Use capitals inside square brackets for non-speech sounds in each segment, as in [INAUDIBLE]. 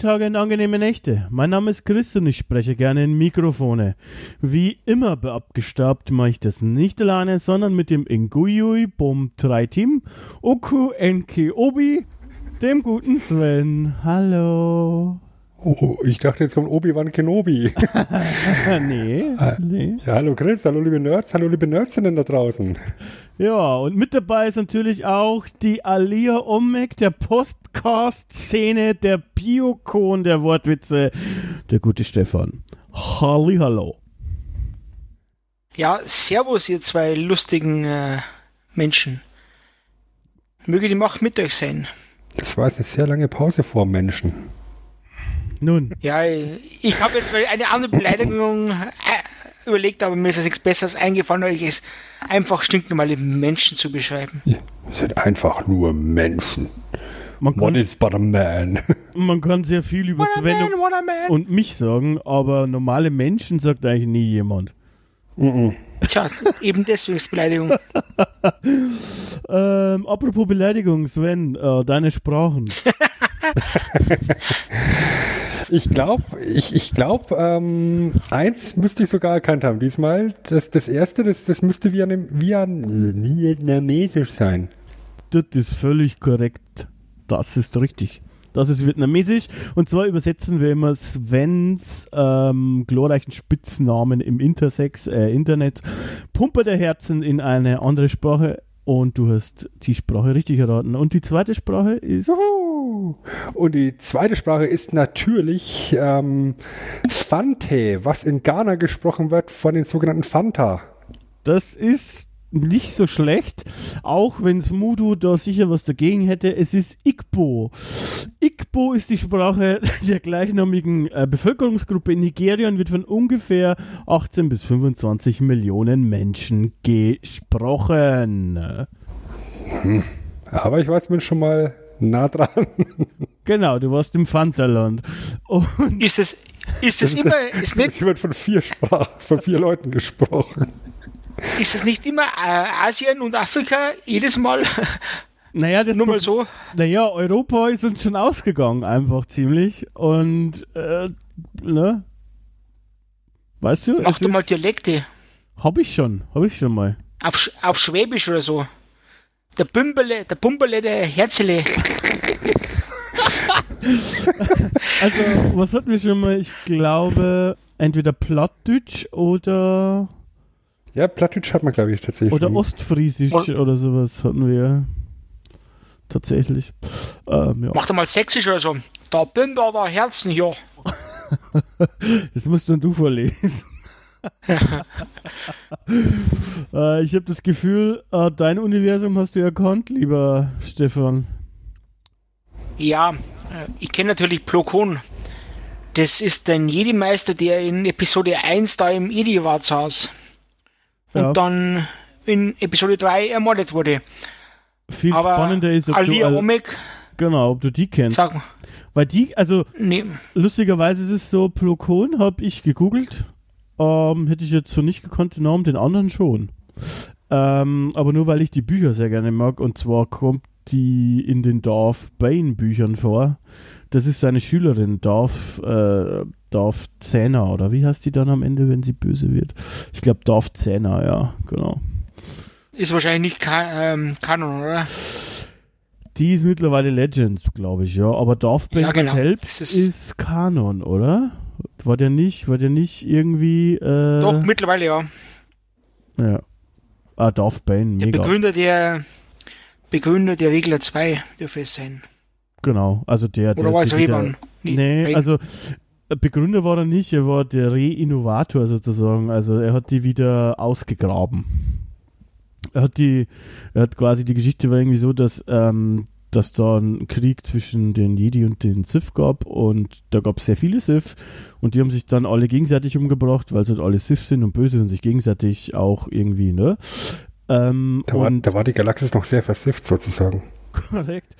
Tage und angenehme Nächte. Mein Name ist Chris und ich spreche gerne in Mikrofone. Wie immer beabgestaubt mache ich das nicht alleine, sondern mit dem Inguyui Bom 3 Team, Oku Enki Obi, dem guten Sven. Hallo. Oh, ich dachte, jetzt kommt Obi-Wan Kenobi. [LAUGHS] nee, nee. Ja, hallo Chris, hallo liebe Nerds, hallo liebe Nerdsinnen da draußen. Ja, und mit dabei ist natürlich auch die Alia Omek der Postcast-Szene, der Biokon der Wortwitze, der gute Stefan. Halli, hallo. Ja, servus, ihr zwei lustigen äh, Menschen. Möge die Macht mit euch sein. Das war jetzt eine sehr lange Pause vor Menschen. Nun, Ja, ich habe jetzt eine andere Beleidigung äh, überlegt, aber mir ist jetzt nichts Besseres eingefallen, als es einfach stinknormale Menschen zu beschreiben. Ja, sind einfach nur Menschen. man One kann, is but a man. [LAUGHS] man kann sehr viel über Sven man, what a man. und mich sagen, aber normale Menschen sagt eigentlich nie jemand. Mhm. Tja, eben deswegen ist Beleidigung. [LAUGHS] Ähm, apropos Beleidigung, Sven, äh, deine Sprachen. [LAUGHS] Ich glaube, ich, ich glaub, ähm, eins müsste ich sogar erkannt haben diesmal. Das, das erste, das, das müsste Vietnam, Vietnam, vietnamesisch sein. Das ist völlig korrekt. Das ist richtig. Das ist vietnamesisch. Und zwar übersetzen wir immer Svens ähm, glorreichen Spitznamen im Intersex, äh, Internet, Pumper der Herzen in eine andere Sprache. Und du hast die Sprache richtig erraten. Und die zweite Sprache ist. Juhu. Und die zweite Sprache ist natürlich ähm, Fante, was in Ghana gesprochen wird von den sogenannten Fanta. Das ist nicht so schlecht, auch wenn Smudo da sicher was dagegen hätte. Es ist Igbo. Igbo ist die Sprache [LAUGHS] der gleichnamigen äh, Bevölkerungsgruppe in Nigeria und wird von ungefähr 18 bis 25 Millionen Menschen gesprochen. Aber ich war jetzt schon mal nah dran. [LAUGHS] Genau, du warst im Fantaland. Und Ist es, ist es immer, ist nicht, Hier wird von vier Sprachen, von vier Leuten gesprochen. Ist es nicht immer äh, Asien und Afrika jedes Mal? [LAUGHS] naja, das Nur mal so. Naja, Europa ist uns schon ausgegangen, einfach ziemlich. Und, äh, ne? Weißt du? Mach doch mal Dialekte. Hab ich schon, hab ich schon mal. Auf, auf Schwäbisch oder so. Der Bümberle, der Pumperle, der Herzele. [LAUGHS] Also, was hatten wir schon mal? Ich glaube, entweder Plattdeutsch oder, Ja, Plattdeutsch hat man, glaube ich, tatsächlich. oder schon. Ostfriesisch Und- oder sowas hatten wir. Tatsächlich. Ähm, ja. Mach doch mal Sächsisch oder so. Der Bümber, der Herzen hier. [LAUGHS] Das musst dann du vorlesen. [LAUGHS] äh, ich habe das Gefühl, äh, dein Universum hast du erkannt, lieber Stefan. Ja, äh, ich kenne natürlich Plokon. Das ist ein Jedi-Meister, der in Episode 1 da im Idi-Wart saß. Und Ja. dann in Episode 3 ermordet wurde. Viel Aber spannender ist, ob du, Alia Al- Omek, genau, ob du die kennst. sag mal, Weil die, also nee, lustigerweise ist es so, Plokon habe ich gegoogelt. Ähm, hätte ich jetzt so nicht gekonnt, den Namen, den anderen schon. Ähm, aber nur weil ich die Bücher sehr gerne mag. Und zwar kommt die in den Darth Bane Büchern vor. Das ist seine Schülerin, Darth, äh, Darth Zähner, oder wie heißt die dann am Ende, wenn sie böse wird? Ich glaube Darth Zähner, ja, genau. ist wahrscheinlich nicht ka ähm, Kanon, oder? Die ist mittlerweile Legends, glaube ich, ja. Aber Darth Bane Ja, genau. selbst ist, ist- Kanon, oder? War der nicht, war der nicht irgendwie, äh, Doch, mittlerweile ja. Ja. Ah, Darth Bane, Der mega. Begründer der Begründer der Regler 2 dürfte es sein. Genau, also der, der Oder war es Reban? Nee, also Begründer war er nicht, er war der Reinnovator sozusagen. Also er hat die wieder ausgegraben. Er hat die, er hat quasi die Geschichte war irgendwie so, dass ähm, dass da einen Krieg zwischen den Jedi und den Sith gab und da gab es sehr viele Sith und die haben sich dann alle gegenseitig umgebracht, weil sie halt alle Sith sind und böse und sich gegenseitig auch irgendwie, ne? Ähm, Da war, da war die Galaxis noch sehr versifft sozusagen. [LAUGHS] Korrekt.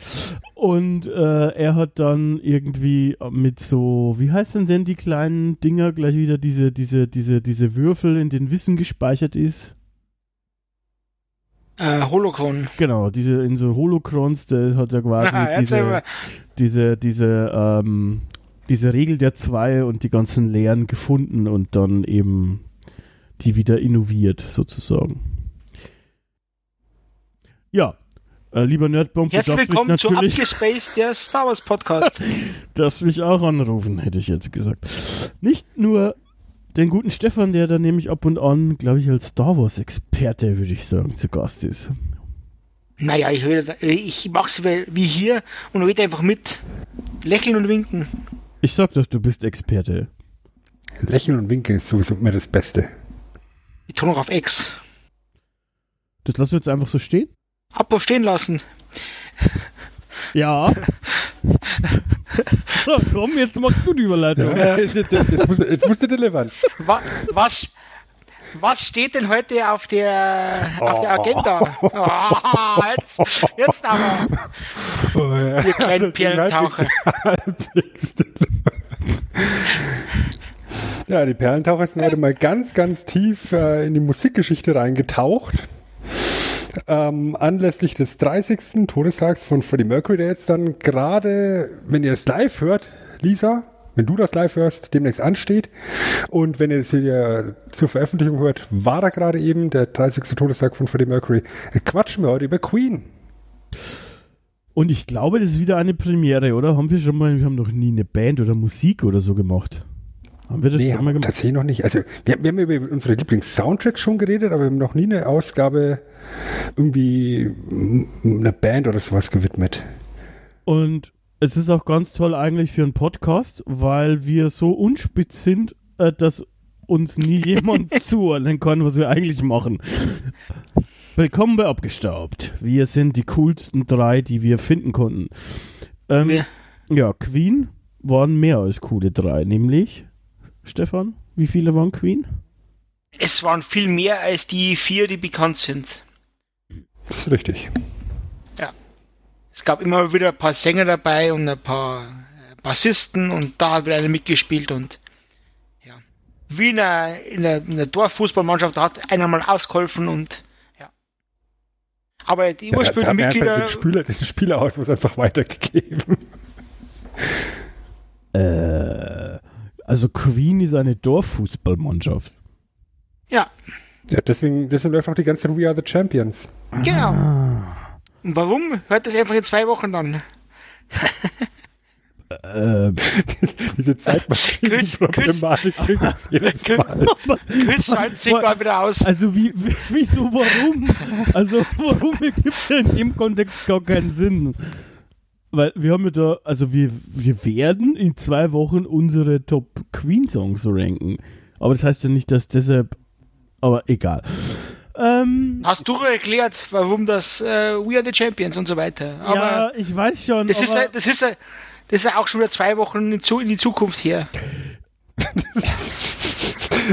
Und äh, er hat dann irgendwie mit so, wie heißen denn die kleinen Dinger gleich wieder diese, diese, diese, diese Würfel, in denen Wissen gespeichert ist? Äh, Holocron. Genau, diese in so Holocrons, der hat ja quasi Aha, diese, diese, diese, ähm, diese Regel der zwei und die ganzen Lehren gefunden und dann eben die wieder innoviert, sozusagen. Ja, äh, lieber Nerdbomb, Herzlich willkommen zu Abgespaced, der Star Wars Podcast. [LAUGHS] darfst mich auch anrufen, hätte ich jetzt gesagt. Nicht nur den guten Stefan, der da nämlich ab und an, glaube ich, als Star Wars-Experte, würde ich sagen, zu Gast ist. naja, ich, will, ich mach's wie wie hier und rede einfach mit. Lächeln und winken. Ich sag doch, du bist Experte. Lächeln und Winken ist sowieso immer das Beste. Ich tue noch auf X. Das lassen wir jetzt einfach so stehen? Abo stehen lassen. Ja. [LAUGHS] so, komm, jetzt machst du die Überleitung. jetzt, jetzt, jetzt, musst, du- jetzt musst du delivern. Wa was, was steht denn heute auf der, auf der Agenda? Oh, jetzt, jetzt aber, ihr kleinen Perlentaucher. Ja, die Perlentaucher sind heute mal ganz, ganz tief äh, in die Musikgeschichte reingetaucht. Ähm, anlässlich des 30. Todestags von Freddie Mercury, der jetzt dann gerade, wenn ihr es live hört, Lisa, wenn du das live hörst, demnächst ansteht. Und wenn ihr es hier zur Veröffentlichung hört, war da gerade eben der 30. Todestag von Freddie Mercury. Äh, Quatschen wir heute über Queen. Und ich glaube, das ist wieder eine Premiere, oder? Haben wir schon mal, wir haben noch nie eine Band oder Musik oder so gemacht. Haben wir das Nee, schon mal gemacht? tatsächlich noch nicht. Also, wir, wir haben über unsere Lieblings-Soundtracks schon geredet, aber wir haben noch nie eine Ausgabe irgendwie einer Band oder sowas gewidmet. Und es ist auch ganz toll eigentlich für einen Podcast, weil wir so unspitz sind, äh, dass uns nie [LAUGHS] jemand zuordnen kann, was wir eigentlich machen. Willkommen bei Abgestaubt. Wir sind die coolsten drei, die wir finden konnten. Ähm, Wir- ja, Queen waren mehr als coole drei, nämlich, Stefan, wie viele waren Queen? Es waren viel mehr als die vier, die bekannt sind. Das ist richtig. Es gab immer wieder ein paar Sänger dabei und ein paar äh, Bassisten und da hat wieder einer mitgespielt und ja. Wie in einer, in einer, in einer Dorffußballmannschaft da hat einer mal ausgeholfen und ja. Aber die Ja, haben wir einfach Mitglieder, den, Spieler, den Spielerausfluss einfach weitergegeben. Äh, also Queen ist eine Dorffußballmannschaft. ja, Ja, deswegen, deswegen läuft auch die ganze We Are the Champions. genau. Ah. Und warum? Hört das einfach in zwei Wochen dann. Äh, [LAUGHS] Diese Zeitmaschinen-Problematik kriegt [LAUGHS] jedes Mal. Kühl schaltet sich mal wieder aus. Also wie, wie wieso, warum? Also warum ergibt in dem Kontext gar keinen Sinn? Weil wir haben ja da, also wir, wir werden in zwei Wochen unsere Top Queen Songs ranken. Aber das heißt ja nicht, dass deshalb, aber egal. Ähm, Hast du erklärt, warum das äh, We Are the Champions und so weiter. Aber ja, ich weiß schon. das, ist, das, ist, das ist ja auch schon wieder zwei Wochen in, zu, in die Zukunft her. [LAUGHS]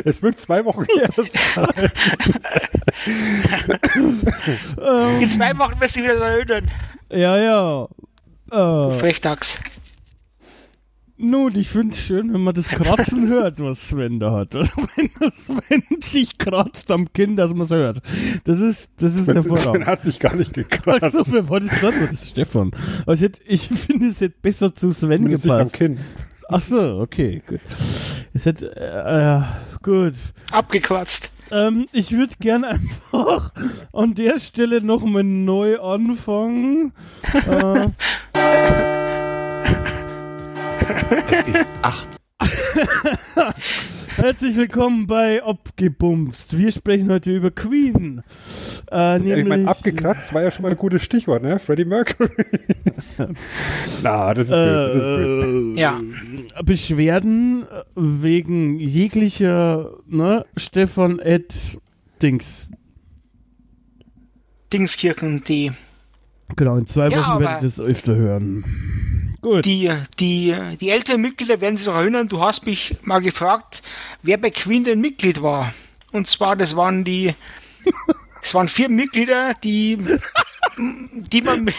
Es wird zwei Wochen her sein. [LAUGHS] In zwei Wochen wirst du dich wieder erinnern. ja, ja. Äh, Frechtags. Nun, ich finde es schön, wenn man das Kratzen [LAUGHS] hört, was Sven da hat. Also, wenn Sven sich kratzt am Kinn, dass man es hört. Das ist, das ist Sven hervorragend. hat sich gar nicht gekratzt. Achso, wer war das dann? Das Stefan? Aber ich, hätte, ich finde, es hätte besser zu Sven Zumindest nicht am gepasst. Kinn. Achso, okay, gut. Es hätte, äh, äh, gut. Abgequatzt. Ähm, ich würde gern einfach an der Stelle nochmal neu anfangen. äh, Es ist 18 [LAUGHS] herzlich willkommen bei Abgebumst. Wir sprechen heute über Queen. Äh, ich meine, abgekratzt war ja schon mal ein gutes Stichwort, ne? Freddie Mercury. [LAUGHS] Na, das ist blöd. Das ist blöd. äh, Ja. Beschwerden wegen jeglicher, ne, Stefan Ed Dings. Dingskirchen, die. Genau, in zwei Ja, Wochen werde ich das öfter hören. Gut. Die, die, die älteren Mitglieder werden sich noch erinnern, du hast mich mal gefragt, wer bei Queen denn Mitglied war. Und zwar, das waren die, [LAUGHS] es waren vier Mitglieder, die, die man, [LAUGHS]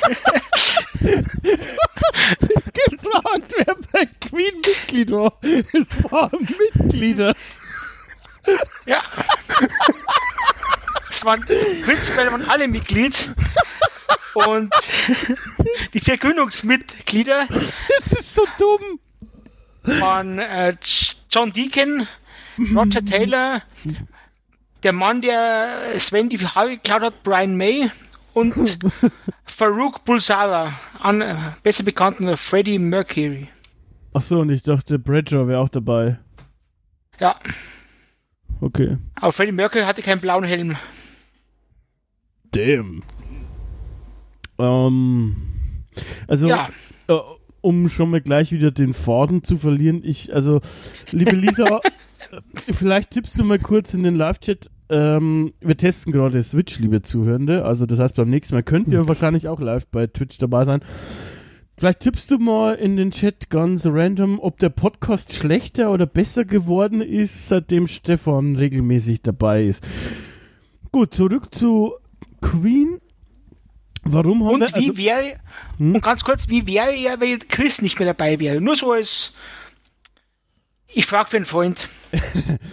gefragt, wer bei Queen Mitglied war. Es waren Mitglieder. ja, [LAUGHS] waren, prinzipiell waren alle Mitglied. Und [LAUGHS] die vier Gründungsmitglieder Das ist so dumm. waren äh, John Deacon, Roger Taylor, der Mann, der Sven die Haare geklaut hat, Brian May und [LAUGHS] Farouk Bulsara, an, äh, besser bekannt als Freddie Mercury. Achso, und ich dachte, Bradger wäre auch dabei. Ja, Okay. aber Freddie Mercury hatte keinen blauen Helm. Damn. Ähm, also, Ja, äh, um schon mal gleich wieder den Faden zu verlieren, ich, also, liebe Lisa, [LAUGHS] äh, vielleicht tippst du mal kurz in den Live-Chat. Ähm, wir testen gerade Switch, liebe Zuhörende. Also, das heißt, beim nächsten Mal könnt ihr wahrscheinlich auch live bei Twitch dabei sein. Vielleicht tippst du mal in den Chat ganz random, ob der Podcast schlechter oder besser geworden ist, seitdem Stefan regelmäßig dabei ist. Gut, zurück zu Queen. Warum haben und wir wie also, wäre, Hm? und ganz kurz, wie wäre er, wenn Chris nicht mehr dabei wäre? Nur so als, ich frage für einen Freund. [LAUGHS]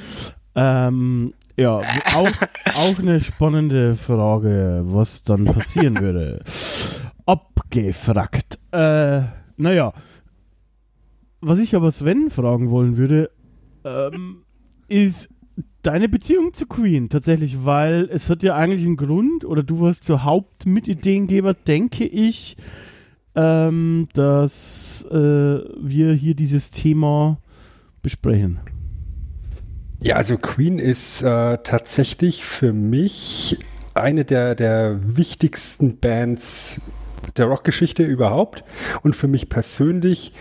ähm, ja, auch, auch eine spannende Frage, was dann passieren würde. [LAUGHS] Abgefragt. Äh, naja. Was ich aber Sven fragen wollen würde, ähm, ist deine Beziehung zu Queen tatsächlich, weil es hat ja eigentlich einen Grund, oder du warst zur Hauptmitideengeber, denke ich, ähm, dass äh, wir hier dieses Thema besprechen. Ja, also Queen ist äh, tatsächlich für mich eine der, der wichtigsten Bands der Rockgeschichte überhaupt und für mich persönlich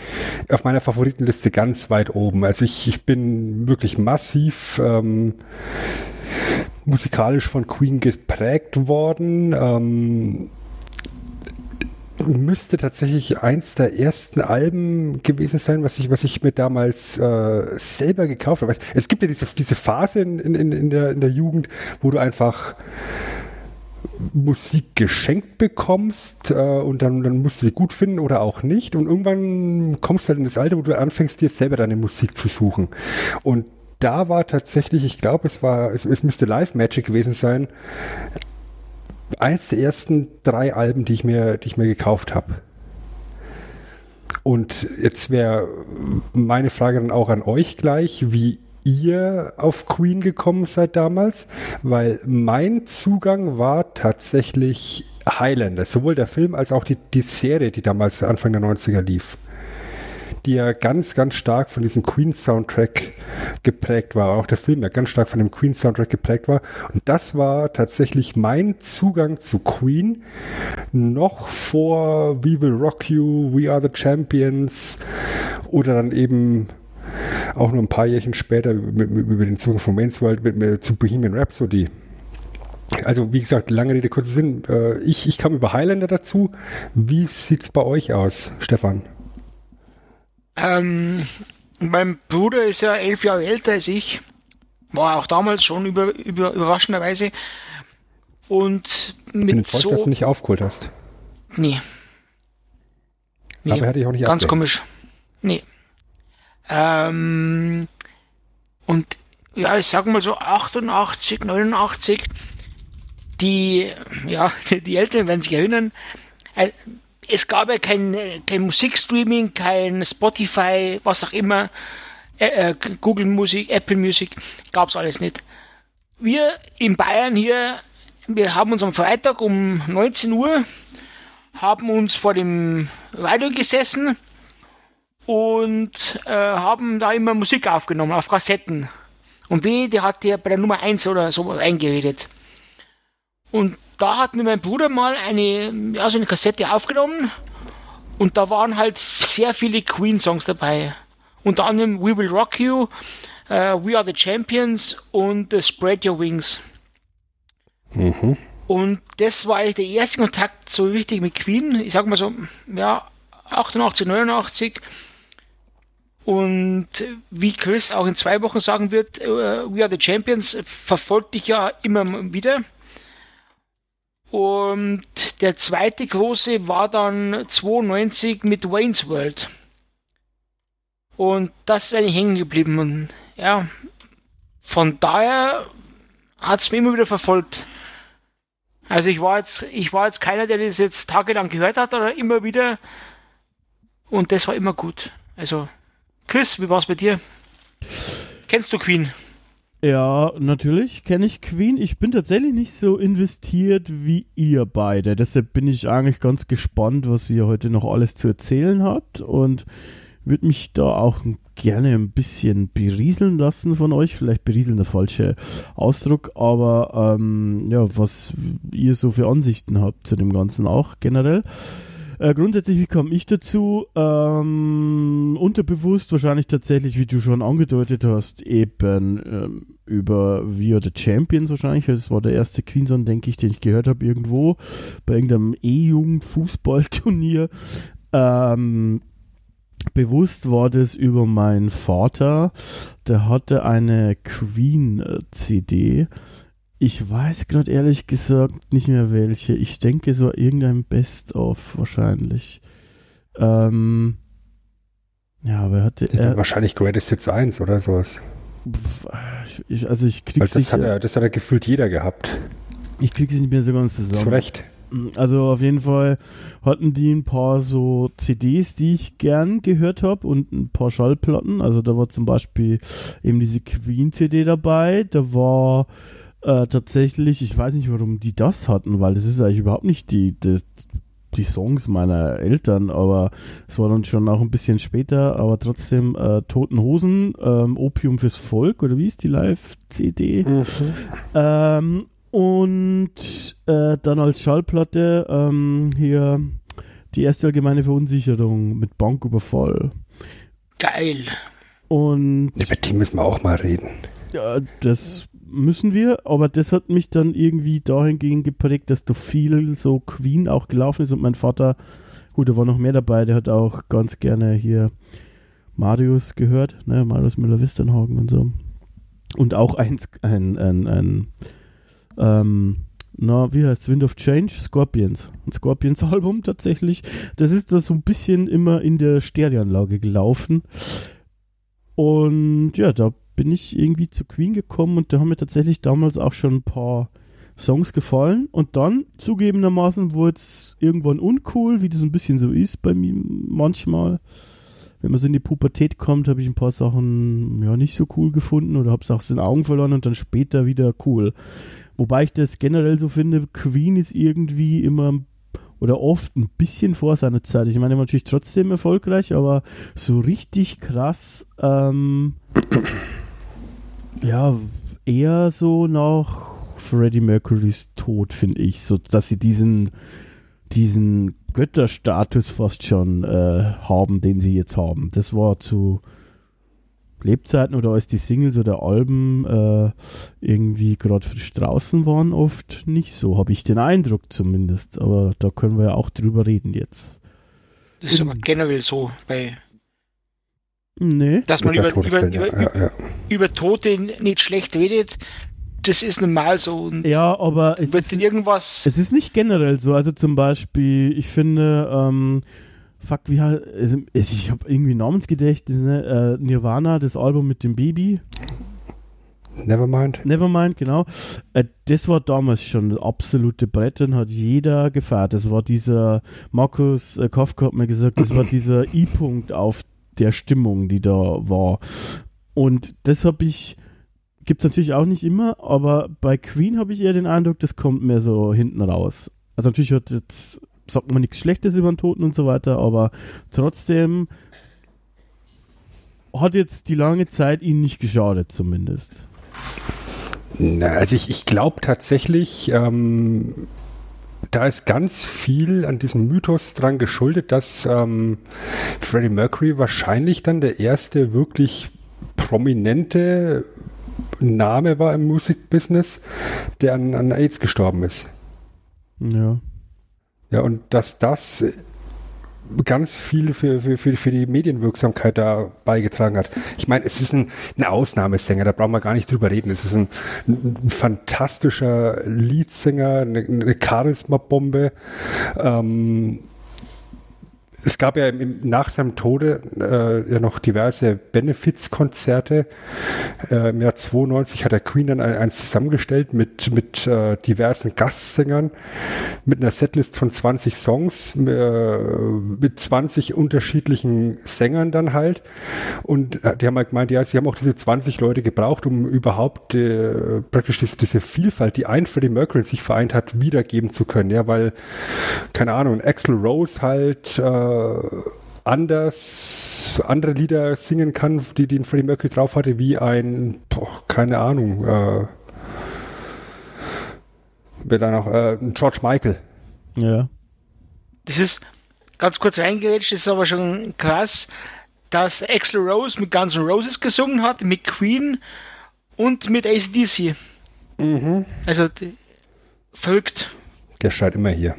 auf meiner Favoritenliste ganz weit oben. Also ich, ich bin wirklich massiv ähm, musikalisch von Queen geprägt worden. Ähm, müsste tatsächlich eins der ersten Alben gewesen sein, was ich, was ich mir damals äh, selber gekauft habe. Es gibt ja diese, diese Phase in, in, in, der, in der Jugend, wo du einfach Musik geschenkt bekommst äh, und dann, dann musst du die gut finden oder auch nicht. Und irgendwann kommst du halt in das Alter, wo du anfängst, dir selber deine Musik zu suchen. Und da war tatsächlich, ich glaube, es war, es, es müsste Live Magic gewesen sein, eins der ersten drei Alben, die ich mir, die ich mir gekauft habe. Und jetzt wäre meine Frage dann auch an euch gleich, wie ihr auf Queen gekommen seid damals, weil mein Zugang war tatsächlich Highlander, sowohl der Film als auch die, die Serie, die damals Anfang der 90er lief die ja ganz, ganz stark von diesem Queen-Soundtrack geprägt war. Auch der Film ja ganz stark von dem Queen-Soundtrack geprägt war. Und das war tatsächlich mein Zugang zu Queen noch vor We Will Rock You, We Are the Champions oder dann eben auch nur ein paar Jährchen später mit, mit, über den Zugang von Wayne's World mit, mit, zu Bohemian Rhapsody. Also wie gesagt, lange Rede, kurzer Sinn. Äh, ich, ich kam über Highlander dazu. Wie sieht's bei euch aus, Stefan? Ähm, mein Bruder ist ja elf Jahre älter als ich. War auch damals schon über, über, überraschenderweise. Und Ich bin mit enttäuscht, dass so. du nicht aufgeholt hast. Nee. Nee, Aber hätte ich auch nicht ganz ablenken. komisch. Nee. Ähm, und ja, ich sag mal so 88, 89, die, ja, [LAUGHS] die Älteren werden sich erinnern, äh, es gab ja kein, kein Musikstreaming, kein Spotify, was auch immer, äh, äh, Google Musik, Apple Music, gab's alles nicht. Wir in Bayern hier, wir haben uns am Freitag um 19 Uhr haben uns vor dem Radio gesessen und äh, haben da immer Musik aufgenommen, auf Kassetten. Und wie, der hat ja bei der Nummer 1 oder so eingeredet. Und da hat mir mein Bruder mal eine, ja, so eine Kassette aufgenommen und da waren halt sehr viele Queen-Songs dabei. Unter anderem We Will Rock You, äh, We Are the Champions und äh, Spread Your Wings. Mhm. Und das war eigentlich der erste Kontakt so wichtig mit Queen. Ich sag mal so, ja, 88, 89. Und wie Chris auch in zwei Wochen sagen wird, uh, We Are the Champions verfolgt dich ja immer wieder. Und der zweite große war dann 92 mit Wayne's World. Und das ist eigentlich hängen geblieben. Und ja, von daher hat es mich immer wieder verfolgt. Also ich war jetzt, ich war jetzt keiner, der das jetzt tagelang gehört hat, oder immer wieder. Und das war immer gut. Also, Chris, wie war es bei dir? Kennst du Queen? Ja, natürlich kenne ich Queen. Ich bin tatsächlich nicht so investiert wie ihr beide. Deshalb bin ich eigentlich ganz gespannt, was ihr heute noch alles zu erzählen habt und würde mich da auch gerne ein bisschen berieseln lassen von euch. Vielleicht berieseln der falsche Ausdruck, aber ähm, ja, was ihr so für Ansichten habt zu dem Ganzen auch generell. Äh, grundsätzlich, wie komme ich dazu? Ähm, unterbewusst wahrscheinlich tatsächlich, wie du schon angedeutet hast, eben ähm, über We Are the Champions wahrscheinlich. Das war der erste Queen-Song, denke ich, den ich gehört habe irgendwo bei irgendeinem E-Jugend-Fußballturnier. Ähm, bewusst war das über meinen Vater. Der hatte eine Queen-CD. Ich weiß gerade ehrlich gesagt nicht mehr welche. Ich denke so irgendein Best-of wahrscheinlich. Ähm, ja, aber hatte er. Wahrscheinlich Greatest Hits 1 oder sowas. Ich, also ich krieg's das, hat er, das hat er gefühlt jeder gehabt. Ich krieg's nicht mehr so ganz zusammen. Zu Recht. Also auf jeden Fall hatten die ein paar so CDs, die ich gern gehört habe und ein paar Schallplatten. Also da war zum Beispiel eben diese Queen-CD dabei. Da war äh, tatsächlich, ich weiß nicht, warum die das hatten, weil das ist eigentlich überhaupt nicht die, das, die Songs meiner Eltern, aber es war dann schon auch ein bisschen später, aber trotzdem äh, Toten Hosen, ähm, Opium fürs Volk oder wie ist die Live-CD? Mhm. Ähm, und äh, dann als Schallplatte ähm, hier die erste allgemeine Verunsicherung mit Banküberfall. Geil. Und. Über die müssen wir auch mal reden. Ja, das müssen wir, aber das hat mich dann irgendwie dahingehend geprägt, dass da viel so Queen auch gelaufen ist und mein Vater, gut, da war noch mehr dabei, der hat auch ganz gerne hier Marius gehört, ne, Marius Müller-Wisternhagen und so. Und auch ein, ein, ein, ein ähm, na, wie heißt Wind of Change? Scorpions. Ein Scorpions-Album tatsächlich. Das ist da so ein bisschen immer in der Stereoanlage gelaufen. Und ja, da bin ich irgendwie zu Queen gekommen und da haben mir tatsächlich damals auch schon ein paar Songs gefallen. Und dann, zugegebenermaßen, wurde es irgendwann uncool, wie das ein bisschen so ist bei mir manchmal. Wenn man so in die Pubertät kommt, habe ich ein paar Sachen ja nicht so cool gefunden oder habe es auch aus den Augen verloren und dann später wieder cool. Wobei ich das generell so finde, Queen ist irgendwie immer oder oft ein bisschen vor seiner Zeit. Ich meine, natürlich trotzdem erfolgreich, aber so richtig krass, ähm, ja, eher so nach Freddie Mercurys Tod, finde ich. So, dass sie diesen, diesen Götterstatus fast schon äh, haben, den sie jetzt haben. Das war zu Lebzeiten oder als die Singles oder Alben äh, irgendwie gerade frisch draußen waren, oft nicht so, habe ich den Eindruck zumindest. Aber da können wir ja auch drüber reden jetzt. Das ist aber generell so bei. Nee. Dass man über, über, über, ja, ja. über Tote nicht schlecht redet, das ist normal so. Und ja, aber es ist, irgendwas. es ist nicht generell so. Also zum Beispiel, ich finde, ähm, fuck, wie also, ich habe irgendwie Namensgedächtnis, ne? Äh, Nirvana, das Album mit dem Baby. Nevermind. Nevermind, genau. Äh, das war damals schon das absolute Brett und hat jeder gefeiert. Das war dieser, Markus äh, Kafka hat mir gesagt, das war dieser [CLEARS THROAT] I-Punkt auf der Stimmung, die da war. Und das habe ich, gibt es natürlich auch nicht immer, aber bei Queen habe ich eher den Eindruck, das kommt mehr so hinten raus. Also natürlich hat jetzt sagt man nichts Schlechtes über den Toten und so weiter, aber trotzdem hat jetzt die lange Zeit ihn nicht geschadet, zumindest. Na, also ich, ich glaube tatsächlich, ähm, da ist ganz viel an diesem Mythos dran geschuldet, dass ähm, Freddie Mercury wahrscheinlich dann der erste wirklich prominente Name war im Musikbusiness, der an, an AIDS gestorben ist. Ja. Ja, und dass das ganz viel für, für, für, für die Medienwirksamkeit da beigetragen hat. Ich meine, es ist ein, ein Ausnahmesänger, da brauchen wir gar nicht drüber reden. Es ist ein, ein fantastischer Leadsänger, eine, eine Charisma-Bombe. Ähm, es gab ja im, nach seinem Tode äh, ja noch diverse Benefits-Konzerte. Äh, Im Jahr 92 hat der Queen dann eins zusammengestellt mit, mit äh, diversen Gastsängern, mit einer Setlist von 20 Songs, äh, mit 20 unterschiedlichen Sängern dann halt. Und äh, die haben halt gemeint, ja, sie haben auch diese 20 Leute gebraucht, um überhaupt äh, praktisch diese, diese Vielfalt, die ein Freddie Mercury sich vereint hat, wiedergeben zu können. Ja, weil, keine Ahnung, Axel Rose halt äh, anders andere Lieder singen kann, die, die Freddie Mercury drauf hatte, wie ein, boah, keine Ahnung, äh, wer da noch, äh, George Michael. Ja. Das ist ganz kurz reingerätscht, das ist aber schon krass, dass Axel Rose mit Guns N' Roses gesungen hat, mit Queen und mit ACDC. Mhm. Also verrückt. Der scheint immer hier.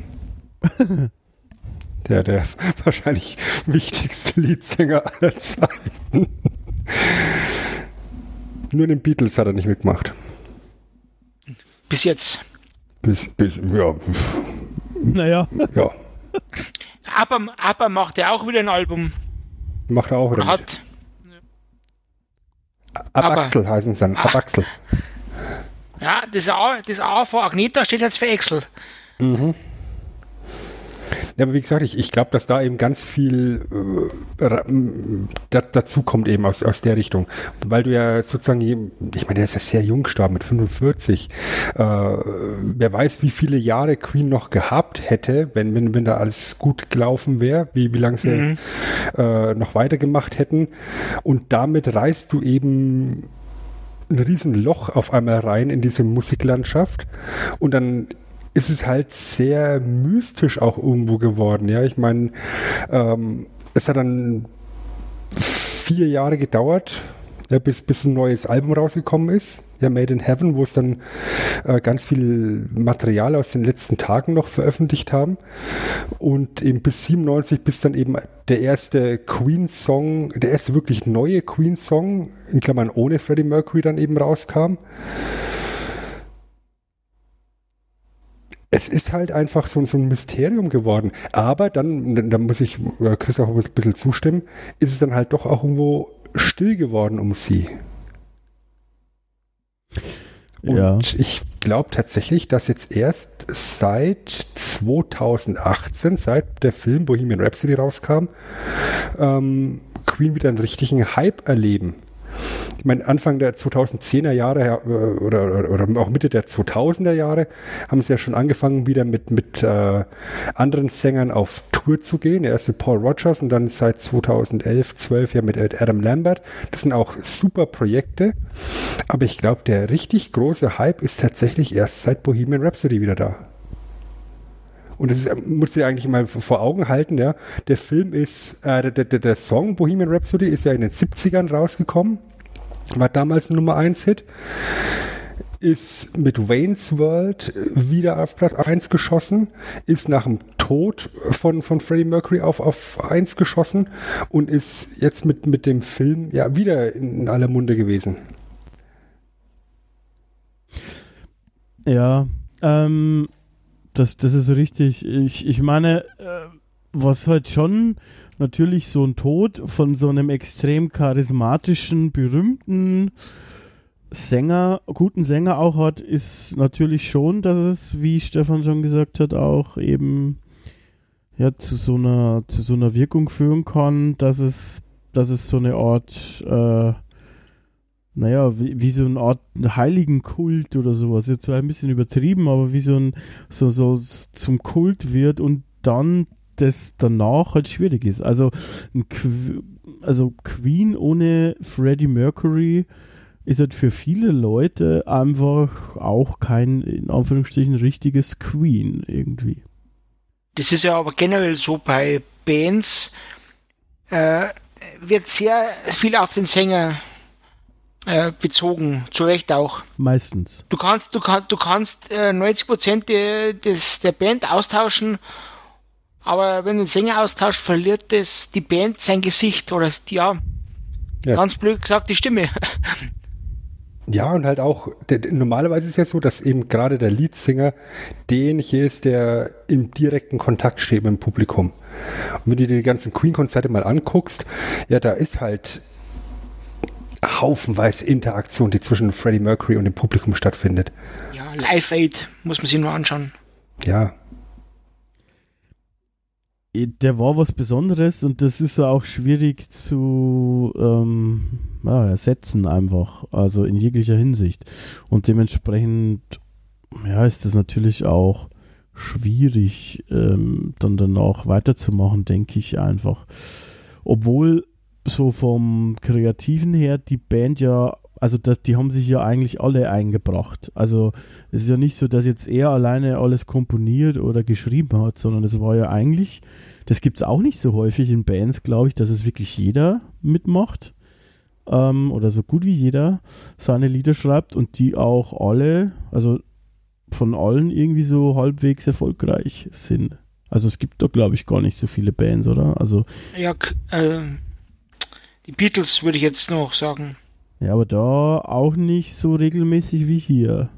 [LAUGHS] der, der [LAUGHS] wahrscheinlich wichtigste Leadsänger aller Zeiten. Nur den Beatles hat er nicht mitgemacht. Bis jetzt. Bis, bis, ja, Naja. ja. Aber, aber macht er auch wieder ein Album. Macht er auch wieder Oder hat. Abaxel heißen sie dann. Ah. Abaxel. Ja, das A, das A vor Agneta steht jetzt für Axel. Ja, aber wie gesagt, ich, ich glaube, dass da eben ganz viel äh, da, dazu kommt eben aus, aus der Richtung. Weil du ja sozusagen, ich meine, der ist ja sehr jung gestorben mit 45. Äh, wer weiß, wie viele Jahre Queen noch gehabt hätte, wenn, wenn, wenn da alles gut gelaufen wäre, wie, wie lange sie äh, noch weitergemacht hätten. Und damit reißt du eben ein Riesenloch auf einmal rein in diese Musiklandschaft und dann ist es halt sehr mystisch auch irgendwo geworden. Ja, ich meine, ähm, es hat dann vier Jahre gedauert, ja, bis, bis ein neues Album rausgekommen ist. Ja, Made in Heaven, wo es dann äh, ganz viel Material aus den letzten Tagen noch veröffentlicht haben. Und eben bis 97, bis dann eben der erste Queen-Song, der erste wirklich neue Queen-Song, in Klammern ohne Freddie Mercury dann eben rauskam. Es ist halt einfach so, so ein Mysterium geworden. Aber dann, da muss ich äh, Chris auch ein bisschen zustimmen, ist es dann halt doch auch irgendwo still geworden um sie. Und Ja. ich glaube tatsächlich, dass jetzt erst seit 2018, seit der Film Bohemian Rhapsody rauskam, ähm, Queen wieder einen richtigen Hype erleben. Ich meine, Anfang der 2010er Jahre ja, äh, oder, oder, oder auch Mitte der 2000er Jahre haben sie ja schon angefangen, wieder mit, mit äh, anderen Sängern auf Tour zu gehen. Erst mit Paul Rogers und dann seit 2011, 12 ja mit Adam Lambert. Das sind auch super Projekte. Aber ich glaube, der richtig große Hype ist tatsächlich erst seit Bohemian Rhapsody wieder da. Und das ist, musst du dir eigentlich mal vor Augen halten, ja. Der Film ist, äh, der, der, der Song Bohemian Rhapsody ist ja in den 70ern rausgekommen. War damals ein Nummer 1 Hit. Ist mit Wayne's World wieder auf Platz 1 geschossen. Ist nach dem Tod von, von Freddie Mercury auf, auf 1 geschossen. Und ist jetzt mit, mit dem Film ja wieder in aller Munde gewesen. Ja, ähm, das, das ist richtig. Ich, ich meine, äh, was halt schon natürlich so ein Tod von so einem extrem charismatischen, berühmten Sänger, guten Sänger auch hat, ist natürlich schon, dass es, wie Stefan schon gesagt hat, auch eben ja zu so einer zu so einer Wirkung führen kann, dass es dass es so eine Art äh, naja, wie, wie so eine Art Heiligenkult oder sowas. Jetzt zwar ein bisschen übertrieben, aber wie so ein, so, so zum Kult wird und dann das danach halt schwierig ist. Also, Que also Queen ohne Freddie Mercury ist halt für viele Leute einfach auch kein, in Anführungsstrichen, richtiges Queen irgendwie. Das ist ja aber generell so bei Bands, äh, wird sehr viel auf den Sänger äh, bezogen, zu Recht auch. Meistens. Du kannst, du kannst, du kannst äh, 90 Prozent der, des, der Band austauschen, aber wenn du den Sänger austauscht, verliert das die Band sein Gesicht oder ja, Ja. ganz blöd gesagt die Stimme. Ja, und halt auch, normalerweise ist es ja so, dass eben gerade der Leadsinger derjenige ist, der im direkten Kontakt steht mit dem Publikum. Und wenn du dir die ganzen Queen-Konzerte mal anguckst, ja, da ist halt haufenweise Interaktion, die zwischen Freddie Mercury und dem Publikum stattfindet. Ja, Live Aid muss man sich nur anschauen. Ja, Der war was Besonderes und das ist ja auch schwierig zu ähm, ja, ersetzen einfach, also in jeglicher Hinsicht. Und dementsprechend ja, ist das natürlich auch schwierig, ähm, dann danach weiterzumachen, denke ich einfach. Obwohl so vom Kreativen her die Band ja, also das, die haben sich ja eigentlich alle eingebracht. Also es ist ja nicht so, dass jetzt er alleine alles komponiert oder geschrieben hat, sondern es war ja eigentlich, das gibt es auch nicht so häufig in Bands, glaube ich, dass es wirklich jeder mitmacht. Ähm, oder so gut wie jeder seine Lieder schreibt und die auch alle, also von allen irgendwie so halbwegs erfolgreich sind. Also es gibt da, glaube ich, gar nicht so viele Bands, oder? Also, Ja, äh, die Beatles würde ich jetzt noch sagen. ja, aber da auch nicht so regelmäßig wie hier.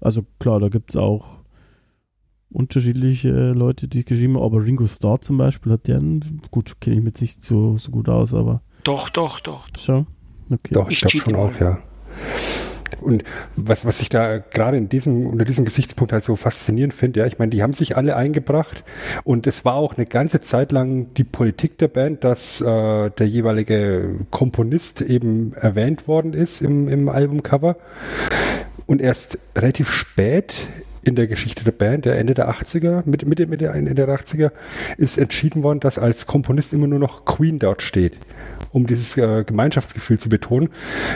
Also klar, da gibt es auch unterschiedliche Leute, die geschrieben haben, aber Ringo Starr zum Beispiel hat einen- gut, kenne ich jetzt nicht so, so gut aus, aber Doch, doch, doch. schon. Okay. doch, ich Ich glaube schon auch, ja. Und was, was ich da gerade in diesem, unter diesem Gesichtspunkt halt so faszinierend finde, ja, ich meine, die haben sich alle eingebracht und es war auch eine ganze Zeit lang die Politik der Band, dass äh, der jeweilige Komponist eben erwähnt worden ist im, im Albumcover. Und erst relativ spät in der Geschichte der Band, der Ende der 80er, Mitte, Mitte, Mitte Ende der 80er, ist entschieden worden, dass als Komponist immer nur noch Queen dort steht, um dieses äh, Gemeinschaftsgefühl zu betonen.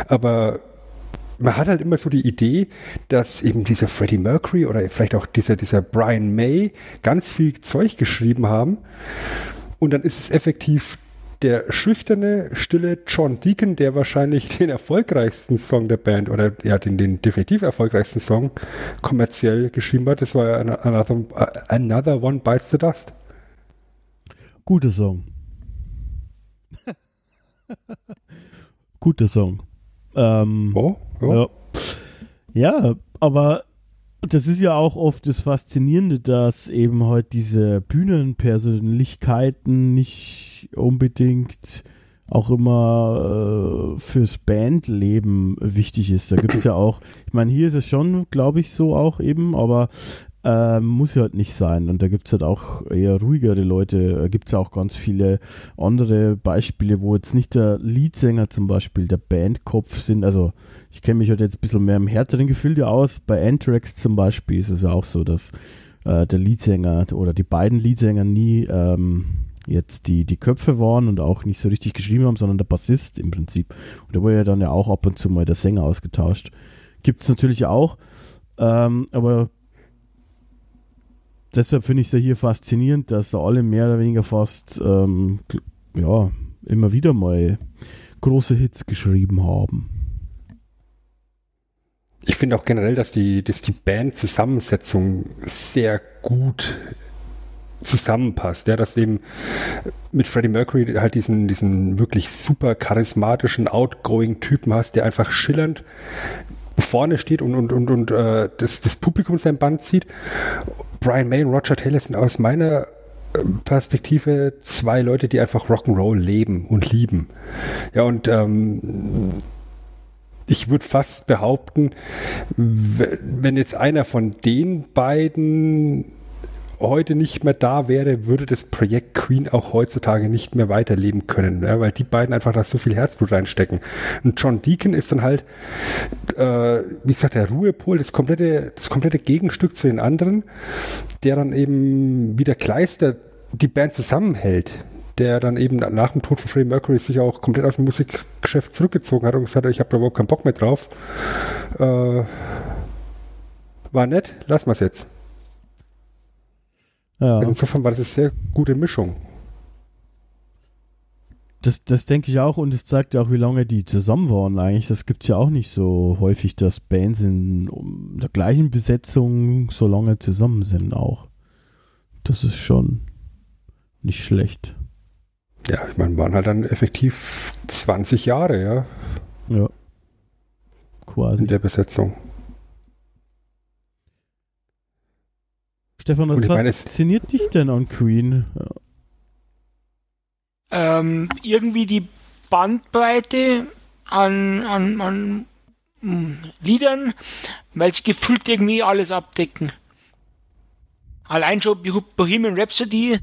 Aber man hat halt immer so die Idee, dass eben dieser Freddie Mercury oder vielleicht auch dieser, dieser Brian May ganz viel Zeug geschrieben haben. Und dann ist es effektiv der schüchterne, stille John Deacon, der wahrscheinlich den erfolgreichsten Song der Band oder ja, den, den definitiv erfolgreichsten Song kommerziell geschrieben hat. Das war ja Another, Another One Bites the Dust. Guter Song. [LAUGHS] Guter Song. Ähm, Oh, oh. Ja. ja, aber das ist ja auch oft das Faszinierende, dass eben heute diese Bühnenpersönlichkeiten nicht unbedingt auch immer äh, fürs Bandleben wichtig ist. Da gibt es ja auch, ich meine, hier ist es schon, glaube ich, so auch eben, aber ähm, muss ja halt nicht sein. Und da gibt es halt auch eher ruhigere Leute. Da gibt es ja auch ganz viele andere Beispiele, wo jetzt nicht der Leadsänger zum Beispiel der Bandkopf sind. Also ich kenne mich halt jetzt ein bisschen mehr im härteren Gefilde aus. Bei Anthrax zum Beispiel ist es ja auch so, dass äh, der Leadsänger oder die beiden Leadsänger nie ähm, jetzt die, die Köpfe waren und auch nicht so richtig geschrieben haben, sondern der Bassist im Prinzip. Und da wurde ja dann ja auch ab und zu mal der Sänger ausgetauscht. Gibt es natürlich auch. Ähm, aber deshalb finde ich es ja hier faszinierend, dass alle mehr oder weniger fast ähm, ja, immer wieder mal große Hits geschrieben haben. Ich finde auch generell, dass die, dass die Band-Zusammensetzung sehr gut zusammenpasst. Ja, dass eben mit Freddie Mercury halt diesen, diesen wirklich super charismatischen, outgoing Typen hast, der einfach schillernd vorne steht und, und, und, und äh, das, das Publikum sein Band zieht. Brian May und Roger Taylor sind aus meiner äh, Perspektive zwei Leute, die einfach Rock'n'Roll leben und lieben. Ja, und ähm, ich würde fast behaupten, wenn jetzt einer von den beiden heute nicht mehr da wäre, würde das Projekt Queen auch heutzutage nicht mehr weiterleben können, ja, weil die beiden einfach da so viel Herzblut reinstecken. Und John Deacon ist dann halt, äh, wie gesagt, der Ruhepol, das komplette, das komplette Gegenstück zu den anderen, der dann eben wie der Kleister die Band zusammenhält, der dann eben nach dem Tod von Freddie Mercury sich auch komplett aus dem Musikgeschäft zurückgezogen hat und gesagt hat, ich habe da überhaupt keinen Bock mehr drauf. Äh, war nett, lassen wir es jetzt. Ja, Insofern war das eine sehr gute Mischung. Das, das denke ich auch und es zeigt ja auch, wie lange die zusammen waren eigentlich. Das gibt es ja auch nicht so häufig, dass Bands in der gleichen Besetzung so lange zusammen sind auch. Das ist schon nicht schlecht. Ja, ich meine, waren halt dann effektiv 20 Jahre, ja. Ja. Quasi. In der Besetzung. Stefan, was meine, fasziniert dich denn an Queen? Ähm, irgendwie die Bandbreite an, an, an mm, Liedern, weil sie gefühlt irgendwie alles abdecken. Allein schon Bo- Bohemian Rhapsody,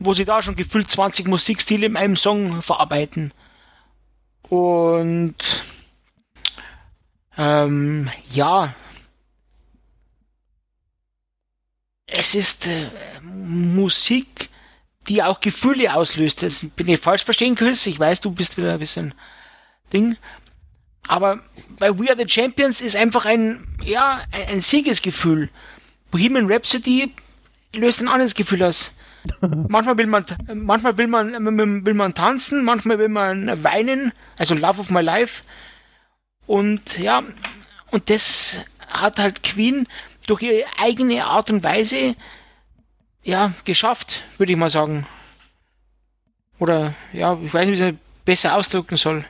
wo sie da schon gefühlt 20 Musikstile in einem Song verarbeiten. Und ähm, ja, es ist äh, Musik, die auch Gefühle auslöst. Das bin ich falsch verstehen, Chris. Ich weiß, du bist wieder ein bisschen Ding. Aber bei We Are the Champions ist einfach ein, ja, ein, ein Siegesgefühl. Bohemian Rhapsody löst ein anderes Gefühl aus. Manchmal will man, manchmal will man, will man tanzen, manchmal will man weinen, also Love of My Life. Und ja, und das hat halt Queen durch ihre eigene Art und Weise ja, geschafft, würde ich mal sagen. Oder, ja, ich weiß nicht, wie ich es besser ausdrücken soll.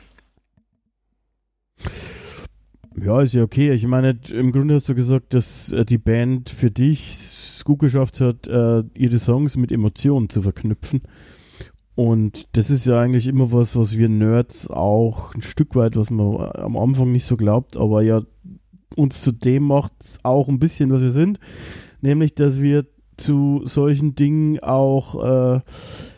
Ja, ist ja okay. Ich meine, im Grunde hast du gesagt, dass äh, die Band für dich gut geschafft hat, äh, ihre Songs mit Emotionen zu verknüpfen. Und das ist ja eigentlich immer was, was wir Nerds auch ein Stück weit, was man am Anfang nicht so glaubt, aber ja uns zu dem macht auch ein bisschen, was wir sind. Nämlich, dass wir zu solchen Dingen auch äh,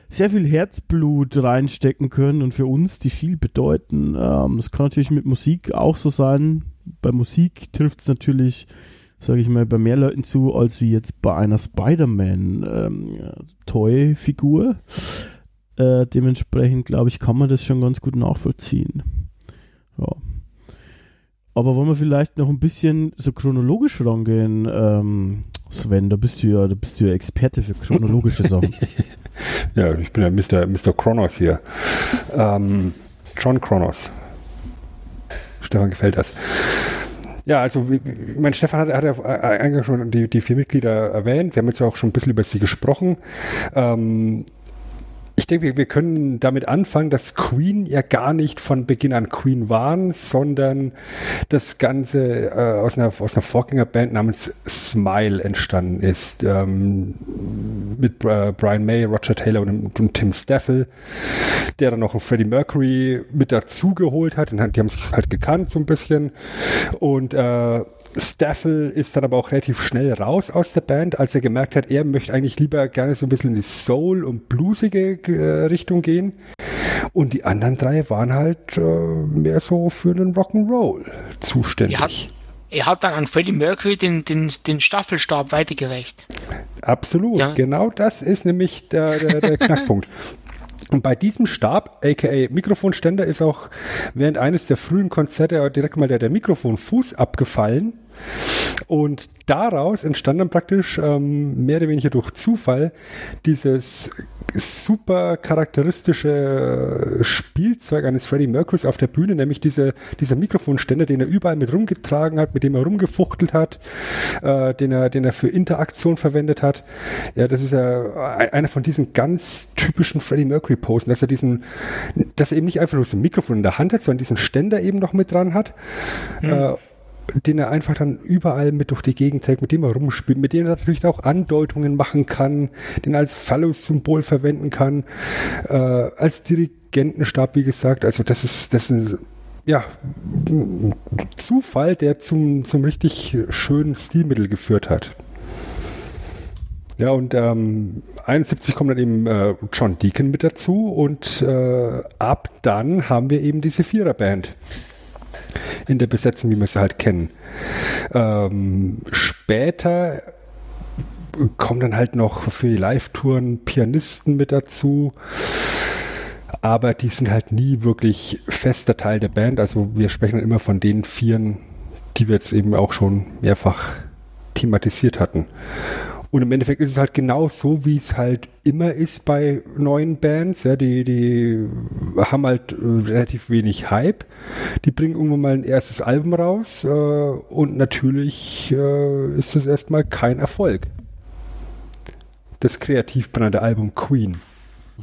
sehr viel Herzblut reinstecken können und für uns die viel bedeuten. Ähm, das kann natürlich mit Musik auch so sein. Bei Musik trifft es natürlich, sage ich mal, bei mehr Leuten zu, als wie jetzt bei einer Spider-Man-Toy-Figur. äh, dementsprechend, glaube ich, kann man das schon ganz gut nachvollziehen. Ja. Aber wollen wir vielleicht noch ein bisschen so chronologisch rangehen, ähm, Sven, da bist du ja, da bist du ja Experte für chronologische Sachen. [LAUGHS] Ja, ich bin ja Mr. Mr. Kronos hier. Ähm, John Kronos. Stefan gefällt das. Ja, also mein Stefan hat, hat ja eingangs schon die, die vier Mitglieder erwähnt. Wir haben jetzt auch schon ein bisschen über sie gesprochen. Ähm, ich denke, wir, können damit anfangen, dass Queen ja gar nicht von Beginn an Queen waren, sondern das Ganze äh, aus, einer, aus einer Vorgängerband namens Smile entstanden ist. Ähm, mit äh, Brian May, Roger Taylor und, und Tim Staffel, der dann noch Freddie Mercury mit dazugeholt hat- die haben sich halt gekannt so ein bisschen. Und äh, Staffel ist dann aber auch relativ schnell raus aus der Band, als er gemerkt hat, er möchte eigentlich lieber gerne so ein bisschen in die Soul- und bluesige äh, Richtung gehen. Und die anderen drei waren halt äh, mehr so für den Rock'n'Roll zuständig. Er hat, er hat dann an Freddie Mercury den, den, den Staffelstab weitergereicht. Absolut, Ja. genau das ist nämlich der, der, der [LAUGHS] Knackpunkt. Und bei diesem Stab, aka Mikrofonständer, ist auch während eines der frühen Konzerte direkt mal der, der Mikrofonfuß abgefallen. Und daraus entstand dann praktisch ähm, mehr oder weniger durch Zufall dieses super charakteristische äh, Spielzeug eines Freddie Mercurys auf der Bühne, nämlich diese, dieser Mikrofonständer, den er überall mit rumgetragen hat, mit dem er rumgefuchtelt hat, äh, den, er, den er für Interaktion verwendet hat. Ja, das ist ja ein- einer von diesen ganz typischen Freddie Mercury Posen, dass er diesen, dass er eben nicht einfach nur so ein Mikrofon in der Hand hat, sondern diesen Ständer eben noch mit dran hat. Äh, den er einfach dann überall mit durch die Gegend trägt, mit dem er rumspielt, mit dem er natürlich auch Andeutungen machen kann, den er als Phallus-Symbol verwenden kann, äh, als Dirigentenstab, wie gesagt. Also das ist, das ist ja, Zufall, der zum, zum richtig schönen Stilmittel geführt hat. Ja, und ähm, 71 kommt dann eben äh, John Deacon mit dazu und äh, ab dann haben wir eben diese Viererband in der Besetzung, wie wir sie halt kennen. Ähm, später kommen dann halt noch für die Live-Touren Pianisten mit dazu, aber die sind halt nie wirklich fester Teil der Band. Also wir sprechen dann immer von den Vieren, die wir jetzt eben auch schon mehrfach thematisiert hatten. Und im Endeffekt ist es halt genau so, wie es halt immer ist bei neuen Bands. Ja, die, die haben halt äh, relativ wenig Hype. Die bringen irgendwann mal ein erstes Album raus äh, und natürlich äh, ist das erstmal kein Erfolg. Das kreativ benannte Album Queen.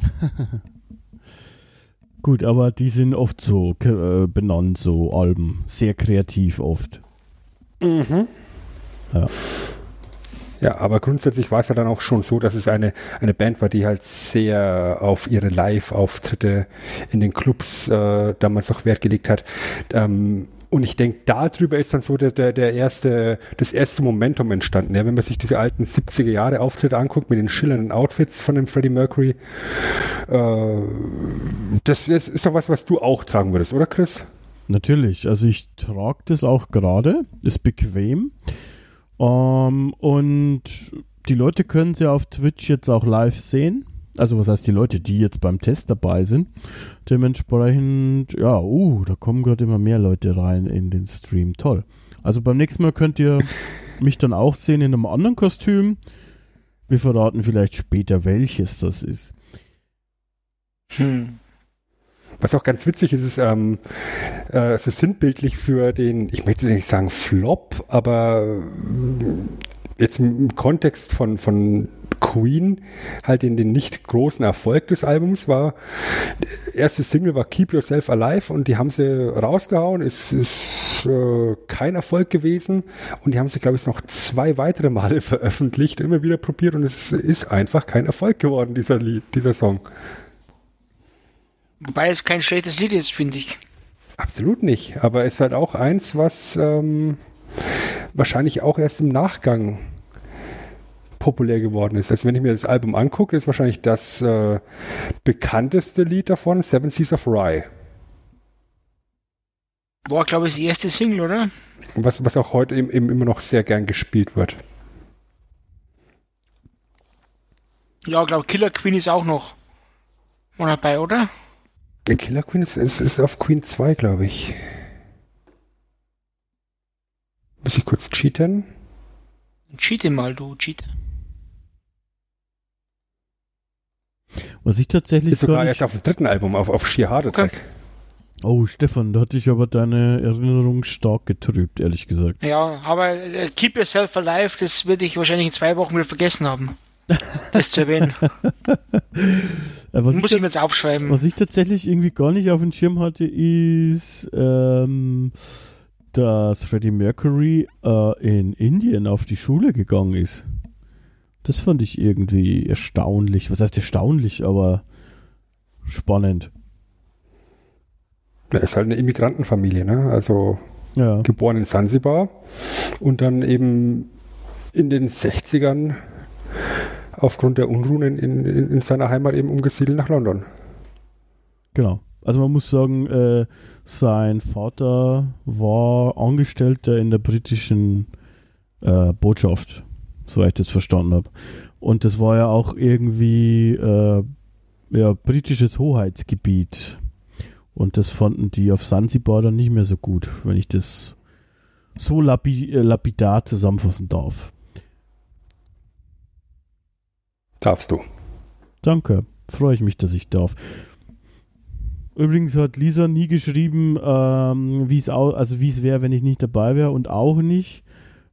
[LAUGHS] Gut, aber die sind oft so äh, benannt, so Alben. Sehr kreativ oft. Mhm. Ja. Ja, aber grundsätzlich war es ja dann auch schon so, dass es eine, eine Band war, die halt sehr auf ihre Live-Auftritte in den Clubs äh, damals auch Wert gelegt hat. Ähm, und ich denke, darüber ist dann so der, der, der erste, das erste Momentum entstanden. Ja, wenn man sich diese alten 70er Jahre Auftritte anguckt mit den schillernden Outfits von dem Freddie Mercury, äh, das, das ist doch was, was du auch tragen würdest, oder Chris? Natürlich. Also ich trage das auch gerade. Ist bequem. Um, und die Leute können sie auf Twitch jetzt auch live sehen. Also was heißt die Leute, die jetzt beim Test dabei sind. Dementsprechend, ja, uh, da kommen gerade immer mehr Leute rein in den Stream. Toll. Also beim nächsten Mal könnt ihr [LAUGHS] mich dann auch sehen in einem anderen Kostüm. Wir verraten vielleicht später, welches das ist. Hm. Was auch ganz witzig ist, ist ähm, äh, so sinnbildlich für den, ich möchte nicht sagen Flop, aber jetzt im Kontext von, von Queen halt in den nicht großen Erfolg des Albums war. Erste Single war Keep Yourself Alive und die haben sie rausgehauen. Es ist äh, kein Erfolg gewesen und die haben sie, glaube ich, noch zwei weitere Male [LAUGHS] veröffentlicht, immer wieder probiert und es ist einfach kein Erfolg geworden, dieser Lied, dieser Song. Wobei es kein schlechtes Lied ist, finde ich. Absolut nicht, aber es ist halt auch eins, was ähm, wahrscheinlich auch erst im Nachgang populär geworden ist. Also wenn ich mir das Album angucke, ist wahrscheinlich das äh, bekannteste Lied davon Seven Seas of Rye. War, glaube ich, das erste Single, oder? Was, was auch heute eben, eben immer noch sehr gern gespielt wird. Ja, glaube Killer Queen ist auch noch mal dabei, oder? Killer Queen ist, ist, ist auf Queen 2, glaube ich. Muss ich kurz cheaten? Cheate mal, du Cheat. Was ich tatsächlich. Ist sogar erst auf dem dritten Album, auf, auf Sheer Attack. Okay. Oh, Stefan, da hatte ich aber deine Erinnerung stark getrübt, ehrlich gesagt. Ja, aber äh, Keep Yourself Alive, das würde ich wahrscheinlich in zwei Wochen wieder vergessen haben. Das zu erwähnen. [LAUGHS] was Muss ich, ich mir jetzt aufschreiben. Was ich tatsächlich irgendwie gar nicht auf dem Schirm hatte, ist, ähm, dass Freddie Mercury äh, in Indien auf die Schule gegangen ist. Das fand ich irgendwie erstaunlich. Was heißt erstaunlich, aber spannend. Er ist halt eine Immigrantenfamilie, ne? Also ja. geboren in Sansibar und dann eben in den 60ern aufgrund der Unruhen in, in, in seiner Heimat eben umgesiedelt nach London. Genau. Also man muss sagen, äh, sein Vater war Angestellter in der britischen äh, Botschaft soweit ich das verstanden habe. Und das war ja auch irgendwie äh, ja, britisches Hoheitsgebiet. Und das fanden die auf Sansibar dann nicht mehr so gut, wenn ich das so äh, lapidar zusammenfassen darf. Darfst du. Danke. Freue ich mich, dass ich darf. Übrigens hat Lisa nie geschrieben, ähm, wie es also es wäre, wenn ich nicht dabei wäre und auch nicht,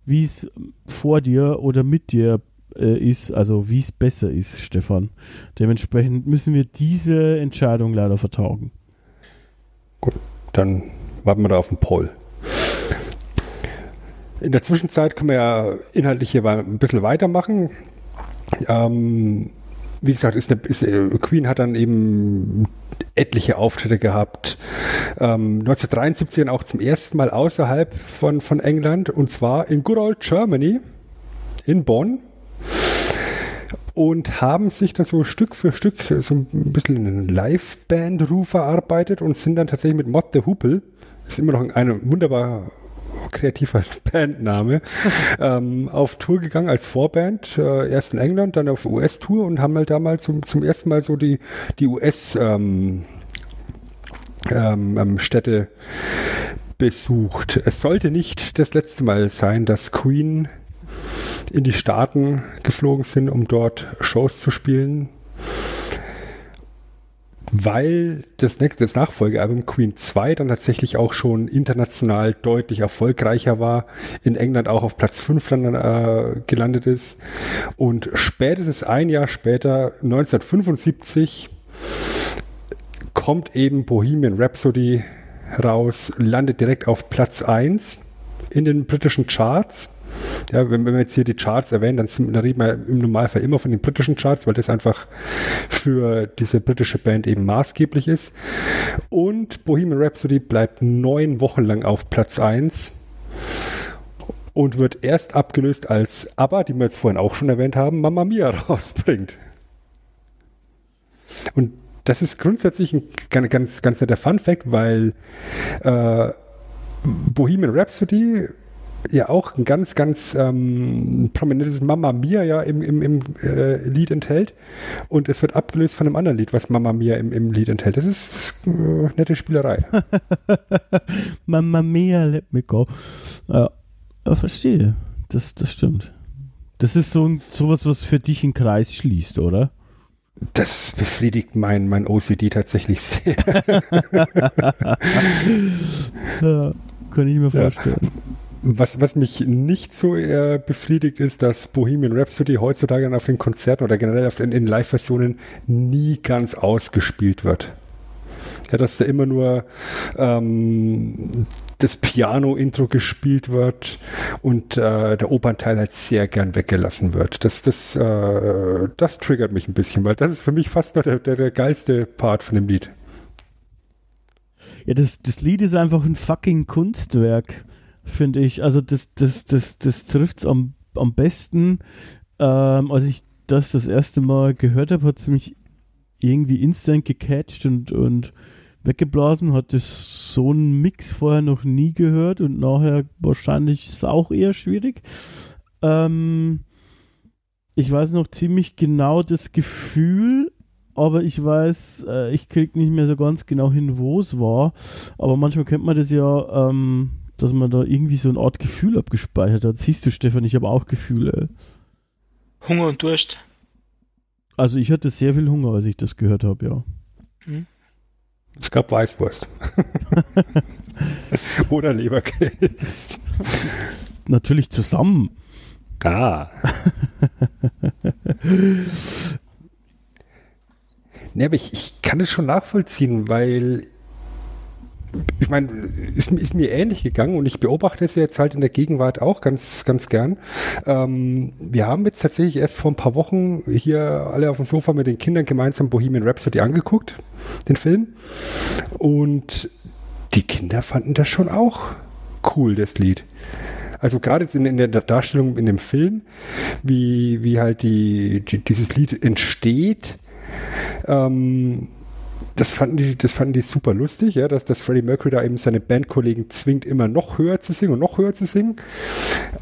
wie es vor dir oder mit dir äh, ist, also wie es besser ist, Stefan. Dementsprechend müssen wir diese Entscheidung leider vertagen. Gut, dann warten wir da auf den Poll. In der Zwischenzeit können wir ja inhaltlich hier ein bisschen weitermachen. Ähm, wie gesagt, ist, eine, ist Queen hat dann eben etliche Auftritte gehabt. Ähm, 1973 auch zum ersten Mal außerhalb von, von England und zwar in Good Old Germany in Bonn und haben sich dann so Stück für Stück so ein bisschen einen Live-Band-Ruf erarbeitet und sind dann tatsächlich mit Mod the das ist immer noch ein wunderbar [LAUGHS] kreativer Bandname, [LAUGHS] ähm, auf Tour gegangen als Vorband, äh, erst in England, dann auf US-Tour und haben halt damals zum, zum ersten Mal so die, die US ähm, ähm, ähm, Städte besucht. Es sollte nicht das letzte Mal sein, dass Queen in die Staaten geflogen sind, um dort Shows zu spielen weil das nächste das Nachfolgealbum Queen 2 dann tatsächlich auch schon international deutlich erfolgreicher war, in England auch auf Platz 5 dann äh, gelandet ist. Und spätestens ein Jahr später, 1975, kommt eben Bohemian Rhapsody raus, landet direkt auf Platz 1 in den britischen Charts ja, wenn, wenn wir jetzt hier die Charts erwähnen, dann, sind, dann reden wir im Normalfall immer von den britischen Charts, weil das einfach für diese britische Band eben maßgeblich ist. Und Bohemian Rhapsody bleibt neun Wochen lang auf Platz 1 und wird erst abgelöst als ABBA, die wir jetzt vorhin auch schon erwähnt haben, Mamma Mia [LAUGHS] rausbringt. Und das ist grundsätzlich ein ganz, ganz, netter Fun Fact, weil äh, Bohemian Rhapsody ja auch ein ganz, ganz ähm, prominentes Mama Mia ja im, im, im äh, Lied enthält. Und es wird abgelöst von einem anderen Lied, was Mama Mia im, im Lied enthält. Das ist äh, nette Spielerei. [LAUGHS] Mama Mia, let me go. Ja, verstehe. Das, das stimmt. Das ist so ein, sowas, was für dich einen Kreis schließt, oder? Das befriedigt mein, mein OCD tatsächlich sehr. [LAUGHS] ja, kann ich mir vorstellen. Ja. Was, was mich nicht so äh, befriedigt, ist, dass Bohemian Rhapsody heutzutage auf den Konzerten oder generell auf den, in Live-Versionen nie ganz ausgespielt wird. Ja, dass da immer nur ähm, das Piano-Intro gespielt wird und äh, der Opernteil halt sehr gern weggelassen wird. Das, das, äh, das triggert mich ein bisschen, weil das ist für mich fast noch der, der, der geilste Part von dem Lied. Ja, das, das Lied ist einfach ein fucking Kunstwerk finde ich. Also das, das, das, das trifft es am, am besten. Ähm, als ich das das erste Mal gehört habe, hat es mich irgendwie instant gecatcht und, und weggeblasen. Hatte so einen Mix vorher noch nie gehört und nachher wahrscheinlich ist es auch eher schwierig. Ähm, ich weiß noch ziemlich genau das Gefühl, aber ich weiß, äh, ich krieg nicht mehr so ganz genau hin, wo es war. Aber manchmal kennt man das ja, ähm, dass man da irgendwie so eine Art Gefühl abgespeichert hat. Siehst du, Stefan, ich habe auch Gefühle. Hunger und Durst. Also ich hatte sehr viel Hunger, als ich das gehört habe, ja. Hm. Es gab Weißwurst. [LAUGHS] Oder Leberkäse. Natürlich zusammen. Ah. [LAUGHS] ne, aber ich, ich kann es schon nachvollziehen, weil ich meine, ist, ist, mir ähnlich gegangen und ich beobachte es jetzt halt in der Gegenwart auch ganz, ganz gern. Ähm, wir haben jetzt tatsächlich erst vor ein paar Wochen hier alle auf dem Sofa mit den Kindern gemeinsam Bohemian Rhapsody angeguckt, den Film. Und die Kinder fanden das schon auch cool, das Lied. Also gerade jetzt in, in, der Darstellung in dem Film, wie, wie halt die, die dieses Lied entsteht, ähm, das fanden die, das fanden die super lustig, ja, dass, dass Freddie Mercury da eben seine Bandkollegen zwingt, immer noch höher zu singen und noch höher zu singen.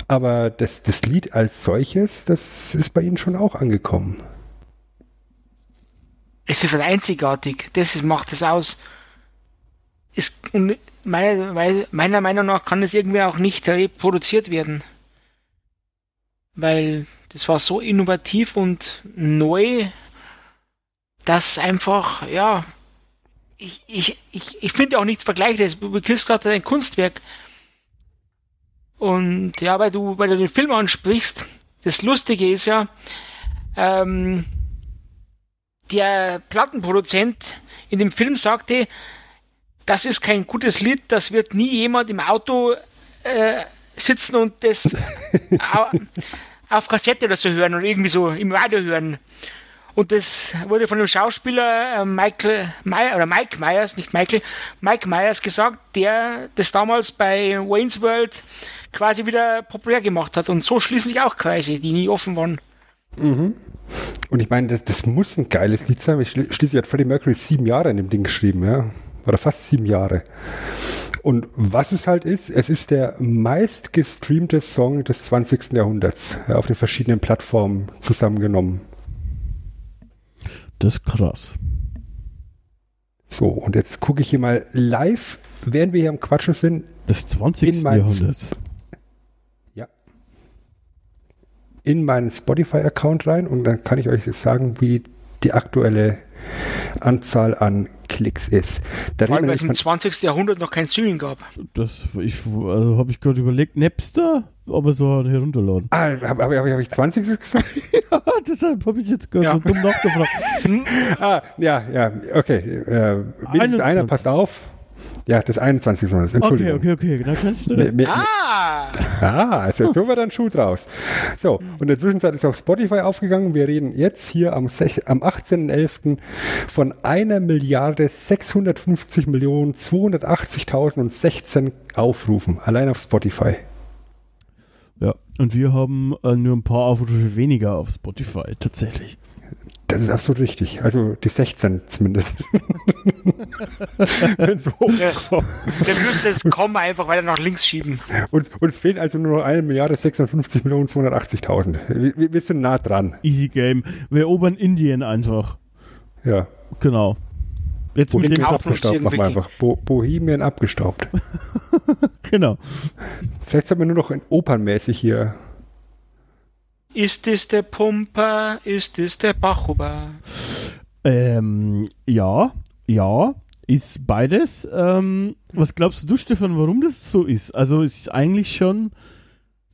Aber das, das Lied als solches, das ist bei ihnen schon auch angekommen. Es ist halt einzigartig. Das ist, macht es aus. Es, und meiner, meiner Meinung nach kann es irgendwie auch nicht reproduziert werden. Weil das war so innovativ und neu, dass einfach, ja, ich, ich, ich, ich finde auch nichts Vergleichbares. Du kriegst gerade ein Kunstwerk. Und ja, weil du, weil du den Film ansprichst, das Lustige ist ja, ähm, der Plattenproduzent in dem Film sagte, das ist kein gutes Lied, das wird nie jemand im Auto äh, sitzen und das [LAUGHS] auf Kassette oder so hören oder irgendwie so im Radio hören. Und das wurde von dem Schauspieler äh, Michael Meyer, oder Mike Myers, nicht Michael, Mike Myers gesagt, der das damals bei Wayne's World quasi wieder populär gemacht hat. Und so schließen sich auch Kreise, die nie offen waren. Mhm. Und ich meine, das, das muss ein geiles Lied sein. Schließlich hat Freddie Mercury sieben Jahre in dem Ding geschrieben, ja. Oder fast sieben Jahre. Und was es halt ist, es ist der meist gestreamte Song des 20. Jahrhunderts ja, auf den verschiedenen Plattformen zusammengenommen. Das ist krass. So, und jetzt gucke ich hier mal live, während wir hier am Quatschen sind. Des 20. Jahrhunderts. Ja. in meinen Spotify-Account rein und dann kann ich euch sagen, wie die aktuelle Anzahl an Klicks ist. Da Vor allem, weil es im nämlich 20. Jahrhundert noch kein Streaming gab. Das, ich, also habe ich gerade überlegt, Napster, aber so herunterladen. ah, habe hab, hab, hab ich 20 gesagt? [LAUGHS] ja, deshalb habe ich jetzt gerade Ja. so dumm nachgefragt. [LAUGHS] ah, ja, ja, okay. Äh, wenigstens 21. einer, passt auf. Ja, das 21. Monats, Okay, Entschuldigung. okay, okay, dann kannst du das. mir- Ah! Ah, also so wird ein Schuh draus. So, und in der Zwischenzeit ist auch Spotify aufgegangen. Wir reden jetzt hier am, am 18.11. von einer Milliarde 650 Millionen 280.016 Aufrufen. Allein auf Spotify. Ja, und wir haben äh, nur ein paar Aufrufe weniger auf Spotify, tatsächlich. Das ist absolut richtig. Also die 16 zumindest. [LAUGHS] Wenn's hochkommt. Der müsste das Komma einfach weiter nach links schieben. und, und es fehlen also nur noch eine Milliarde 650 Millionen 280.000. Wir, wir- sind nah dran. Easy Game. Wir erobern Indien einfach. Ja. Genau. Jetzt mit Bohemien dem abgestaubt, machen wir einfach. Bo Bohemien abgestaubt. [LAUGHS] Genau. Vielleicht sollten wir nur noch in opernmäßig hier. Ist es der Pumper? Ist es der Bachhuber? Ähm, ja, ja, ist beides. Ähm, was glaubst du, Stefan, warum das so ist? Also es ist eigentlich schon,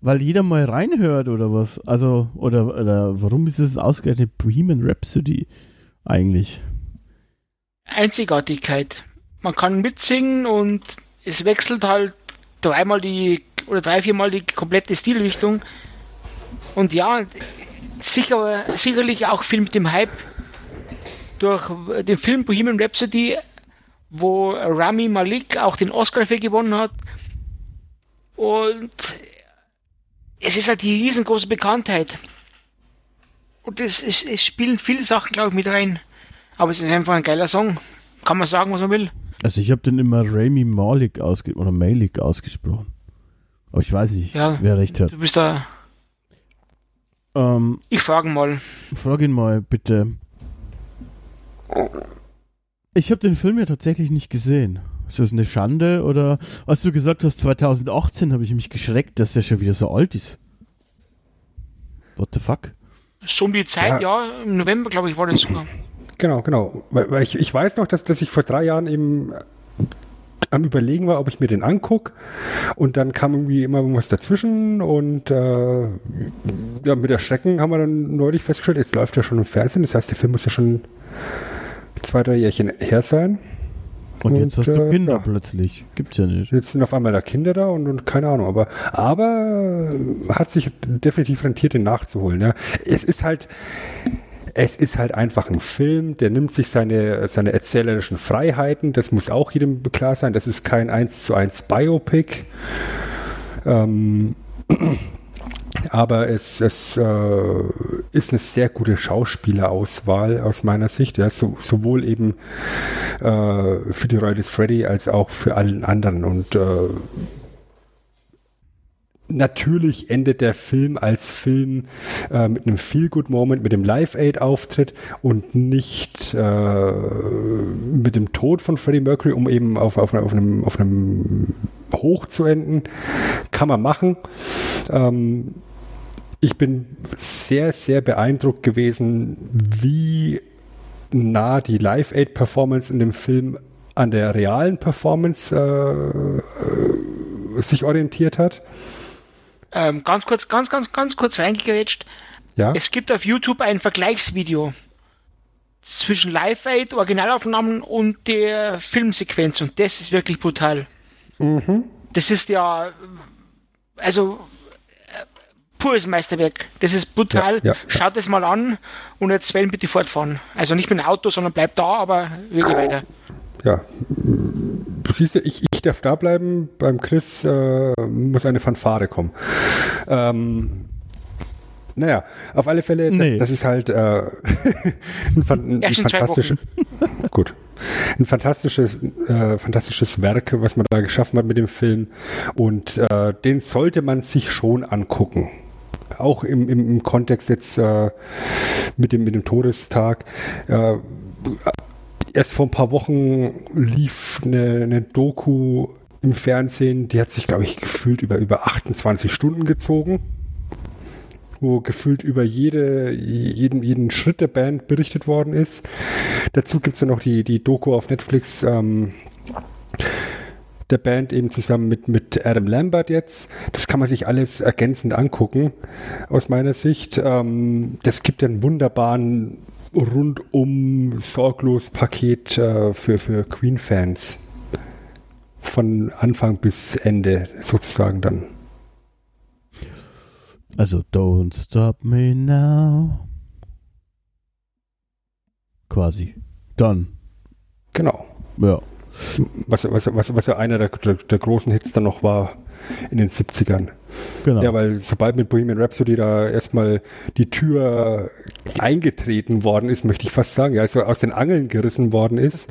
weil jeder mal reinhört oder was? Also, oder, oder warum ist es ausgerechnet Bohemian Rhapsody eigentlich? Einzigartigkeit. Man kann mitsingen und es wechselt halt dreimal die oder drei, viermal die komplette Stilrichtung. Und ja, sicher, sicherlich auch viel mit dem Hype durch den Film Bohemian Rhapsody, wo Rami Malik auch den Oscar dafür gewonnen hat. Und es ist halt die riesengroße Bekanntheit. Und es, es, es spielen viele Sachen, glaube ich, mit rein. Aber es ist einfach ein geiler Song. Kann man sagen, was man will. Also ich habe den immer Rami Malik ausge oder Malik ausgesprochen. Aber ich weiß nicht, Ja. wer recht hat. Du bist da. Ähm, Ich frage mal. frag ihn mal bitte. Ich habe den Film ja tatsächlich nicht gesehen. Ist das eine Schande oder als du gesagt hast 2018, habe ich mich geschreckt, dass der schon wieder so alt ist. What the fuck? So um die Zeit, ja, im November, glaube ich, war das sogar. Genau, genau. Weil, weil ich, ich weiß noch, dass, dass ich vor drei Jahren eben am überlegen war, ob ich mir den angucke. Und dann kam irgendwie immer irgendwas dazwischen und äh, ja, mit Erschrecken haben wir dann neulich festgestellt, jetzt läuft er schon im Fernsehen. Das heißt, der Film muss ja schon zwei, drei Jährchen her sein. Und, jetzt Und, hast du äh, Kinder ja. plötzlich. Gibt's ja nicht. Jetzt sind auf einmal da Kinder da und, und keine Ahnung, aber, aber hat sich definitiv rentiert, den nachzuholen. Ja. Es ist halt, es ist halt einfach ein Film, der nimmt sich seine, seine erzählerischen Freiheiten, das muss auch jedem klar sein, das ist kein 1 zu 1 Biopic. Ähm, aber es, es äh, ist eine sehr gute Schauspielerauswahl aus meiner Sicht, ja, so, sowohl eben äh, für die des Freddy als auch für allen anderen. Und äh, natürlich endet der Film als Film äh, mit einem Feel-Good-Moment, mit dem Live-Aid-Auftritt und nicht äh, mit dem Tod von Freddie Mercury, um eben auf, auf, auf, einem, auf einem Hoch zu enden. Kann man machen. Ähm, ich bin sehr, sehr beeindruckt gewesen, wie nah die Live-Aid-Performance in dem Film an der realen Performance äh, sich orientiert hat. Ähm, ganz kurz, ganz, ganz, ganz kurz reingegrätscht. Ja, Es gibt auf YouTube ein Vergleichsvideo zwischen Live Aid, Originalaufnahmen und der Filmsequenz und das ist wirklich brutal. Mhm. Das ist ja, also äh, pures Meisterwerk. Das ist brutal. Ja, ja, Schaut es mal an und jetzt Sven bitte fortfahren. Also nicht mit dem Auto, sondern bleibt da, aber wirklich weiter. Ja. Siehst du, ich, ich darf da bleiben. Beim Chris äh, muss eine Fanfare kommen. Ähm, naja, auf alle Fälle, das, Nee. das ist halt äh, [LAUGHS] ein, ein, ein fantastisches, gut, ein fantastisches, äh, fantastisches Werk, was man da geschaffen hat mit dem Film. Und äh, den sollte man sich schon angucken. Auch im, im, im Kontext jetzt äh, mit, dem, mit dem Todestag. Erst vor ein paar Wochen lief eine, eine Doku im Fernsehen, die hat sich, glaube ich, gefühlt über, über 28 Stunden gezogen. wo gefühlt über jede, jeden, jeden Schritt der Band berichtet worden ist. Dazu gibt es dann noch die, die Doku auf Netflix, ähm, der Band eben zusammen mit, mit Adam Lambert jetzt. Das kann man sich alles ergänzend angucken, aus meiner Sicht. Ähm, das gibt einen wunderbaren rundum sorglos Paket äh, für, für Queen-Fans. Von Anfang bis Ende sozusagen dann. Also Don't Stop Me Now. Quasi. Dann. Genau. Ja. Was, was, was, was ja einer der, der, der, großen Hits dann noch war in den 70ern. Genau. Ja, weil sobald mit Bohemian Rhapsody da erstmal die Tür eingetreten worden ist, möchte ich fast sagen, ja, also aus den Angeln gerissen worden ist,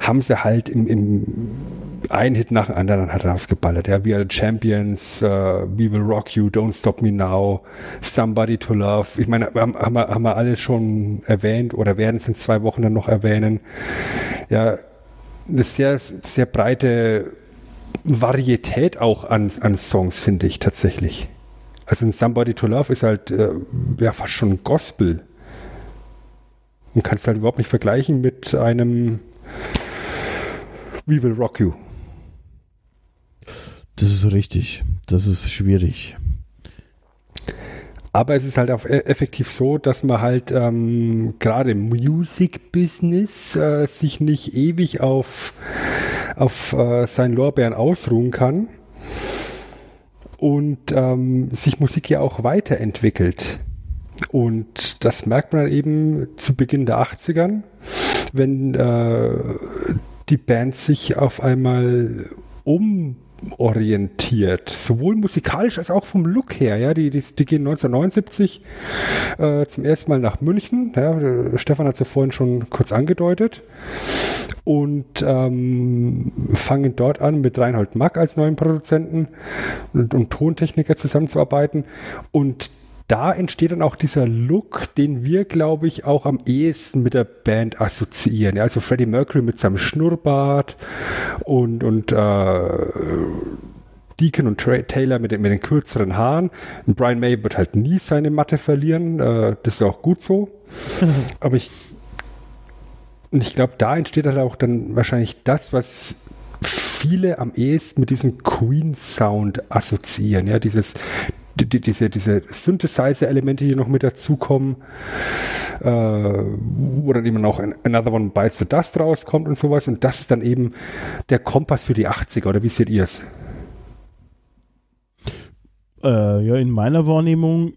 haben sie halt im, im ein Hit nach dem anderen hat rausgeballert. Ja, We are the Champions, uh, We Will Rock You, Don't Stop Me Now, Somebody to Love. Ich meine, haben, haben, wir, haben wir alles schon erwähnt oder werden es in zwei Wochen dann noch erwähnen. Ja, eine sehr, sehr breite Varietät auch an, an Songs, finde ich tatsächlich. Also ein Somebody to Love ist halt äh, ja fast schon Gospel. Und kannst halt überhaupt nicht vergleichen mit einem We Will Rock You. Das ist richtig. Das ist schwierig. Aber es ist halt auch e-, effektiv so, dass man halt ähm, gerade im Music-Business äh, sich nicht ewig auf, auf äh, seinen Lorbeeren ausruhen kann und ähm, sich Musik ja auch weiterentwickelt. Und das merkt man eben zu Beginn der 80ern, wenn äh, die Band sich auf einmal um orientiert, sowohl musikalisch als auch vom Look her. Ja, die, die, die gehen 1979 äh, zum ersten Mal nach München. Ja, Stefan hat es ja vorhin schon kurz angedeutet und ähm, fangen dort an, mit Reinhold Mack als neuen Produzenten und, und Tontechniker zusammenzuarbeiten. Und da entsteht dann auch dieser Look, den wir, glaube ich, auch am ehesten mit der Band assoziieren. Ja, also Freddie Mercury mit seinem Schnurrbart und, und äh, Deacon und Tra Taylor mit den, mit den kürzeren Haaren. Und Brian May wird halt nie seine Matte verlieren. Äh, das ist auch gut so. [LAUGHS] Aber ich, ich glaube, da entsteht halt auch dann wahrscheinlich das, was viele am ehesten mit diesem Queen-Sound assoziieren. Ja, dieses, die, diese, diese Synthesizer-Elemente, die noch mit dazukommen, äh, wo dann eben auch Another One Bites the Dust rauskommt und sowas. Und das ist dann eben der Kompass für die 80er, oder wie seht ihr es? Äh, ja, in meiner Wahrnehmung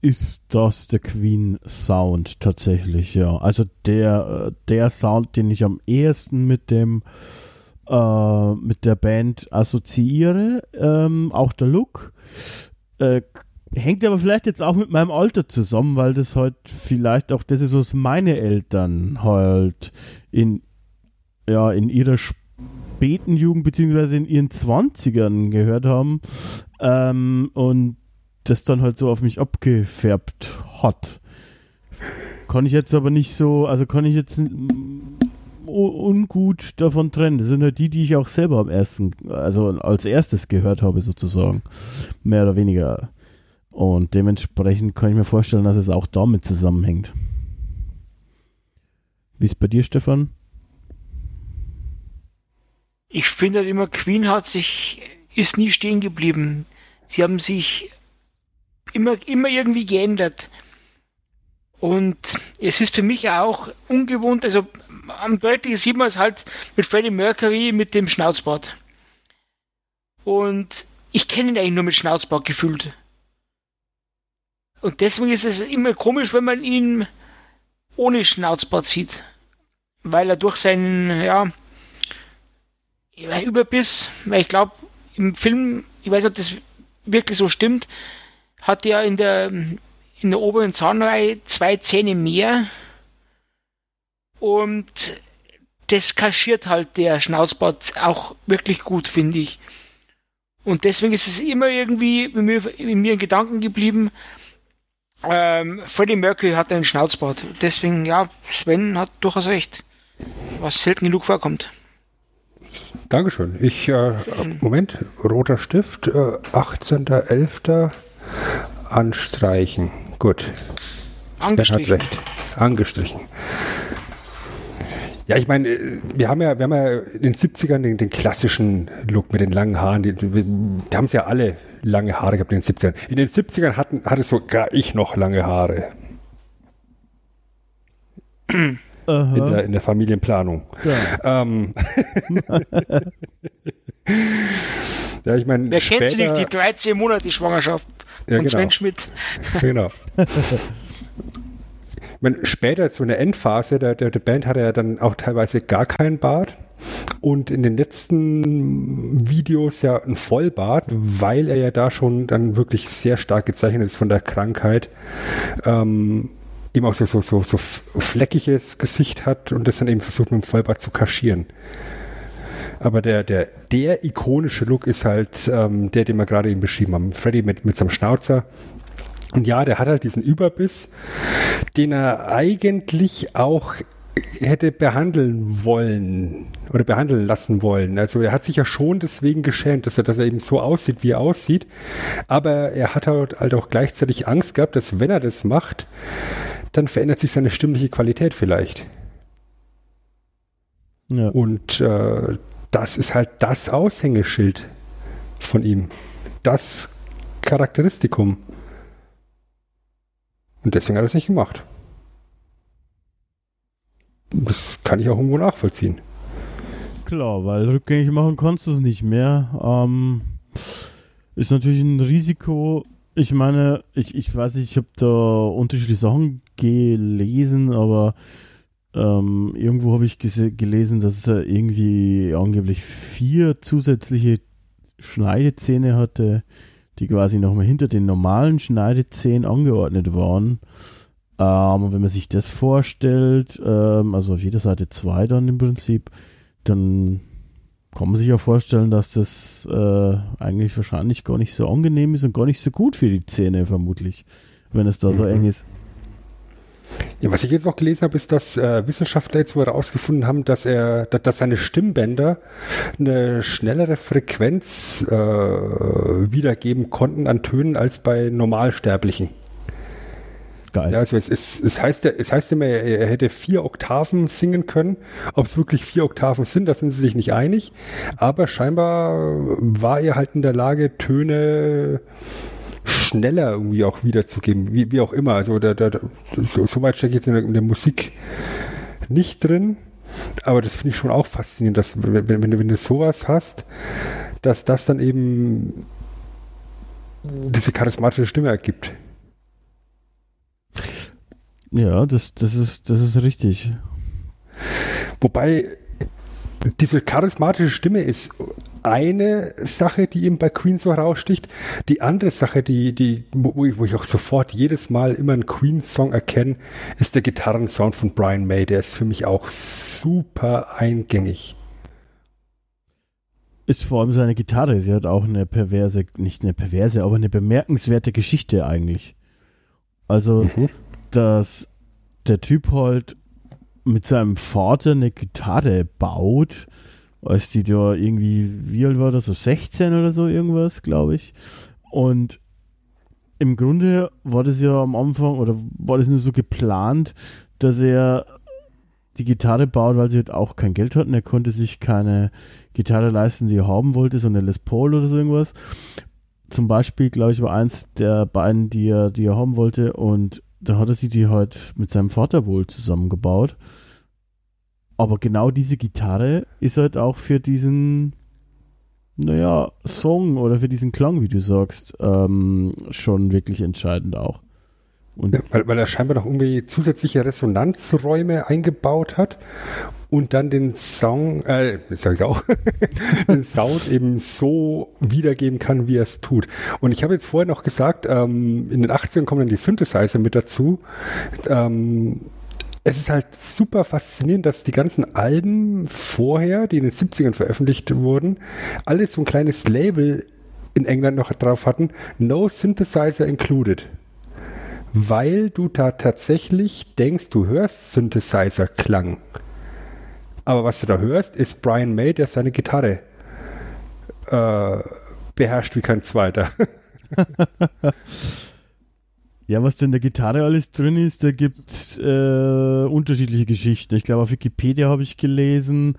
ist das der Queen Sound tatsächlich, ja. Also der, äh, der Sound, den ich am ehesten mit dem äh, mit der Band assoziiere, ähm, auch der Look. Äh, hängt aber vielleicht jetzt auch mit meinem Alter zusammen, weil das halt vielleicht auch das ist, was meine Eltern halt in, ja, in ihrer späten Jugend beziehungsweise in ihren Zwanzigern gehört haben ähm, und das dann halt so auf mich abgefärbt hat. Kann ich jetzt aber nicht so, also kann ich jetzt ungut davon trennen. Das sind halt die, die ich auch selber am ersten, also als erstes gehört habe, sozusagen. Mehr oder weniger. Und dementsprechend kann ich mir vorstellen, dass es auch damit zusammenhängt. Wie ist bei dir, Stefan? Ich finde halt immer, Queen hat sich, ist nie stehen geblieben. Sie haben sich immer, immer irgendwie geändert. Und es ist für mich auch ungewohnt, also am deutlichsten sieht man es halt mit Freddie Mercury mit dem Schnauzbart. Und ich kenne ihn eigentlich nur mit Schnauzbart gefühlt. Und deswegen ist es immer komisch, wenn man ihn ohne Schnauzbart sieht. Weil er durch seinen, ja, Überbiss, weil ich glaube, im Film, ich weiß nicht, ob das wirklich so stimmt, hat er in der, in der oberen Zahnreihe zwei Zähne mehr und das kaschiert halt der Schnauzbart auch wirklich gut, finde ich. Und deswegen ist es immer irgendwie in mir, in mir in Gedanken geblieben, ähm, Freddie Mercury hat einen Schnauzbart. Deswegen, ja, Sven hat durchaus recht. Was selten genug vorkommt. Dankeschön. Ich, äh, Moment, roter Stift, äh, 18.11. Anstreichen. Gut. Sven hat Angestrichen. recht. Angestrichen. Ja, ich meine, äh, wir haben ja, wir haben ja in den 70ern den, den klassischen Look mit den langen Haaren. Die, die, die haben es ja alle lange Haare gehabt in den 70ern. In den 70ern hatten, hatte sogar ich noch lange Haare in der, in der Familienplanung. Ja. Ähm. [LAUGHS] ja, ich meine, Wer kennt sie nicht, die 13 Monate Schwangerschaft Ja, von genau. Sven Schmidt? Genau. [LAUGHS] meine, später, so in der Endphase der, der, der Band, hatte er dann auch teilweise gar keinen Bart. Und in den letzten Videos ja ein Vollbart, weil er ja da schon dann wirklich sehr stark gezeichnet ist von der Krankheit. Ähm, eben auch so, so, so, so fleckiges Gesicht hat und das dann eben versucht mit dem Vollbart zu kaschieren. Aber der, der, der ikonische Look ist halt ähm, der, den wir gerade eben beschrieben haben. Freddy mit, mit seinem Schnauzer. Und ja, der hat halt diesen Überbiss, den er eigentlich auch hätte behandeln wollen oder behandeln lassen wollen. Also er hat sich ja schon deswegen geschämt, dass er, dass er eben so aussieht, wie er aussieht. Aber er hat halt, halt auch gleichzeitig Angst gehabt, dass wenn er das macht, dann verändert sich seine stimmliche Qualität vielleicht. Ja. Und äh, das ist halt das Aushängeschild von ihm. Das Charakteristikum. Und deswegen hat er es nicht gemacht. Das kann ich auch irgendwo nachvollziehen. Klar, weil rückgängig machen kannst du es nicht mehr. Ähm, ist natürlich ein Risiko. Ich meine, ich, ich weiß nicht, ich habe da unterschiedliche Sachen gelesen, aber ähm, irgendwo habe ich gelesen, dass er irgendwie angeblich vier zusätzliche Schneidezähne hatte, die quasi nochmal hinter den normalen Schneidezähnen angeordnet waren. Ähm, und wenn man sich das vorstellt, ähm, also auf jeder Seite zwei dann im Prinzip, dann kann man sich ja vorstellen, dass das äh, eigentlich wahrscheinlich gar nicht so angenehm ist und gar nicht so gut für die Zähne vermutlich, wenn es da so Mhm. eng ist. Ja, was ich jetzt noch gelesen habe, ist, dass äh, Wissenschaftler jetzt wohl herausgefunden haben, dass er, dass, seine Stimmbänder eine schnellere Frequenz äh, wiedergeben konnten an Tönen als bei Normalsterblichen. Geil. Ja, also es, ist, es, heißt, es heißt immer, er, er hätte vier Oktaven singen können. Ob es wirklich vier Oktaven sind, da sind sie sich nicht einig. Aber scheinbar war er halt in der Lage, Töne schneller irgendwie auch wiederzugeben, wie, wie auch immer. Also da, da, so, so weit stecke ich jetzt in der, in der Musik nicht drin. Aber das finde ich schon auch faszinierend, dass wenn, wenn, wenn, du, wenn du sowas hast, dass das dann eben diese charismatische Stimme ergibt. Ja, das, das, ist, das ist richtig. Wobei diese charismatische Stimme ist eine Sache, die ihm bei Queen so heraussticht. Die andere Sache, die, die, wo, ich, wo ich auch sofort jedes Mal immer einen Queen-Song erkenne, ist der Gitarrensound von Brian May. Der ist für mich auch super eingängig. Ist vor allem seine Gitarre. Sie hat auch eine perverse, nicht eine perverse, aber eine bemerkenswerte Geschichte eigentlich. Also, Mhm. dass der Typ halt mit seinem Vater eine Gitarre baut, als die da irgendwie, wie alt war das, so 16 oder so irgendwas, glaube ich. Und im Grunde war das ja am Anfang, oder war das nur so geplant, dass er die Gitarre baut, weil sie halt auch kein Geld hatten. Er konnte sich keine Gitarre leisten, die er haben wollte, so eine Les Paul oder so irgendwas. Zum Beispiel, glaube ich, war eins der beiden, die er, die er haben wollte. Und da hat er sich die halt mit seinem Vater wohl zusammengebaut. Aber genau diese Gitarre ist halt auch für diesen, naja, Song oder für diesen Klang, wie du sagst, ähm, schon wirklich entscheidend auch. Ja, weil, weil er scheinbar noch irgendwie zusätzliche Resonanzräume eingebaut hat und dann den Song, äh, sag ich auch, [LAUGHS] den Sound eben so wiedergeben kann, wie er es tut. Und ich habe jetzt vorher noch gesagt, ähm, in den 80ern kommen dann die Synthesizer mit dazu. Ähm, es ist halt super faszinierend, dass die ganzen Alben vorher, die in den 70ern veröffentlicht wurden, alles so ein kleines Label in England noch drauf hatten, No Synthesizer Included weil du da tatsächlich denkst, du hörst Synthesizer-Klang. Aber was du da hörst, ist Brian May, der seine Gitarre äh, beherrscht wie kein zweiter. [LAUGHS] [LAUGHS] Ja, was denn der Gitarre alles drin ist, da gibt es äh, unterschiedliche Geschichten. Ich glaube, auf Wikipedia habe ich gelesen,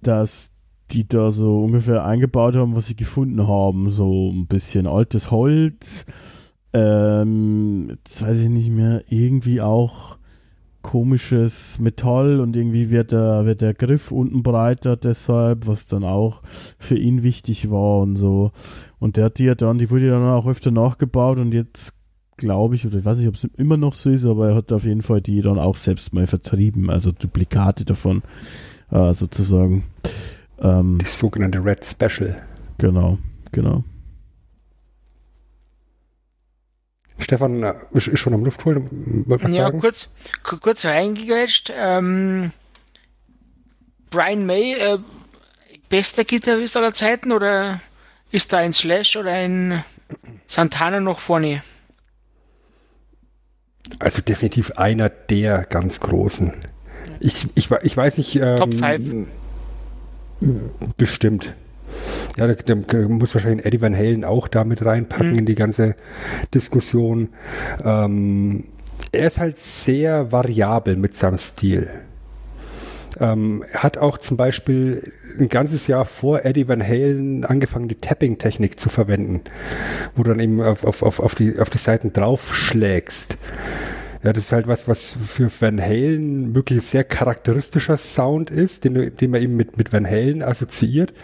dass die da so ungefähr eingebaut haben, was sie gefunden haben. So ein bisschen altes Holz. Ähm, jetzt weiß ich nicht mehr, irgendwie auch komisches Metall und irgendwie wird der, wird der Griff unten breiter deshalb, was dann auch für ihn wichtig war und so. Und der hat die ja dann, die wurde dann auch öfter nachgebaut und jetzt glaube ich, oder ich weiß nicht, ob es immer noch so ist, aber er hat auf jeden Fall die dann auch selbst mal vertrieben, also Duplikate davon äh, sozusagen. Ähm, das sogenannte Red Special. Genau, genau. Stefan äh, ist schon am Luft holen. Ja, sagen? kurz, kurz reingegrätscht. Ähm, Brian May, äh, bester Gitarrist aller Zeiten oder ist da ein Slash oder ein Santana noch vorne? Also definitiv einer der ganz großen. Ich, ich, ich weiß nicht. Ähm, Top 5. Bestimmt. Ja, da, da, muss wahrscheinlich Eddie Van Halen auch da mit reinpacken mhm. in die ganze Diskussion. Ähm, er ist halt sehr variabel mit seinem Stil. Ähm, er hat auch zum Beispiel ein ganzes Jahr vor Eddie Van Halen angefangen, die Tapping-Technik zu verwenden, wo du dann eben auf, auf, auf, auf, die, auf die Seiten draufschlägst. Ja, das ist halt was, was für Van Halen wirklich sehr charakteristischer Sound ist, den, den man eben mit, mit Van Halen assoziiert.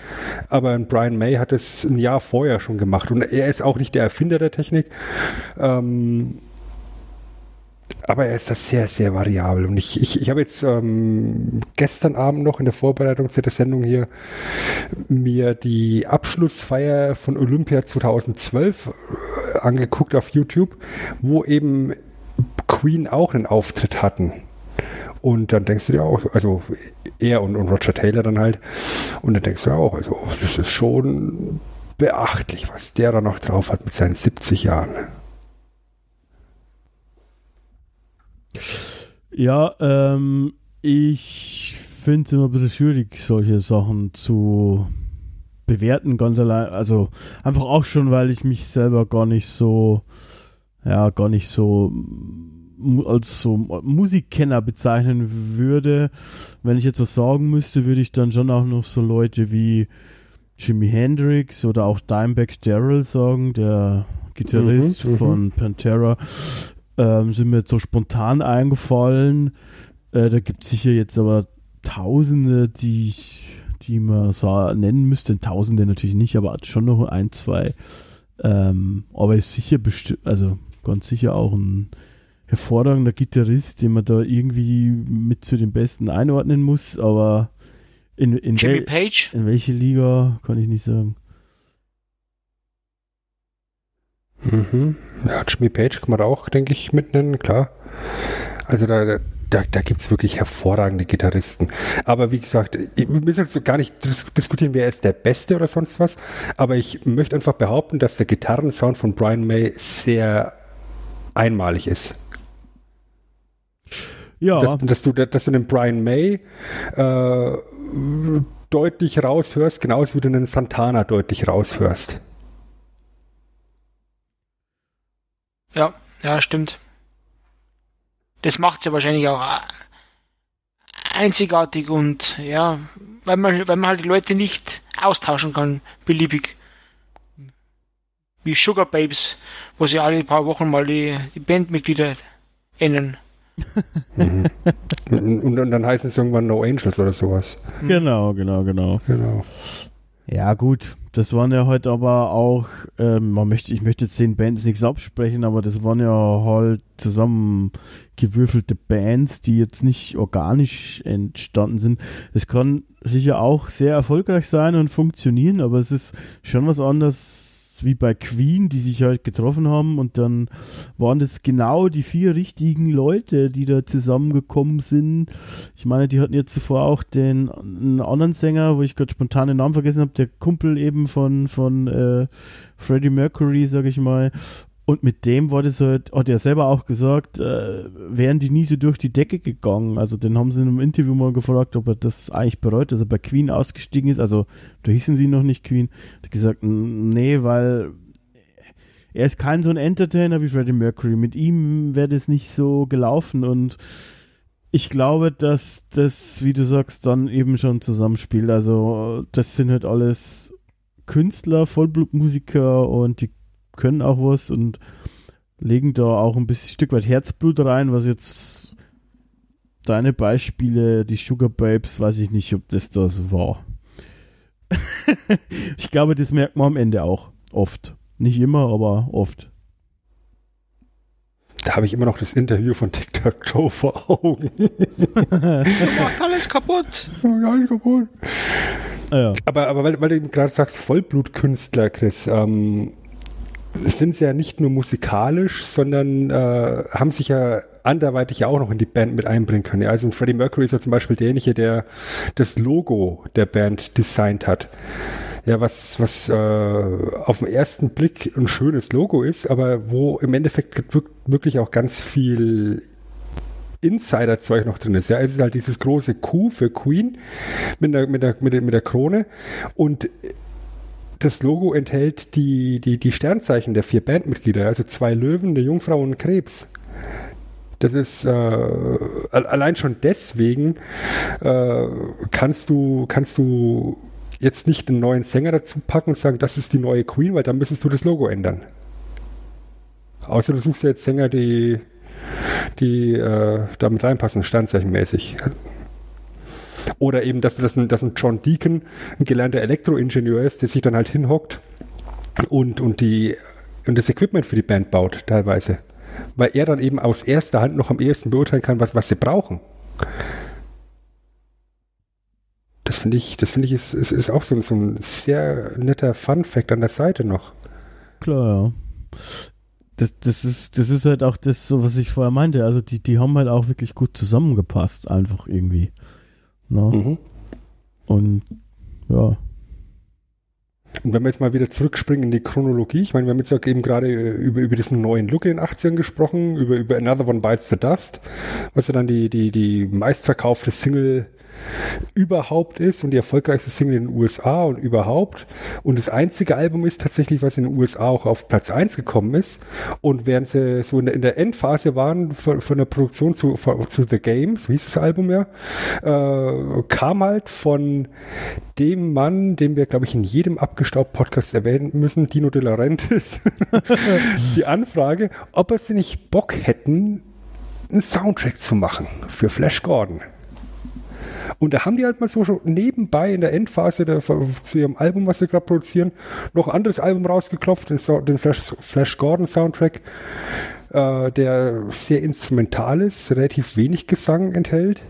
Aber Brian May hat es ein Jahr vorher schon gemacht und er ist auch nicht der Erfinder der Technik. Ähm, aber er ist da sehr, sehr variabel. Und ich, ich, ich habe jetzt ähm, gestern Abend noch in der Vorbereitung zu der Sendung hier mir die Abschlussfeier von Olympia 2012 äh, angeguckt auf YouTube, wo eben Queen auch einen Auftritt hatten. Und dann denkst du dir auch, also er und, und Roger Taylor dann halt, und dann denkst du auch, also das ist schon beachtlich, was der da noch drauf hat mit seinen 70 Jahren. Ja, ähm, ich finde es immer ein bisschen schwierig, solche Sachen zu bewerten, ganz allein. Also einfach auch schon, weil ich mich selber gar nicht so, ja, gar nicht so als so Musikkenner bezeichnen würde. Wenn ich jetzt was sagen müsste, würde ich dann schon auch noch so Leute wie Jimi Hendrix oder auch Dimebag Darrell sagen, der Gitarrist mhm, mhm. von Pantera, ähm, sind mir jetzt so spontan eingefallen. Äh, da gibt es sicher jetzt aber Tausende, die ich, die man so nennen müsste. Tausende natürlich nicht, aber schon noch ein, zwei. Ähm, aber ist sicher bestimmt, also ganz sicher auch ein hervorragender Gitarrist, den man da irgendwie mit zu den Besten einordnen muss, aber in, in, Page? in welche Liga kann ich nicht sagen. Mhm. Ja, Jimmy Page kann man auch, denke ich, mitnennen, klar. Also da, da, da gibt es wirklich hervorragende Gitarristen. Aber wie gesagt, wir müssen jetzt so gar nicht diskutieren, wer ist der Beste oder sonst was. Aber ich möchte einfach behaupten, dass der Gitarrensound von Brian May sehr einmalig ist. Ja. Dass, dass, du, dass du den Brian May äh, deutlich raushörst, genauso wie du den Santana deutlich raushörst. Ja, ja, stimmt. Das macht es ja wahrscheinlich auch einzigartig und ja, weil man, weil man halt die Leute nicht austauschen kann, beliebig. Wie Sugar Babes, wo sie alle paar Wochen mal die, die Bandmitglieder ändern. mhm. [LAUGHS] und, und, dann heißt es irgendwann No Angels oder sowas. Genau, genau, genau. Genau. Ja, gut. Das waren ja heute aber auch, ähm, man möchte, ich möchte jetzt den Bands nichts absprechen, aber das waren ja halt zusammengewürfelte Bands, die jetzt nicht organisch entstanden sind. Das kann sicher auch sehr erfolgreich sein und funktionieren, aber es ist schon was anderes, wie bei Queen, die sich halt getroffen haben und dann waren das genau die vier richtigen Leute, die da zusammengekommen sind. Ich meine, die hatten jetzt zuvor auch den einen anderen Sänger, wo ich gerade spontan den Namen vergessen habe, der Kumpel eben von, von äh, Freddie Mercury, sag ich mal. Und mit dem das halt, hat er selber auch gesagt, äh, wären die nie so durch die Decke gegangen. Also den haben sie in einem Interview mal gefragt, ob er das eigentlich bereut, dass er bei Queen ausgestiegen ist. Also da hießen sie noch nicht Queen. Er hat gesagt, nee, weil er ist kein so ein Entertainer wie Freddie Mercury. Mit ihm wäre das nicht so gelaufen und ich glaube, dass das, wie du sagst, dann eben schon zusammenspielt. Also, das sind halt alles Künstler, Vollblutmusiker und die können auch was und legen da auch ein bisschen Stück weit Herzblut rein, was jetzt deine Beispiele, die Sugar Babes, weiß ich nicht, ob das da so war. [LAUGHS] ich glaube, das merkt man am Ende auch. Oft. Nicht immer, aber oft. Da habe ich immer noch das Interview von TikTok [LAUGHS] Joe vor Augen. macht alles kaputt. alles kaputt. Ja. Aber, aber weil, weil du gerade sagst, Vollblutkünstler, Chris, ähm, sind sie ja nicht nur musikalisch, sondern äh, haben sich ja anderweitig auch noch in die Band mit einbringen können. Also Freddie Mercury ist ja zum Beispiel derjenige, der das Logo der Band designt hat. Ja, was, was äh, auf den ersten Blick ein schönes Logo ist, aber wo im Endeffekt wirklich auch ganz viel Insider-Zeug noch drin ist. Ja, es ist halt dieses große Q für Queen mit der, mit der, mit der, mit der Krone und das Logo enthält die, die, die Sternzeichen der vier Bandmitglieder, also zwei Löwen, eine Jungfrau und ein Krebs. Das ist äh, allein schon deswegen äh, kannst du kannst du jetzt nicht einen neuen Sänger dazu packen und sagen, das ist die neue Queen, weil dann müsstest du das Logo ändern. Außer du suchst jetzt Sänger, die, die äh, damit reinpassen, standzeichenmäßig. Oder eben, dass, dass, ein, dass ein John Deacon ein gelernter Elektroingenieur ist, der sich dann halt hinhockt und, und, die, und das Equipment für die Band baut, teilweise. Weil er dann eben aus erster Hand noch am ehesten beurteilen kann, was, was sie brauchen. Das finde ich, das finde ich, ist, ist, ist auch so, so ein sehr netter Fun-Fact an der Seite noch. Klar, ja. Das, das, ist, das ist halt auch das, so was ich vorher meinte. Also die, die haben halt auch wirklich gut zusammengepasst, einfach irgendwie. No? Ne? Mhm. Und ja. Und wenn wir jetzt mal wieder zurückspringen in die Chronologie, ich meine, wir haben jetzt eben gerade äh, über, über diesen neuen Look in den 80ern gesprochen, über, über Another One Bites the Dust, was ja dann die, die, die meistverkaufte Single überhaupt ist und die erfolgreichste Single in den USA und überhaupt. Und das einzige Album ist tatsächlich, was in den USA auch auf Platz 1 gekommen ist. Und während sie so in der, Endphase waren von, von, der Produktion zu, zu The Game, so hieß das Album ja, äh, kam halt von dem Mann, den wir, glaube ich, in jedem abgestaubt Podcast erwähnen müssen, Dino De Laurentiis, [LAUGHS] die Anfrage, ob er sie nicht Bock hätten, einen Soundtrack zu machen für Flash Gordon. Und da haben die halt mal so schon nebenbei in der Endphase der, zu ihrem Album, was sie gerade produzieren, noch ein anderes Album rausgeklopft, den, den Flash, Flash, Gordon Soundtrack, äh, der sehr instrumental ist, relativ wenig Gesang enthält,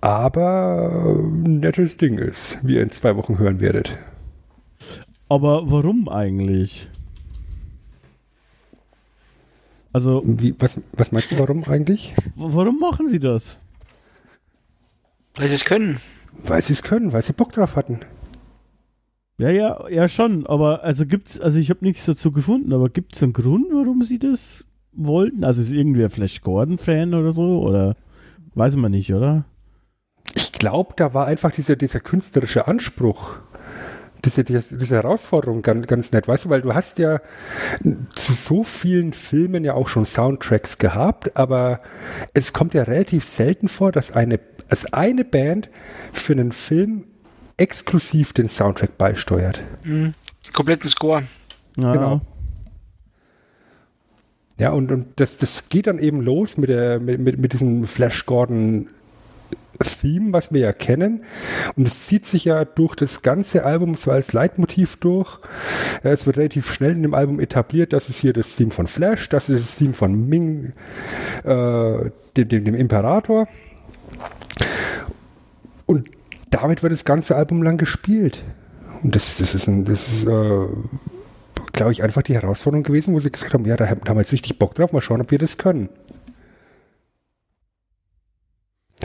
aber ein nettes Ding ist, wie ihr in zwei Wochen hören werdet. Aber warum eigentlich? Also. Wie, was, was meinst du, warum eigentlich? Warum machen sie das? Weil sie es können. Weil sie es können, weil sie Bock drauf hatten. Ja, ja, ja schon, aber also gibt's, also ich habe nichts dazu gefunden, aber gibt es einen Grund, warum sie das wollten? Also ist irgendwer Flash Gordon-Fan oder so? Oder weiß man nicht, oder? Ich glaube, da war einfach dieser, dieser künstlerische Anspruch diese, diese, Herausforderung ganz, ganz nett, weißt du, weil du hast ja zu so vielen Filmen ja auch schon Soundtracks gehabt, aber es kommt ja relativ selten vor, dass eine, als eine Band für einen Film exklusiv den Soundtrack beisteuert. Mhm. Kompletten Score. Ja. Genau. Ja, und, und das, das geht dann eben los mit, der, mit, mit, mit diesem Flash Gordon Theme, was wir ja kennen. Und es zieht sich ja durch das ganze Album so als Leitmotiv durch. Es wird relativ schnell in dem Album etabliert, das ist hier das Theme von Flash, das ist das Theme von Ming, äh, dem, dem, dem Imperator. Und damit wird das ganze Album lang gespielt. Und das, das ist, ein, das ist äh, glaube ich, einfach die Herausforderung gewesen, wo sie gesagt haben, ja, da haben wir jetzt richtig Bock drauf, mal schauen, ob wir das können.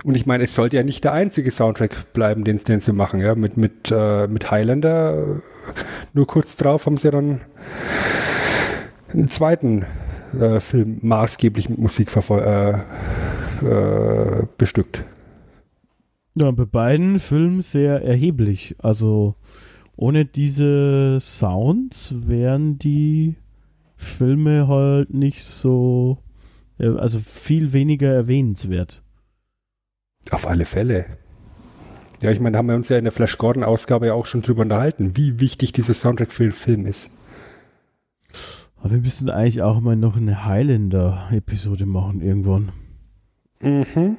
Und ich meine, es sollte ja nicht der einzige Soundtrack bleiben, den, den sie machen. Ja? Mit, mit, äh, mit Highlander, nur kurz drauf, haben sie dann einen zweiten äh, Film maßgeblich mit Musik äh, äh, bestückt. Ja, bei beiden Filmen sehr erheblich. Also ohne diese Sounds wären die Filme halt nicht so, äh, also viel weniger erwähnenswert. Auf alle Fälle. Ja, ich meine, da haben wir uns ja in der Flash Gordon-Ausgabe ja auch schon drüber unterhalten, wie wichtig dieser Soundtrack für den Film ist. Aber wir müssen eigentlich auch mal noch eine Highlander-Episode machen irgendwann. Mhm.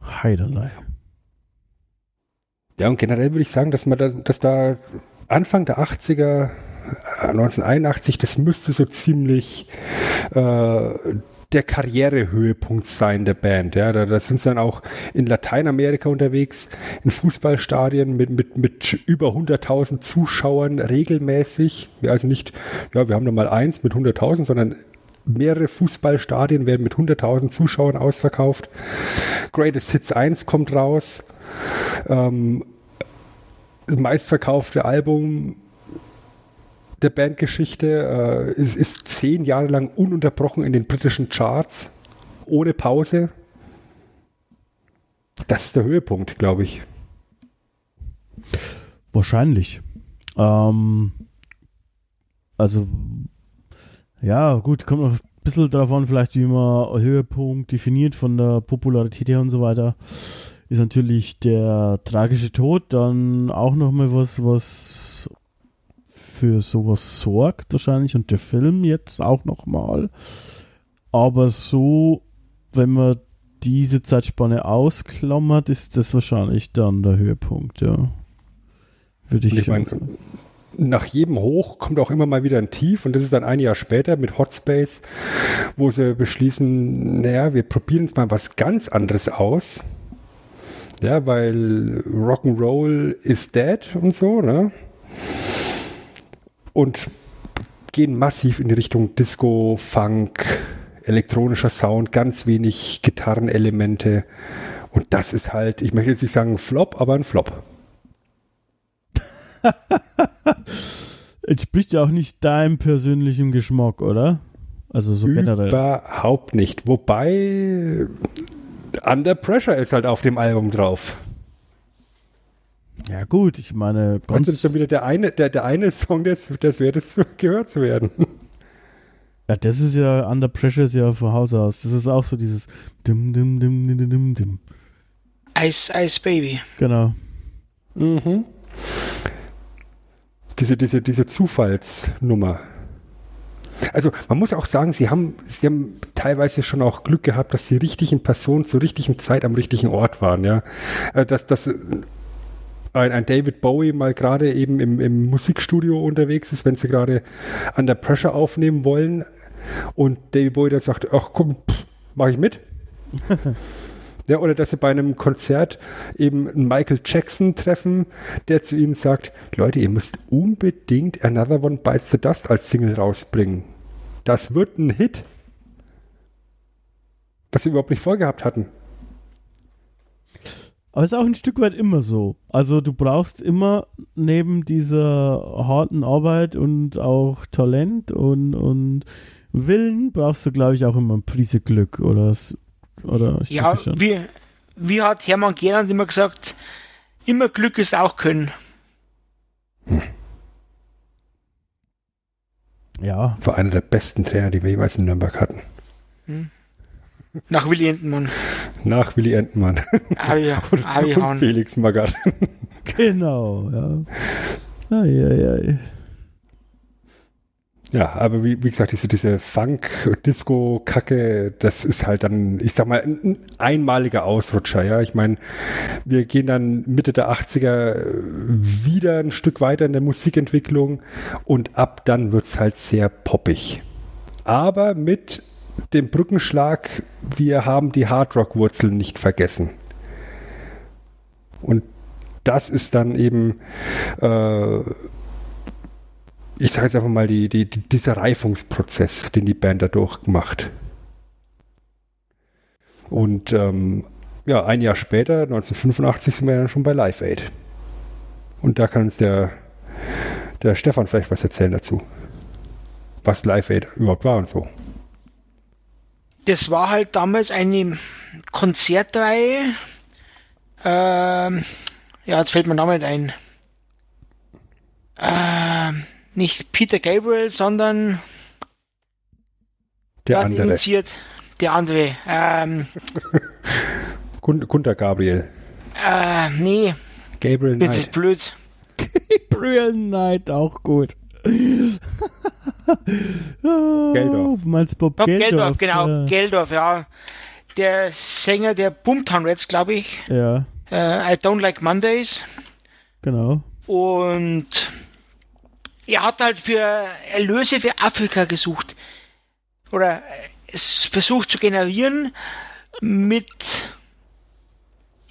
Heiderlei. Ja, und generell würde ich sagen, dass man da, dass da Anfang der 80er, äh, 1981, das müsste so ziemlich äh, der Karrierehöhepunkt sein der Band. Ja, da, da sind sie dann auch in Lateinamerika unterwegs, in Fußballstadien mit, mit, mit über 100.000 Zuschauern regelmäßig. Ja, also nicht, ja, wir haben da mal eins mit 100.000, sondern mehrere Fußballstadien werden mit 100.000 Zuschauern ausverkauft. Greatest Hits 1 kommt raus. Ähm, meistverkaufte Album der Bandgeschichte. Äh, es ist zehn Jahre lang ununterbrochen in den britischen Charts, ohne Pause. Das ist der Höhepunkt, glaube ich. Wahrscheinlich. Ähm, also, ja, gut, kommt noch ein bisschen darauf an, vielleicht wie man Höhepunkt definiert von der Popularität her und so weiter. Ist natürlich der tragische Tod dann auch nochmal was, was für sowas sorgt wahrscheinlich und der Film jetzt auch nochmal. Aber so, wenn man diese Zeitspanne ausklammert, ist das wahrscheinlich dann der Höhepunkt, ja. Würde ich, Und ich meine, sagen. nach jedem Hoch kommt auch immer mal wieder ein Tief und das ist dann ein Jahr später mit Hotspace, wo sie beschließen, naja, wir probieren jetzt mal was ganz anderes aus. Ja, weil Rock'n'Roll is dead und so, ne? Und gehen massiv in die Richtung Disco, Funk, elektronischer Sound, ganz wenig Gitarrenelemente. Und das ist halt, ich möchte jetzt nicht sagen ein Flop, aber ein Flop. [LAUGHS] Entspricht ja auch nicht deinem persönlichen Geschmack, oder? Also so generell. Überhaupt nicht. Wobei Under Pressure ist halt auf dem Album drauf. Ja gut, ich meine, Und das ist ganz, dann wieder der eine, der, der eine Song, des, des wert ist, gehört zu werden. ja, das ist ja, Under Pressure ist ja von Haus aus. Das ist auch so dieses dim, dim, dim, dim, dim, dim, dim. Ice Ice Baby. Genau. Mhm. Diese, diese, diese Zufallsnummer. Also man muss auch sagen, sie haben, sie haben teilweise schon auch Glück gehabt, dass die richtigen Personen zur richtigen Zeit am richtigen Ort waren, ja. Äh, Dass, dass ein, ein David Bowie mal gerade eben im, im Musikstudio unterwegs ist, wenn sie gerade Under Pressure aufnehmen wollen und David Bowie dann sagt, ach komm, pff, mach ich mit. [LAUGHS] Ja, oder dass sie bei einem Konzert eben einen Michael Jackson treffen, der zu ihnen sagt, Leute, ihr müsst unbedingt Another One Bites the Dust als Single rausbringen. Das wird ein Hit. Was sie überhaupt nicht vorgehabt hatten. Aber es ist auch ein Stück weit immer so. Also du brauchst immer neben dieser harten Arbeit und auch Talent und, und Willen brauchst du, glaube ich, auch immer ein Prise Glück oder oder ich Ja, wie, wie hat Hermann Gerland immer gesagt, immer Glück ist auch Können. Ja, War einer der besten Trainer, die wir jemals in Nürnberg hatten. Nach Willi Entenmann. Nach Willi Entenmann Avi, [LAUGHS] und, Avi und Hahn. Felix Magath. [LAUGHS] genau, ja. Ei, ei, ei. Ja, aber wie, wie gesagt, diese, diese Funk-Disco-Kacke, das ist halt dann, ich sag mal, ein, ein einmaliger Ausrutscher, ja. Ich meine, wir gehen dann Mitte der 80er wieder ein Stück weiter in der Musikentwicklung und ab dann wird's halt sehr poppig. Aber mit dem Brückenschlag, wir haben die Hardrock-Wurzeln nicht vergessen. Und das ist dann eben äh, ich sage jetzt einfach mal, die, die, die, dieser Reifungsprozess, den die Band da durchgemacht. Und ähm, ja, ein Jahr später, 1985, sind wir dann schon bei Live Aid. Und da kann uns der, der Stefan vielleicht was erzählen dazu. Was Live Aid überhaupt war und so. Das war halt damals eine Konzertreihe. Ähm, ja, jetzt fällt mir Name nicht ein. Ähm, nicht Peter Gabriel, sondern Der andere. initiiert. Der andere. Ähm, [LAUGHS] Gun Gunter Gabriel. äh, nee, Gabriel jetzt ist Knight. blöd. [LAUGHS] Gabriel Knight, auch gut. Geldorf. Meinst Bob, Bob Geldorf? Geldorf, genau, Ja. Geldorf, ja. Der Sänger der Boomtown Rats, glaube ich. ja, Äh, I Don't Like Mondays. genau. Und er hat halt für Erlöse für Afrika gesucht. Oder es versucht zu generieren mit.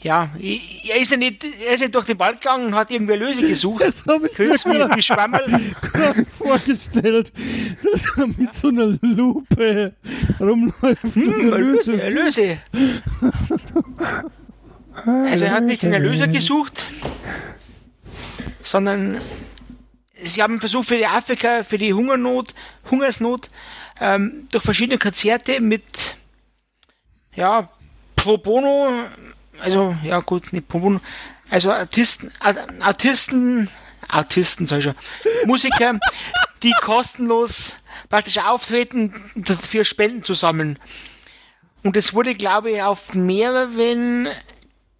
Ja, er ist ja nicht, er ist ja durch den Wald gegangen und hat irgendwie Erlöse gesucht. Das habe ich mir gerade vorgestellt, dass er mit so einer Lupe rumläuft. und Hm, Erlöse, sucht. Erlöse. Also er hat nicht den Erlöser gesucht, sondern sie haben versucht für die Afrika, für die Hungernot, Hungersnot, ähm, durch verschiedene Konzerte mit, ja, pro bono, also, ja gut, nicht bono, also Artisten, Art- Artisten, Artisten, sag ich schon, Musiker, [LAUGHS] die kostenlos praktisch auftreten, dafür Spenden zu sammeln. Und es wurde, glaube ich, auf mehreren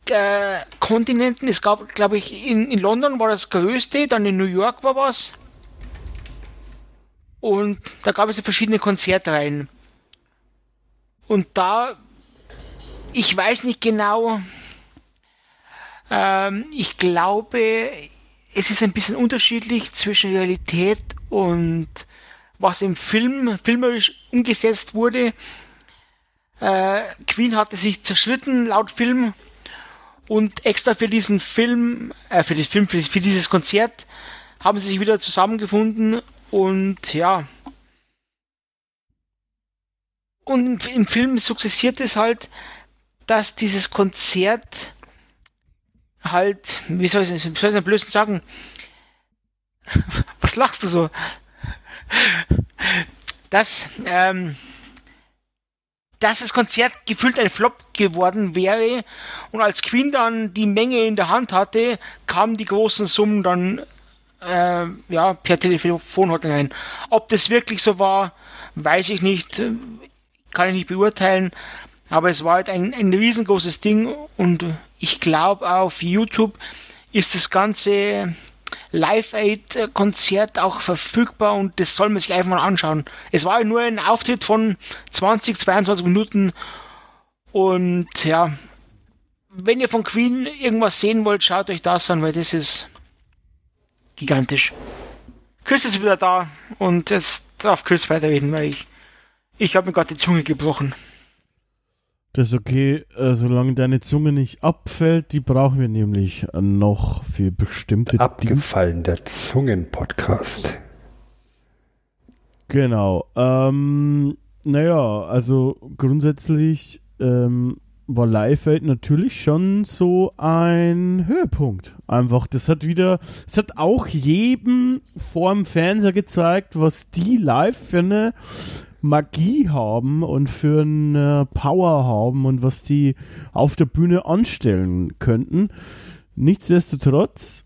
äh, Kontinenten. Es gab, glaube ich, in, in London war das größte, dann in New York war was. Und da gab es ja verschiedene Konzertreihen. Und da, ich weiß nicht genau, ähm, ich glaube, es ist ein bisschen unterschiedlich zwischen Realität und was im Film filmerisch umgesetzt wurde. Äh, Queen hatte sich zerschritten laut Film und extra für diesen Film, äh, für, das Film für, für dieses Konzert haben sie sich wieder zusammengefunden und ja. Und im Film sukzessiert es halt, dass dieses Konzert halt, wie soll ich es am blödsten sagen? [LAUGHS] Was lachst du so? Dass, ähm, dass das Konzert gefühlt ein Flop geworden wäre und als Queen dann die Menge in der Hand hatte, kamen die großen Summen dann äh, ja, per Telefon halt rein. Ob das wirklich so war, weiß ich nicht, kann ich nicht beurteilen, aber es war halt ein, ein riesengroßes Ding und ich glaube auf YouTube ist das ganze Live Aid Konzert auch verfügbar und das soll man sich einfach mal anschauen. Es war nur ein Auftritt von 20, 22 Minuten und ja, wenn ihr von Queen irgendwas sehen wollt, schaut euch das an, weil das ist gigantisch. Chris ist wieder da und jetzt darf Chris weiterreden, weil ich, ich habe mir gerade die Zunge gebrochen. Das ist okay, äh, solange deine Zunge nicht abfällt, die brauchen wir nämlich noch für bestimmte. Abgefallen, der Zungen-Podcast. Genau. Ähm, naja, also grundsätzlich ähm, war Live Aid natürlich schon so ein Höhepunkt. Einfach, das hat wieder, es hat auch jedem vorm Fernseher gezeigt, was die live für eine Magie haben und für eine Power haben und was die auf der Bühne anstellen könnten. Nichtsdestotrotz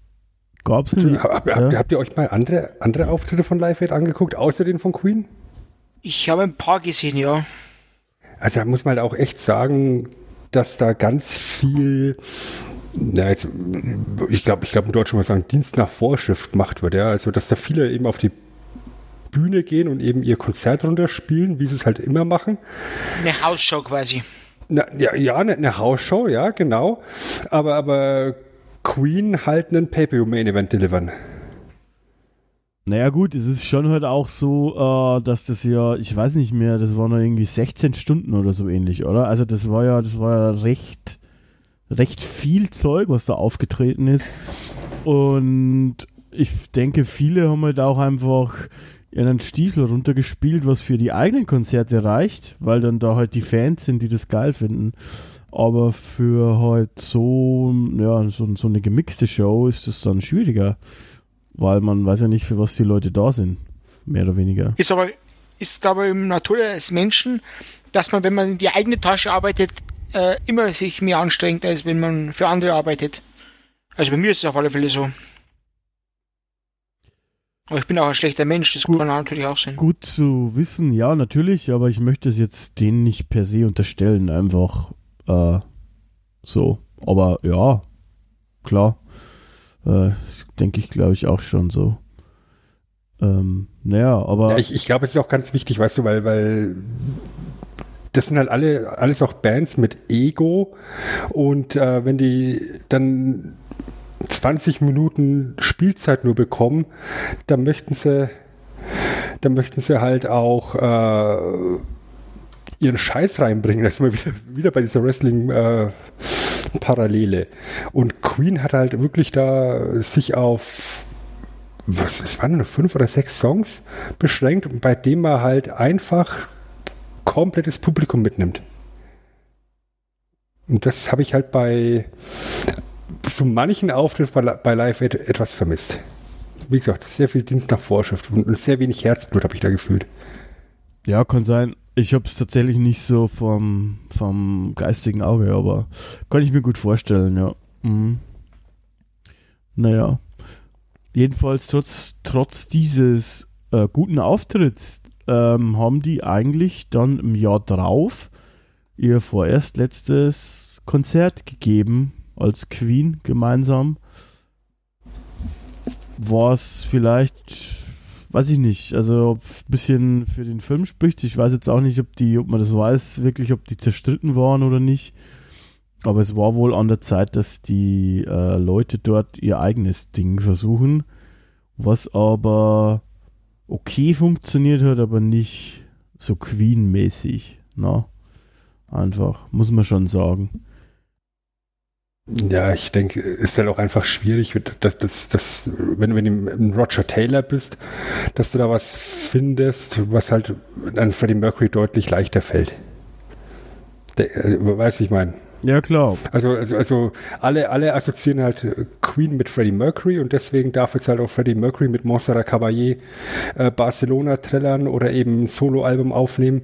gab es Hab, hab, habt, habt ihr euch mal andere, andere Auftritte von Live Aid angeguckt, außer den von Queen? Ich habe ein paar gesehen, ja. Also da muss man halt auch echt sagen, dass da ganz viel, na jetzt, ich glaube, ich glaube in Deutschland muss man sagen, Dienst nach Vorschrift gemacht wird, ja. Also dass da viele eben auf die Bühne gehen und eben ihr Konzert runterspielen, wie sie es halt immer machen. Eine Hausshow quasi. Na, ja, ja, eine, eine Hausshow, ja, genau. Aber, aber Queen halt einen Pay-Per-View-Main-Event delivern. Naja gut, es ist schon halt auch so, äh, dass das ja, ich weiß nicht mehr, das waren noch irgendwie 16 Stunden oder so ähnlich, oder? Also das war ja, das war ja recht, recht viel Zeug, was da aufgetreten ist. Und ich denke, viele haben halt auch einfach ihren Stiefel runtergespielt, was für die eigenen Konzerte reicht, weil dann da halt die Fans sind, die das geil finden. Aber für halt so, ja, so, so eine gemixte Show ist es dann schwieriger weil man weiß ja nicht, für was die Leute da sind, mehr oder weniger. Ist aber, ist aber im Natur des Menschen, dass man, wenn man in die eigene Tasche arbeitet, äh, immer sich mehr anstrengt, als wenn man für andere arbeitet. Also bei mir ist es auf alle Fälle so. Aber ich bin auch ein schlechter Mensch, das Gut. kann natürlich auch sein. Gut zu wissen, ja, natürlich, aber ich möchte es jetzt denen nicht per se unterstellen, einfach äh, so. Aber ja, klar. Äh, das denke ich, glaube ich, auch schon so. Ähm, naja, aber Ja, ich, ich glaube, es ist auch ganz wichtig, weißt du, weil, weil das sind halt alle, alles auch Bands mit Ego und äh, wenn die dann 20 Minuten Spielzeit nur bekommen, dann möchten sie, dann möchten sie halt auch äh, ihren Scheiß reinbringen. Das ist mal wieder, wieder bei dieser Wrestling-Parallele. und Queen hat halt wirklich da sich auf was, es waren nur fünf oder sechs Songs beschränkt, bei dem man halt einfach komplettes Publikum mitnimmt. Und das habe ich halt bei so manchen Auftritt bei, bei Live et, etwas vermisst. Wie gesagt, sehr viel Dienst nach Vorschrift und sehr wenig Herzblut habe ich da gefühlt. ja, kann sein. Ich habe es tatsächlich nicht so vom, vom geistigen Auge, aber kann ich mir gut vorstellen, ja. Mhm. Naja. Jedenfalls trotz, trotz dieses äh, guten Auftritts ähm, haben die eigentlich dann im Jahr drauf ihr vorerst letztes Konzert gegeben als Queen gemeinsam. War es vielleicht, weiß ich nicht, also ein bisschen für den Film spricht. Ich weiß jetzt auch nicht, ob die, ob man das weiß, wirklich, ob die zerstritten waren oder nicht. Aber es war wohl an der Zeit, dass die äh, Leute dort ihr eigenes Ding versuchen, was aber okay funktioniert hat, aber nicht so Queen-mäßig. Na, einfach, muss man schon sagen. Ja, ich denke, ist halt auch einfach schwierig, dass, dass, dass, wenn, du ein Roger Taylor bist, dass du da was findest, was halt an Freddie Mercury deutlich leichter fällt. Der, äh, weißt du, ich meine. Ja, klar. Also, also, also alle, alle assoziieren halt Queen mit Freddie Mercury und deswegen darf jetzt halt auch Freddie Mercury mit Montserrat Caballé äh, Barcelona trällern oder eben ein Soloalbum aufnehmen.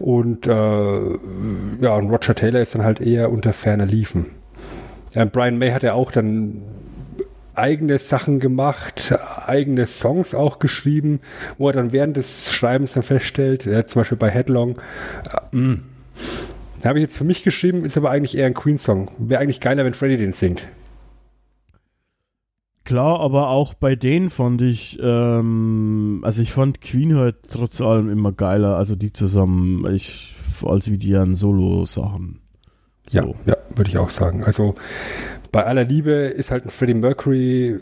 Und äh, ja, und Roger Taylor ist dann halt eher unter ferner Liefen. Brian May hat ja auch dann eigene Sachen gemacht, eigene Songs auch geschrieben, wo er dann während des Schreibens dann feststellt, ja, zum Beispiel bei Headlong, äh, mh, da habe ich jetzt für mich geschrieben, ist aber eigentlich eher ein Queen-Song. Wäre eigentlich geiler, wenn Freddy den singt. Klar, aber auch bei denen fand ich, ähm, also ich fand Queen halt trotz allem immer geiler, also die zusammen, ich, als wie die an Solo-Sachen. So. Ja, ja, würde ich auch sagen. Also bei aller Liebe ist halt ein Freddie Mercury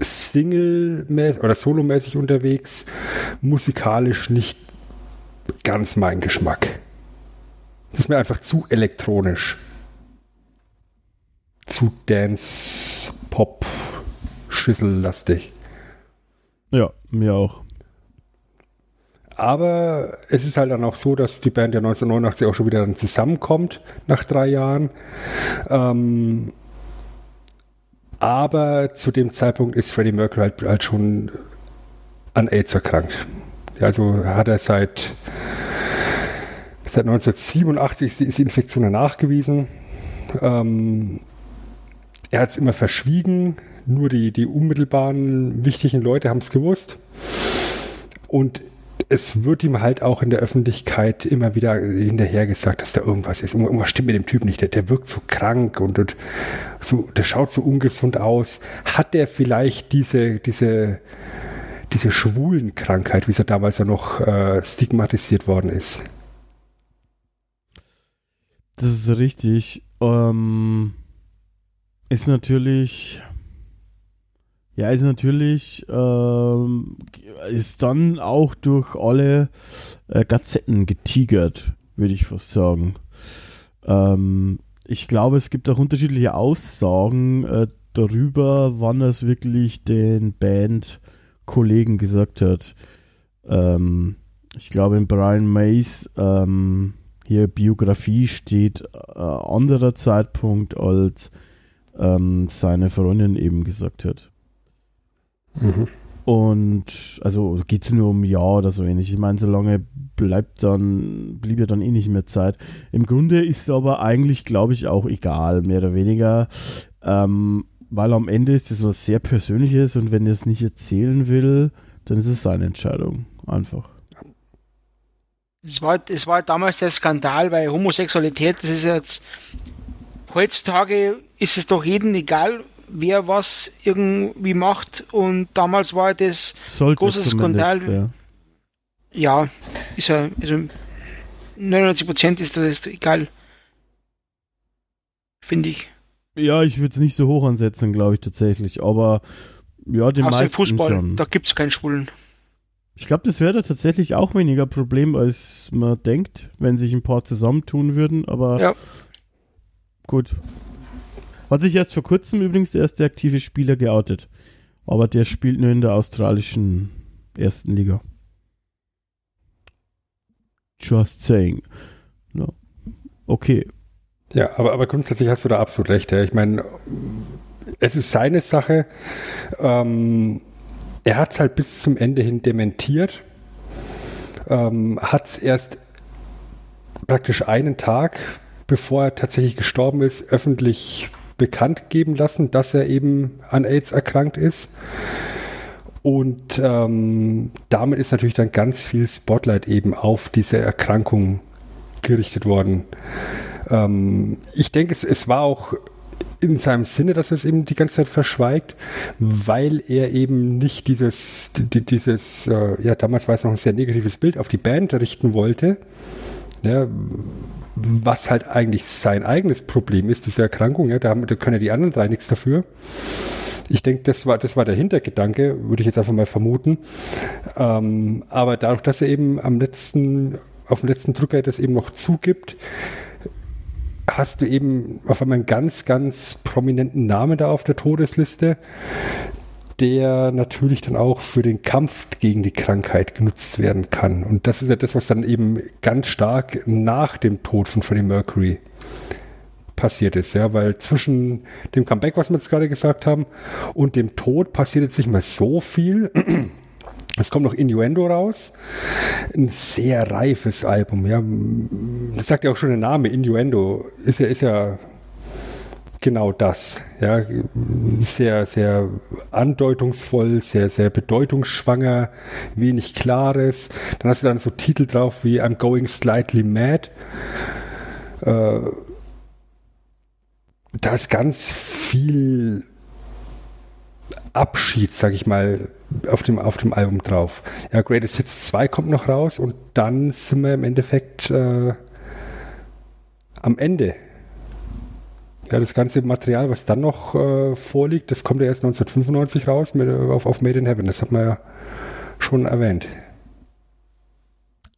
Single oder solomäßig unterwegs, musikalisch nicht ganz mein Geschmack. Das ist mir einfach zu elektronisch. Zu Dance, Pop, Schüssellastig. Ja, mir auch. Aber es ist halt dann auch so, dass die Band ja 1989 auch schon wieder dann zusammenkommt nach drei Jahren. Ähm, aber zu dem Zeitpunkt ist Freddie Mercury halt, halt schon an AIDS erkrankt. Also hat er seit, seit 1987 ist die, ist die Infektion nachgewiesen. Ähm, er hat es immer verschwiegen. Nur die, die unmittelbaren wichtigen Leute haben es gewusst. Und es wird ihm halt auch in der Öffentlichkeit immer wieder hinterher gesagt, dass da irgendwas ist. Irgendwas stimmt mit dem Typ nicht. Der, der wirkt so krank und, und so, der schaut so ungesund aus. Hat der vielleicht diese, diese, diese schwulen Krankheit, wie sie damals ja noch äh, stigmatisiert worden ist? Das ist richtig. Ähm, ist natürlich ja, ist natürlich, ähm, ist dann auch durch alle äh, Gazetten getigert, würde ich fast sagen. Ähm, ich glaube, es gibt auch unterschiedliche Aussagen äh, darüber, wann es wirklich den Band-Kollegen gesagt hat. Ähm, ich glaube, in Brian Mays ähm, hier Biografie steht äh, anderer Zeitpunkt, als ähm, seine Freundin eben gesagt hat. Mhm. Und also geht es nur um ein Jahr oder so ähnlich. Ich meine, so lange bleibt dann, blieb ja dann eh nicht mehr Zeit. Im Grunde ist es aber eigentlich, glaube ich, auch egal, mehr oder weniger. Ähm, weil am Ende ist das was sehr Persönliches und wenn er es nicht erzählen will, dann ist es seine Entscheidung. Einfach. Es war, es war damals der Skandal, weil Homosexualität, das ist jetzt, heutzutage ist es doch jedem egal, wer was irgendwie macht und damals war das Sollte großer Skandal. Ja. Ja, ist ja, also 99 Prozent ist das egal. Finde ich. Ja, ich würde es nicht so hoch ansetzen, glaube ich tatsächlich. Aber ja, den Außer meisten Fußball, schon. da gibt es keinen Schwulen. Ich glaube, das wäre da tatsächlich auch weniger Problem, als man denkt, wenn sich ein paar zusammentun würden. Aber Ja. gut. Hat sich erst vor kurzem übrigens der erste aktive Spieler geoutet. Aber der spielt nur in der australischen ersten Liga. Just saying. Ja. Okay. Ja, aber, aber grundsätzlich hast du da absolut recht. Ja. Ich meine, es ist seine Sache. Ähm, er hat es halt bis zum Ende hin dementiert. Ähm, hat es erst praktisch einen Tag, bevor er tatsächlich gestorben ist, öffentlich bekannt geben lassen, dass er eben an AIDS erkrankt ist. Und ähm, damit ist natürlich dann ganz viel Spotlight eben auf diese Erkrankung gerichtet worden. Ähm, ich denke, es, es war auch in seinem Sinne, dass er es eben die ganze Zeit verschweigt, weil er eben nicht dieses, die, dieses, äh, ja, damals war es noch ein sehr negatives Bild auf die Band richten wollte. Ja, was halt eigentlich sein eigenes Problem ist, diese Erkrankung, ja, da, haben, da können ja die anderen drei nichts dafür. Ich denke, das war, das war der Hintergedanke, würde ich jetzt einfach mal vermuten. Ähm, aber dadurch, dass er eben am letzten, auf dem letzten Drücker das eben noch zugibt, hast du eben auf einmal einen ganz, ganz prominenten Namen da auf der Todesliste, der natürlich dann auch für den Kampf gegen die Krankheit genutzt werden kann. Und das ist ja das, was dann eben ganz stark nach dem Tod von Freddie Mercury passiert ist, ja, weil zwischen dem Comeback, was wir jetzt gerade gesagt haben, und dem Tod passiert jetzt nicht mehr so viel. Es kommt noch Innuendo raus. Ein sehr reifes Album, ja. Das sagt ja auch schon der Name, Innuendo. Ist ja, ist ja genau das. Ja, sehr, sehr andeutungsvoll, sehr, sehr bedeutungsschwanger, wenig Klares. Dann hast du dann so Titel drauf wie I'm Going Slightly Mad. Äh, da ist ganz viel Abschied, sag ich mal, auf dem, auf dem Album drauf. Ja, Greatest Hits 2 kommt noch raus und dann sind wir im Endeffekt äh, am Ende. Ja, das ganze Material, was dann noch äh, vorliegt, das kommt ja erst 1995 raus mit, auf, auf Made in Heaven. Das hat man ja schon erwähnt.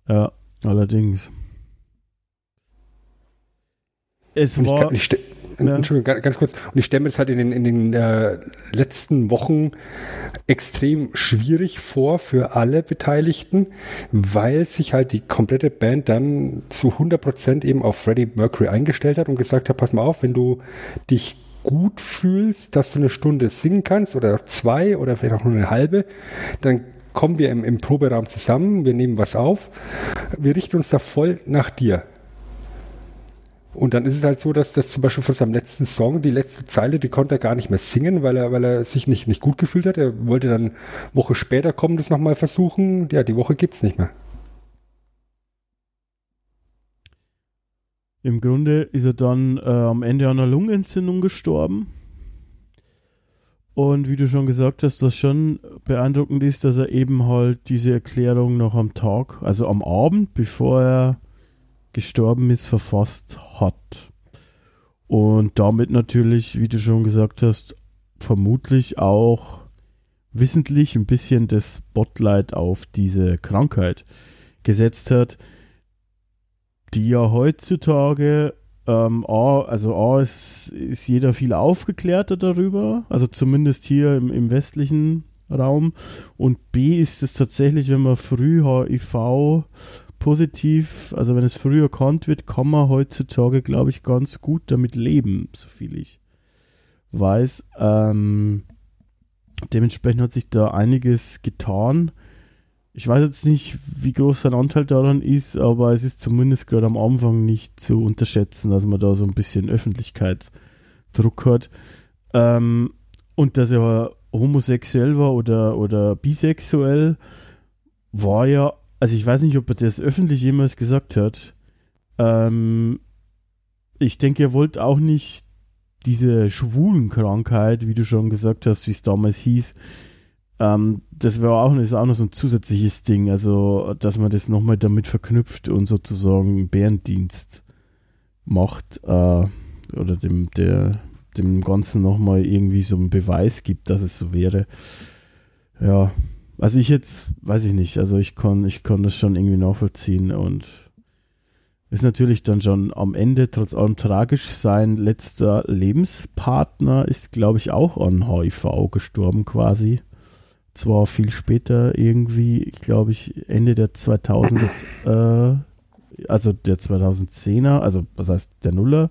Ja, allerdings. Es Und ich, war. kann, ich, Ja. Entschuldigung, ga- ganz kurz. Und ich stelle mir das halt in den, in den äh, letzten Wochen extrem schwierig vor für alle Beteiligten, weil sich halt die komplette Band dann zu 100% eben auf Freddie Mercury eingestellt hat und gesagt hat, pass mal auf, wenn du dich gut fühlst, dass du eine Stunde singen kannst oder zwei oder vielleicht auch nur eine halbe, dann kommen wir im, im Proberaum zusammen, wir nehmen was auf, wir richten uns da voll nach dir. Und dann ist es halt so, dass das zum Beispiel von seinem letzten Song, die letzte Zeile, die konnte er gar nicht mehr singen, weil er, weil er sich nicht, nicht gut gefühlt hat. Er wollte dann Woche später kommen, das nochmal versuchen. Ja, die Woche gibt's nicht mehr. Im Grunde ist er dann äh, am Ende einer Lungenentzündung gestorben. Und wie du schon gesagt hast, was schon beeindruckend ist, dass er eben halt diese Erklärung noch am Tag, also am Abend, bevor er gestorben ist, verfasst hat. Und damit natürlich, wie du schon gesagt hast, vermutlich auch wissentlich ein bisschen das Spotlight auf diese Krankheit gesetzt hat, die ja heutzutage ähm, A, also A ist, ist jeder viel aufgeklärter darüber, also zumindest hier im, im westlichen Raum und B ist es tatsächlich, wenn man früh HIV positiv, also wenn es früh erkannt wird, kann man heutzutage, glaube ich, ganz gut damit leben, so viel ich weiß. Ähm, dementsprechend hat sich da einiges getan. Ich weiß jetzt nicht, wie groß sein Anteil daran ist, aber es ist zumindest gerade am Anfang nicht zu unterschätzen, dass man da so ein bisschen Öffentlichkeitsdruck hat. Ähm, und dass er homosexuell war oder, oder bisexuell, war ja, also ich weiß nicht, ob er das öffentlich jemals gesagt hat. Ähm, ich denke, er wollte auch nicht diese Schwulenkrankheit, wie du schon gesagt hast, wie es damals hieß, ähm, das wäre auch, ist auch noch so ein zusätzliches Ding, also dass man das nochmal damit verknüpft und sozusagen Bärendienst macht äh, oder dem, der, dem Ganzen nochmal irgendwie so einen Beweis gibt, dass es so wäre. Ja, also ich jetzt, weiß ich nicht, also ich kann, ich kann das schon irgendwie nachvollziehen und ist natürlich dann schon am Ende trotz allem tragisch. Sein letzter Lebenspartner ist, glaube ich, auch an HIV gestorben quasi. Zwar viel später irgendwie, glaube ich, Ende der 2000 [COUGHS] äh, also der 2010er, also was heißt der Nuller,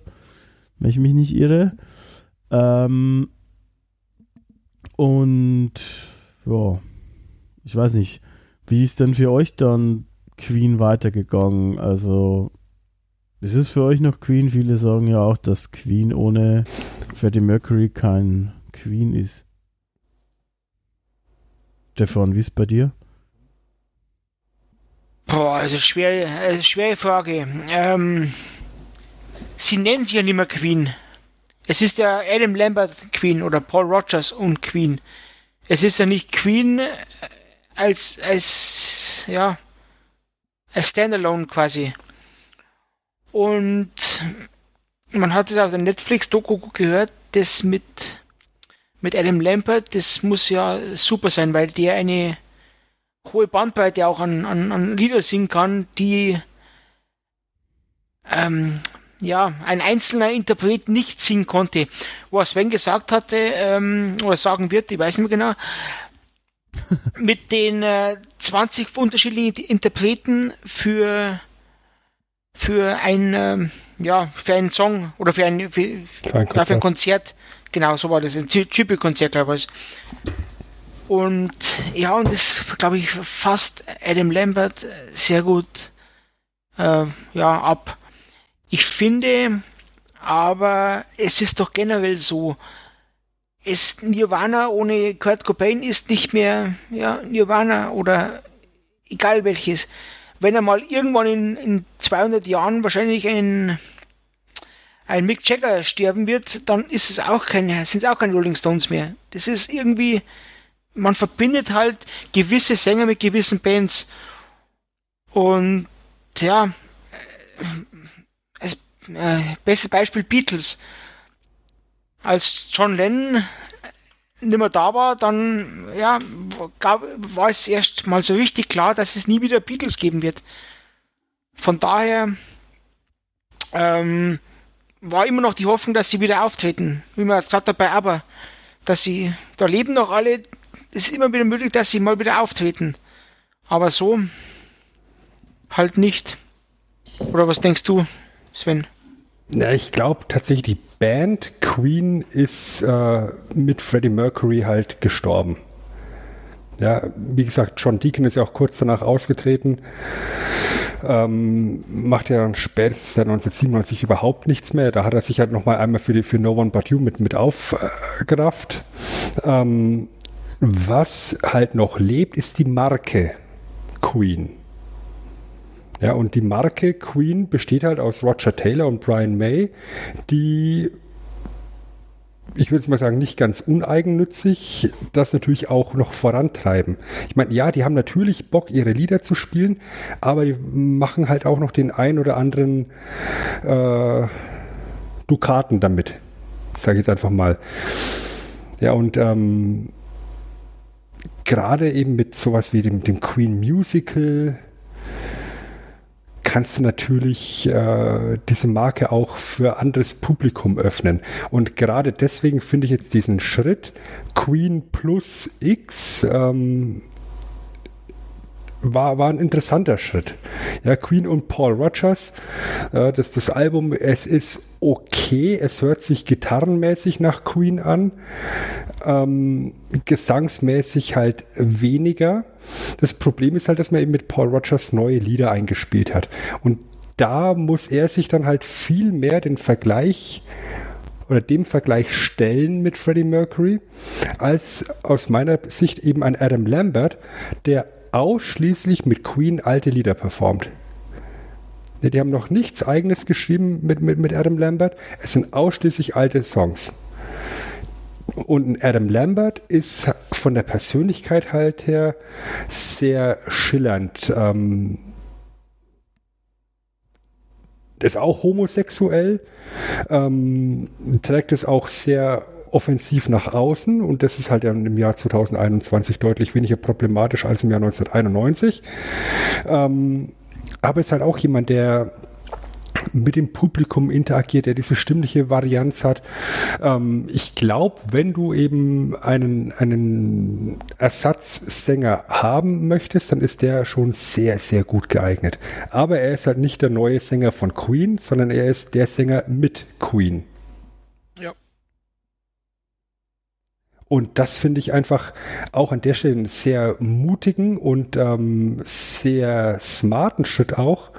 wenn ich mich nicht irre. Ähm, und ja, ich weiß nicht, wie ist denn für euch dann Queen weitergegangen? Also ist es für euch noch Queen? Viele sagen ja auch, dass Queen ohne Freddie Mercury kein Queen ist. Stefan, wie ist bei dir? Boah, also schwer, also schwere Frage. Ähm, sie nennen sie ja nicht mehr Queen. Es ist der Adam Lambert Queen oder Paul Rogers und Queen. Es ist ja nicht Queen als, als, ja, als Standalone quasi. Und man hat es auf der Netflix-Doku gehört, das mit, mit Adam Lambert, das muss ja super sein, weil der eine hohe Bandbreite auch an, an, an Lieder singen kann, die ähm, ja, ein einzelner Interpret nicht singen konnte. Was Sven gesagt hatte, ähm, oder sagen wird, ich weiß nicht mehr genau, mit den äh, 20 unterschiedlichen Interpreten für für ein ähm, ja für einen Song oder für ein für, für, ein, Konzert. für ein Konzert genau so war das ein Typelkonzert glaube ich und ja, und das, glaube ich, fasst Adam Lambert sehr gut äh, ja, ab. Ich finde, aber es ist doch generell so, es Nirvana ohne Kurt Cobain ist nicht mehr ja, Nirvana oder egal welches. Wenn er mal irgendwann in, in 200 Jahren wahrscheinlich ein, ein Mick Jagger sterben wird, dann ist es auch keine, sind es auch keine Rolling Stones mehr. Das ist irgendwie, man verbindet halt gewisse Sänger mit gewissen Bands. Und ja, als äh, bestes Beispiel Beatles. Als John Lennon nicht mehr da war, dann ja, gab, war es erst mal so richtig klar, dass es nie wieder Beatles geben wird. Von daher ähm, war immer noch die Hoffnung, dass sie wieder auftreten. Wie man gesagt hat ABBA, dass sie, da leben noch alle, es ist immer wieder möglich, dass sie mal wieder auftreten. Aber so halt nicht. Oder was denkst du, Sven? Ja, ich glaube tatsächlich, die Band Queen ist äh, mit Freddie Mercury halt gestorben. Ja, wie gesagt, John Deacon ist ja auch kurz danach ausgetreten. Ähm, macht ja dann spätestens 1997 überhaupt nichts mehr. Da hat er sich halt nochmal einmal für, die, für No One But You mit, mit aufgerafft. Ähm, was halt noch lebt, ist die Marke Queen. Ja, und die Marke Queen besteht halt aus Roger Taylor und Brian May, die, ich würde es mal sagen, nicht ganz uneigennützig das natürlich auch noch vorantreiben. Ich meine, ja, die haben natürlich Bock, ihre Lieder zu spielen, aber die machen halt auch noch den ein oder anderen äh, Dukaten damit. Sage ich jetzt einfach mal. Ja, und ähm, gerade eben mit sowas wie dem, dem Queen Musical kannst du natürlich äh, diese Marke auch für anderes Publikum öffnen. Und gerade deswegen finde ich jetzt diesen Schritt Queen plus X ähm, war, war ein interessanter Schritt. Ja, Queen und Paul Rogers, äh, das, das Album, es ist okay, es hört sich gitarrenmäßig nach Queen an, ähm, gesangsmäßig halt weniger. Das Problem ist halt, dass man eben mit Paul Rogers neue Lieder eingespielt hat. Und da muss er sich dann halt viel mehr den Vergleich oder dem Vergleich stellen mit Freddie Mercury, als aus meiner Sicht eben ein Adam Lambert, der ausschließlich mit Queen alte Lieder performt. Die haben noch nichts eigenes geschrieben mit, mit, mit Adam Lambert. Es sind ausschließlich alte Songs. Und Adam Lambert ist von der Persönlichkeit halt her sehr schillernd. Ähm, ist auch homosexuell, ähm, trägt es auch sehr offensiv nach außen und das ist halt im Jahr 2021 deutlich weniger problematisch als im Jahr 1991. Ähm, aber ist halt auch jemand, der mit dem Publikum interagiert, der diese stimmliche Varianz hat. Ähm, ich glaube, wenn du eben einen, einen Ersatzsänger haben möchtest, dann ist der schon sehr, sehr gut geeignet. Aber er ist halt nicht der neue Sänger von Queen, sondern er ist der Sänger mit Queen. Und das finde ich einfach auch an der Stelle einen sehr mutigen und ähm, sehr smarten Schritt auch,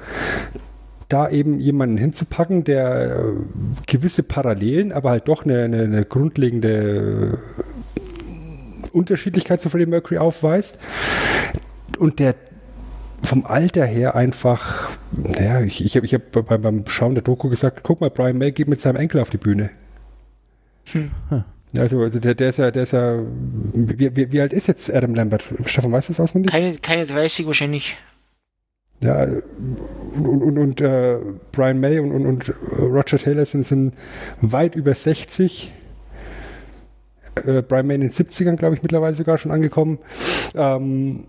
da eben jemanden hinzupacken, der äh, gewisse Parallelen, aber halt doch eine, eine, eine grundlegende Unterschiedlichkeit zu Freddie Mercury aufweist und der vom Alter her einfach, naja, ich, ich habe ich hab beim, beim Schauen der Doku gesagt, guck mal, Brian May geht mit seinem Enkel auf die Bühne. Hm. Also, also der, der ist ja, der ist ja, wie, wie, wie alt ist jetzt Adam Lambert? Stefan, weißt du das auswendig? Keine, keine 30 wahrscheinlich. Ja, und, und, und äh, Brian May und, und, und Roger Taylor sind, sind weit über 60. Äh, Brian May in den 70ern, glaube ich, mittlerweile sogar schon angekommen. Ähm,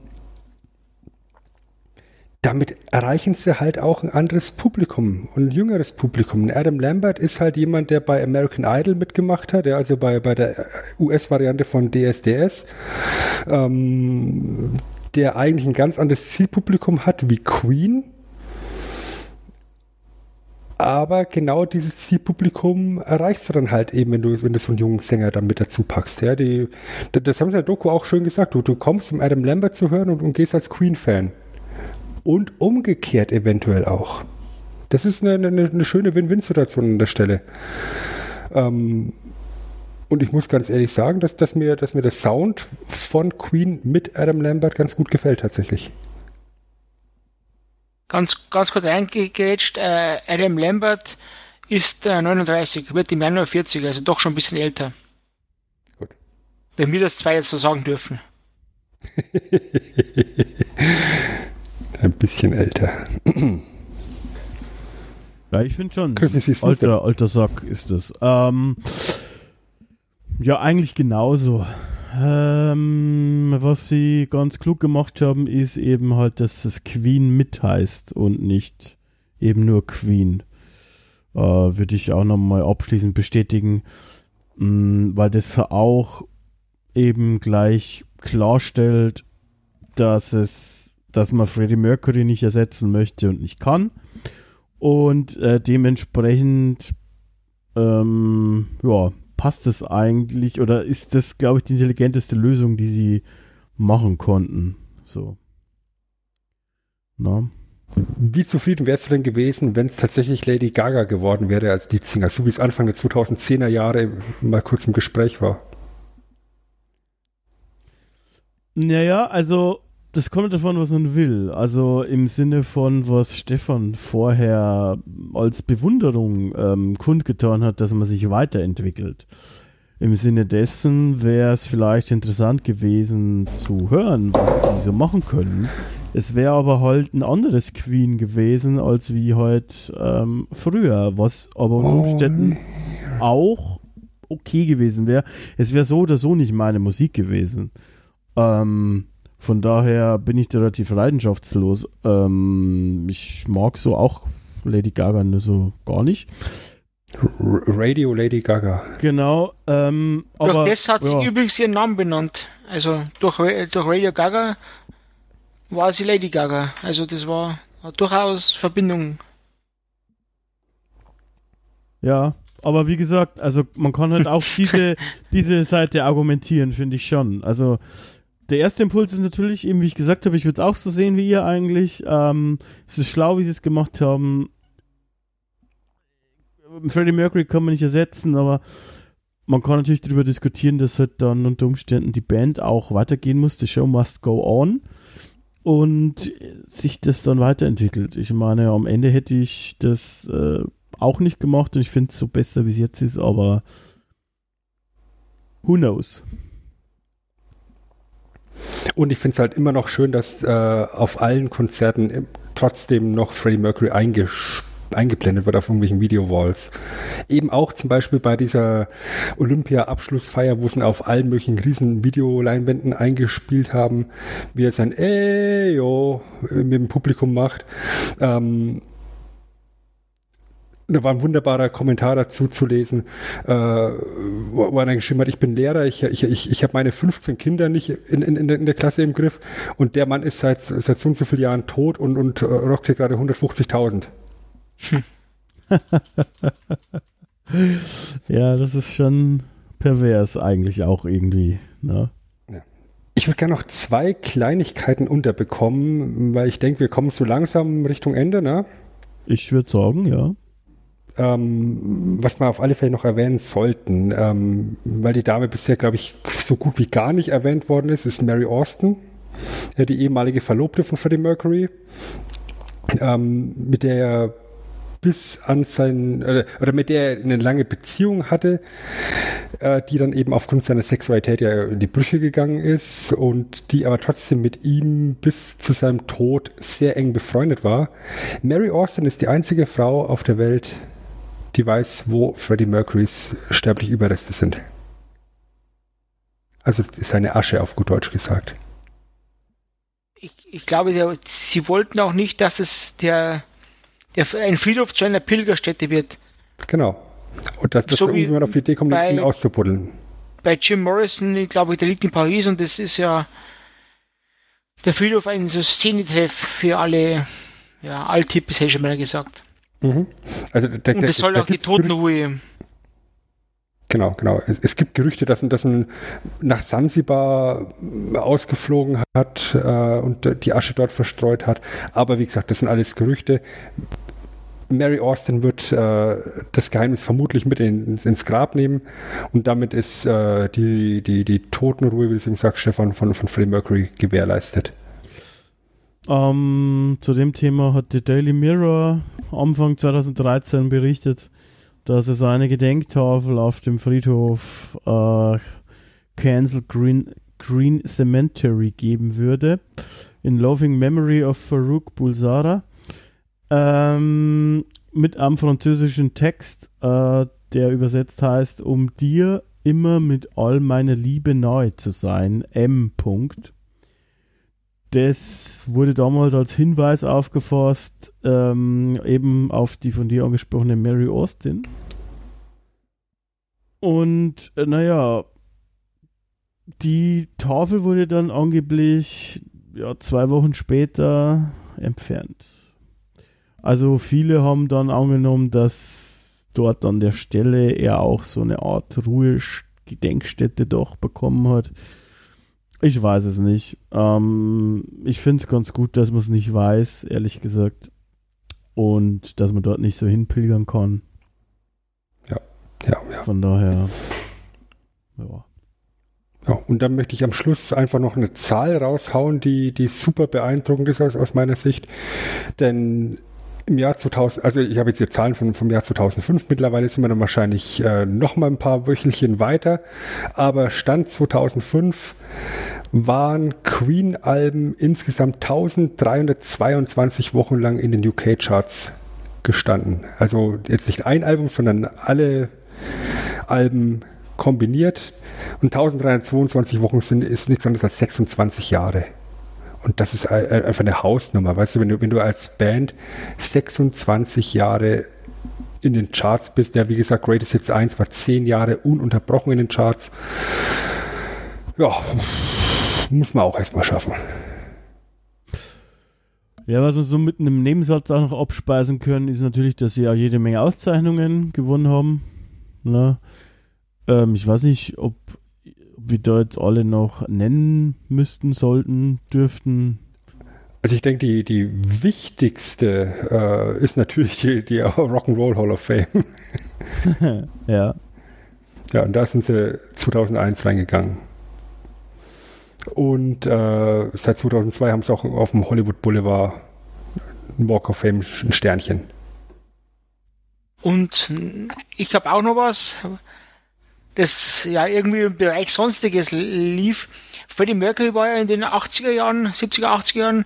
damit erreichen sie halt auch ein anderes Publikum und ein jüngeres Publikum. Adam Lambert ist halt jemand, der bei American Idol mitgemacht hat, der also bei, bei der US-Variante von DSDS. Ähm, der eigentlich ein ganz anderes Zielpublikum hat wie Queen. Aber genau dieses Zielpublikum erreichst du dann halt eben, wenn du, wenn du so einen jungen Sänger dann mit dazu packst. Ja, die, das haben sie in der Doku auch schön gesagt. Du, du kommst, um Adam Lambert zu hören und, und gehst als Queen-Fan. Und umgekehrt eventuell auch. Das ist eine, eine, eine schöne Win-Win-Situation an der Stelle. Ähm, und ich muss ganz ehrlich sagen, dass, dass, mir, dass mir der Sound von Queen mit Adam Lambert ganz gut gefällt tatsächlich. Ganz, ganz kurz eingegrätscht, äh, Adam Lambert ist äh, 39, wird im Januar 40, also doch schon ein bisschen älter. Gut. Wenn wir das zwei jetzt so sagen dürfen. [LAUGHS] ein bisschen älter. ja, ich finde schon. Alter, alter Sack ist das. Ähm, ja, eigentlich genauso. Ähm, was sie ganz klug gemacht haben, ist eben halt, dass es Queen mit heißt und nicht eben nur Queen. Äh, Würde ich auch nochmal abschließend bestätigen, mh, mm, weil das auch eben gleich klarstellt, dass es, dass man Freddie Mercury nicht ersetzen möchte und nicht kann. Und äh, dementsprechend, ähm, ja, passt es eigentlich oder ist das, glaube ich, die intelligenteste Lösung, die sie machen konnten. So. Na? Wie zufrieden wärst du denn gewesen, wenn es tatsächlich Lady Gaga geworden wäre als Leadsinger, so wie es Anfang der 2010er Jahre mal kurz im Gespräch war? Naja, also das kommt davon, was man will. Also im Sinne von, was Stefan vorher als Bewunderung ähm, kundgetan hat, dass man sich weiterentwickelt. Im Sinne dessen wäre es vielleicht interessant gewesen zu hören, was die so machen können. Es wäre aber halt ein anderes Queen gewesen, als wie halt ähm, früher, was aber unter Umständen auch okay gewesen wäre. Es wäre so oder so nicht meine Musik gewesen. Ähm, von daher bin ich da relativ leidenschaftslos. Ähm, ich mag so auch Lady Gaga nur so gar nicht. Radio Lady Gaga. Genau. Ähm, durch aber, das hat sie übrigens ihren Namen benannt. Also durch, durch Radio Gaga war sie Lady Gaga. Also das war durchaus Verbindung. Ja, aber wie gesagt, also man kann halt auch [LAUGHS] diese, diese Seite argumentieren, finde ich schon. Also der erste Impuls ist natürlich eben, wie ich gesagt habe, ich würde es auch so sehen wie ihr eigentlich. Ähm, es ist schlau, wie sie es gemacht haben. Freddie Mercury kann man nicht ersetzen, aber man kann natürlich darüber diskutieren, dass halt dann unter Umständen die Band auch weitergehen muss. The show must go on. Und sich das dann weiterentwickelt. Ich meine, am Ende hätte ich das äh, auch nicht gemacht und ich finde es so besser, wie es jetzt ist, aber who knows? Und ich finde es halt immer noch schön, dass äh, auf allen Konzerten trotzdem noch Freddie Mercury eingespielt eingeblendet wird auf irgendwelchen Videowalls. Eben auch zum Beispiel bei dieser Olympia-Abschlussfeier, wo sie auf allen möglichen riesen Videoleinwänden eingespielt haben, wie er sein Eyo mit dem Publikum macht. Ähm, da war ein wunderbarer Kommentar dazu zu lesen, äh, wo, einer geschrieben hat, ich bin Lehrer, ich, ich, ich, ich habe meine 15 Kinder nicht in, in, in, der Klasse im Griff und der Mann ist seit, seit so und so vielen Jahren tot und, und äh, rockt hier gerade 150.000. [LAUGHS] ja, das ist schon pervers eigentlich auch irgendwie. Ne? Ich würde gerne noch zwei Kleinigkeiten unterbekommen, weil ich denke, wir kommen so langsam Richtung Ende, ne? Ich würde sagen, ja. Ähm, was wir auf alle Fälle noch erwähnen sollten, ähm, weil die Dame bisher, glaube ich, so gut wie gar nicht erwähnt worden ist, ist Mary Austin, die ehemalige Verlobte von Freddie Mercury, ähm, mit der er bis an sein, äh, oder mit der er eine lange Beziehung hatte, äh, die dann eben aufgrund seiner Sexualität ja in die Brüche gegangen ist und die aber trotzdem mit ihm bis zu seinem Tod sehr eng befreundet war. Mary Austin ist die einzige Frau auf der Welt, die weiß, wo Freddie Mercurys sterbliche Überreste sind. Also seine Asche auf gut Deutsch gesagt. Ich, ich glaube, sie wollten auch nicht, dass es der der ein Friedhof zu einer Pilgerstätte wird. Genau. Und dass das so irgendjemand auf die Idee kommt, bei, ihn auszubuddeln. Bei Jim Morrison, ich glaube, der liegt in Paris und das ist ja der Friedhof ein so Zenitreff für alle ja, Alt-Hippies, hätte ich schon mal gesagt. Mhm. Also der, und das soll auch die Totenruhe. Genau, genau. Es, es, gibt Gerüchte, dass, dass ein nach Sansibar ausgeflogen hat äh, und die Asche dort verstreut hat. Aber wie gesagt, das sind alles Gerüchte. Mary Austin wird äh, das Geheimnis vermutlich mit in, ins Grab nehmen und damit ist äh, die, die, die Totenruhe, wie du sagst, Stefan, von, von Freddie Mercury gewährleistet. Ähm, zu dem Thema hat die Daily Mirror Anfang 2013 berichtet, dass es eine Gedenktafel auf dem Friedhof äh, Cancel Green, Green Cemetery geben würde. In Loving Memory of Farouk Bulsara ähm, mit einem französischen Text, äh, der übersetzt heißt, um dir immer mit all meiner Liebe nahe zu sein. M. Punkt. Das wurde damals als Hinweis aufgefasst, ähm, eben auf die von dir angesprochene Mary Austin. Und äh, naja, die Tafel wurde dann angeblich ja, zwei Wochen später entfernt. Also viele haben dann angenommen, dass dort an der Stelle er auch so eine Art Ruhegedenkstätte doch bekommen hat. Ich weiß es nicht. Ähm, ich finde es ganz gut, dass man es nicht weiß, ehrlich gesagt. Und dass man dort nicht so hinpilgern kann. Ja, ja, ja. Von daher, ja. Ja, und dann möchte ich am Schluss einfach noch eine Zahl raushauen, die, die super beeindruckend ist aus, aus meiner Sicht. Denn im Jahr 2000, also ich habe jetzt die Zahlen von, vom Jahr 2005, mittlerweile sind wir dann wahrscheinlich äh, noch mal ein paar Wöchelchen weiter, aber Stand 2005 waren Queen-Alben insgesamt 1322 Wochen lang in den UK-Charts gestanden. Also jetzt nicht ein Album, sondern alle Alben kombiniert. Und 1322 Wochen sind, ist nichts anderes als 26 Jahre. Und das ist einfach eine Hausnummer. Weißt du, wenn du, wenn du als Band 26 Jahre in den Charts bist, ja, wie gesagt, Greatest Hits 1 war 10 Jahre ununterbrochen in den Charts. Ja, muss man auch erstmal schaffen. Ja, was wir so mit einem Nebensatz auch noch abspeisen können, ist natürlich, dass sie auch jede Menge Auszeichnungen gewonnen haben. Ne? Ähm, ich weiß nicht, ob wir da jetzt alle noch nennen müssten, sollten, dürften? Also ich denke, die, die wichtigste äh, ist natürlich die, die Rock'n'Roll Hall of Fame. [LAUGHS] ja. Ja, und da sind sie 2001 reingegangen. Und äh, seit 2002 haben sie auch auf dem Hollywood Boulevard ein Walk of Fame, ein Sternchen. Und ich habe auch noch was, das ja irgendwie im Bereich Sonstiges lief. Freddie Mercury war ja in den 80er Jahren, 70er, 80er Jahren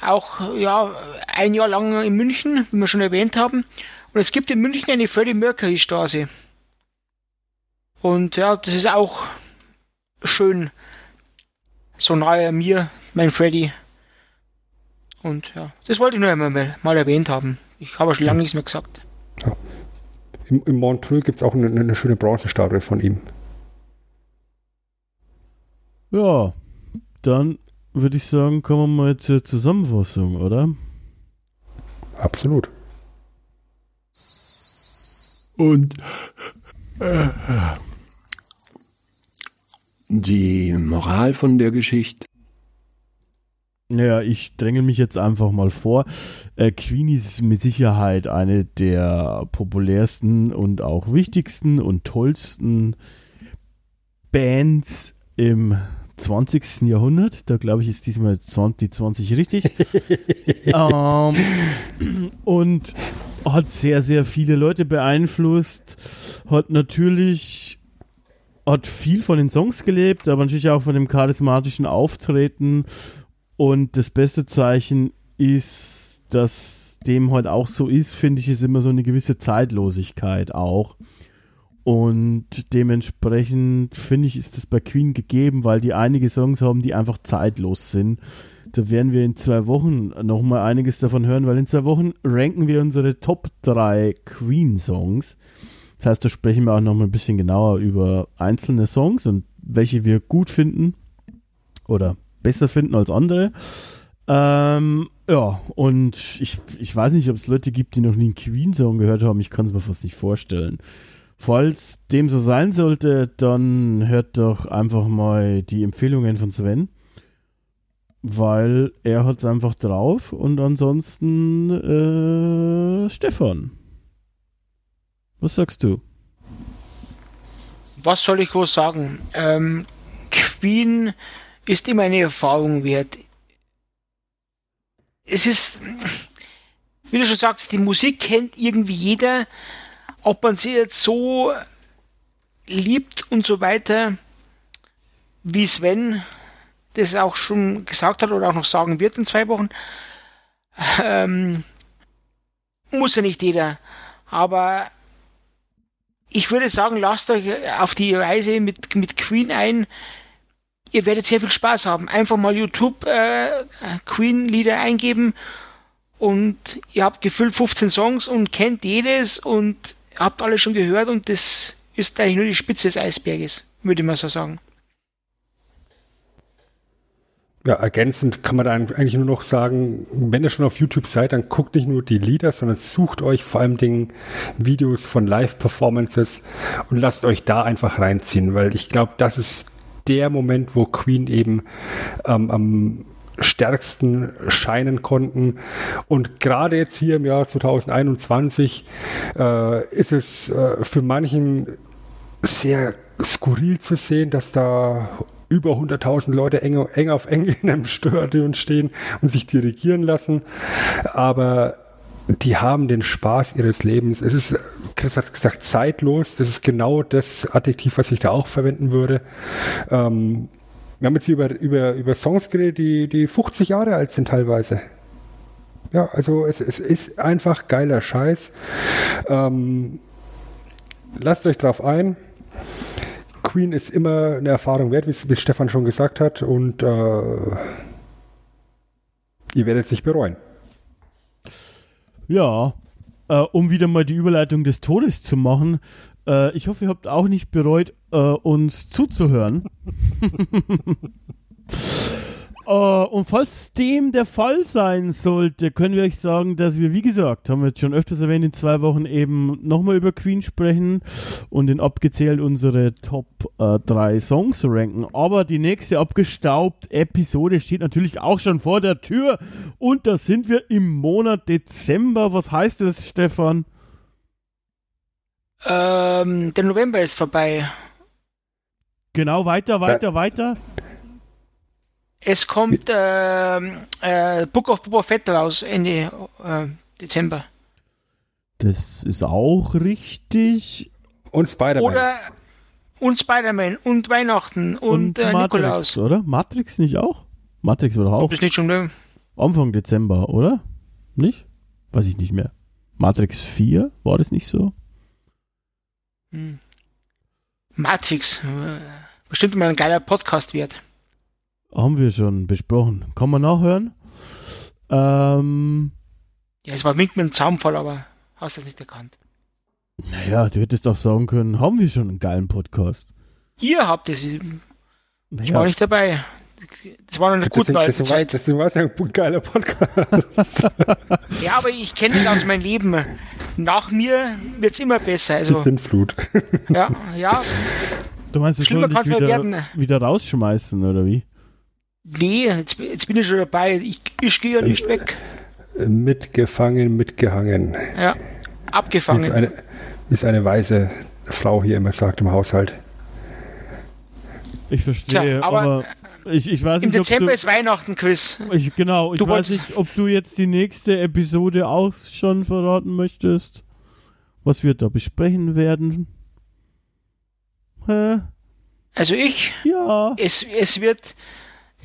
auch ja ein Jahr lang in München, wie wir schon erwähnt haben. Und es gibt in München eine Freddie Mercury Straße. Und ja, das ist auch schön. So nahe mir, mein Freddy. Und ja, das wollte ich nur einmal mal erwähnt haben. Ich habe schon lange nichts mehr gesagt. Ja. Im, Im Montreux gibt es auch eine, eine schöne Bronzestatue von ihm. Ja, dann würde ich sagen, kommen wir mal zur Zusammenfassung, oder? Absolut. Und äh, die Moral von der Geschichte? Ja, ich dränge mich jetzt einfach mal vor. Äh, Queen ist mit Sicherheit eine der populärsten und auch wichtigsten und tollsten Bands im 20. Jahrhundert. Da glaube ich, ist diesmal 20, 20 richtig. [LAUGHS] ähm, und hat sehr, sehr viele Leute beeinflusst. Hat natürlich hat viel von den Songs gelebt, aber natürlich auch von dem charismatischen Auftreten. Und das beste Zeichen ist, dass dem halt auch so ist, finde ich, ist immer so eine gewisse Zeitlosigkeit auch. Und dementsprechend finde ich, ist das bei Queen gegeben, weil die einige Songs haben, die einfach zeitlos sind. Da werden wir in zwei Wochen nochmal einiges davon hören, weil in zwei Wochen ranken wir unsere Top 3 Queen-Songs. Das heißt, da sprechen wir auch noch mal ein bisschen genauer über einzelne Songs und welche wir gut finden oder besser finden als andere. Ähm, ja, und ich, ich weiß nicht, ob es Leute gibt, die noch nie einen Queen-Song gehört haben. Ich kann es mir fast nicht vorstellen. Falls dem so sein sollte, dann hört doch einfach mal die Empfehlungen von Sven. Weil er hat es einfach drauf und ansonsten äh, Stefan. Was sagst du? Was soll ich wohl sagen? Ähm, Queen ist immer eine Erfahrung wert. Es ist, wie du schon sagst, die Musik kennt irgendwie jeder. Ob man sie jetzt so liebt und so weiter, wie Sven das auch schon gesagt hat oder auch noch sagen wird in zwei Wochen, ähm, muss ja nicht jeder. Aber ich würde sagen, lasst euch auf die Reise mit, mit Queen ein. Ihr werdet sehr viel Spaß haben. Einfach mal YouTube äh, Queen-Lieder eingeben und ihr habt gefüllt 15 Songs und kennt jedes und habt alle schon gehört und das ist eigentlich nur die Spitze des Eisberges, würde mal so sagen. Ja, ergänzend kann man da eigentlich nur noch sagen, wenn ihr schon auf YouTube seid, dann guckt nicht nur die Lieder, sondern sucht euch vor allem Dingen Videos von Live-Performances und lasst euch da einfach reinziehen, weil ich glaube, das ist der Moment, wo Queen eben ähm, am stärksten scheinen konnten. Und gerade jetzt hier im Jahr 2021 äh, ist es äh, für manchen sehr skurril zu sehen, dass da über 100.000 Leute eng, eng auf eng in einem Stadion stehen und sich dirigieren lassen. Aber die haben den Spaß ihres Lebens. Es ist, Chris hat es gesagt, zeitlos. Das ist genau das Adjektiv, was ich da auch verwenden würde. Ähm, wir haben jetzt über, über, über Songs geredet, die, die 50 Jahre alt sind teilweise. Ja, also es, es ist einfach geiler Scheiß. Ähm, lasst euch drauf ein. Queen ist immer eine Erfahrung wert, wie es Stefan schon gesagt hat, und äh, ihr werdet es nicht bereuen. Ja, äh, um wieder mal die Überleitung des Todes zu machen. Äh, ich hoffe, ihr habt auch nicht bereut, äh, uns zuzuhören. [LAUGHS] Uh, und falls dem der Fall sein sollte, können wir euch sagen, dass wir, wie gesagt, haben wir jetzt schon öfters erwähnt, in zwei Wochen eben nochmal über Queen sprechen und in abgezählt unsere Top 3 äh, Songs ranken. Aber die nächste abgestaubt Episode steht natürlich auch schon vor der Tür und da sind wir im Monat Dezember. Was heißt das, Stefan? Ähm, der November ist vorbei. Genau, weiter, weiter, weiter. Es kommt äh, äh, Book of Boba Fett raus Ende äh, Dezember. Das ist auch richtig. Und Spider-Man. Oder und Spider-Man und Weihnachten und, und äh, Matrix, Nikolaus. Oder? Matrix nicht auch? Matrix war auch. Das nicht schon ne? Anfang Dezember, oder? Nicht? Weiß ich nicht mehr. Matrix 4, war das nicht so? Hm. Matrix. Äh, bestimmt mal ein geiler Podcast wird. Haben wir schon besprochen. Kann man nachhören? Ähm, ja, es war Wink mit dem Zaunfall, aber hast du das nicht erkannt. Naja, du hättest doch sagen können, haben wir schon einen geilen Podcast. Ihr habt es. Ich naja. war nicht dabei. Das war noch eine gute alte Zeit. Das war ja ein geiler Podcast. [LAUGHS] ja, aber ich kenne das aus meinem Leben. Nach mir wird es immer besser. Also, Die Sintflut. ja, ja. Du meinst, das Schlimmer kann wieder, werden. wieder rausschmeißen, oder wie? Nee, jetzt, jetzt bin ich schon dabei. Ich, ich gehe ja nicht weg. Mitgefangen, mitgehangen. Ja, abgefangen. Ist eine, ist eine weise Frau hier immer sagt im Haushalt. Ich verstehe, Tja, aber, aber ich, ich weiß Im nicht, Dezember du, ist Weihnachten, Chris. Ich, genau, ich du weiß nicht, ob du jetzt die nächste Episode auch schon verraten möchtest. Was wir da besprechen werden. Hä? Also ich? Ja. Es, es wird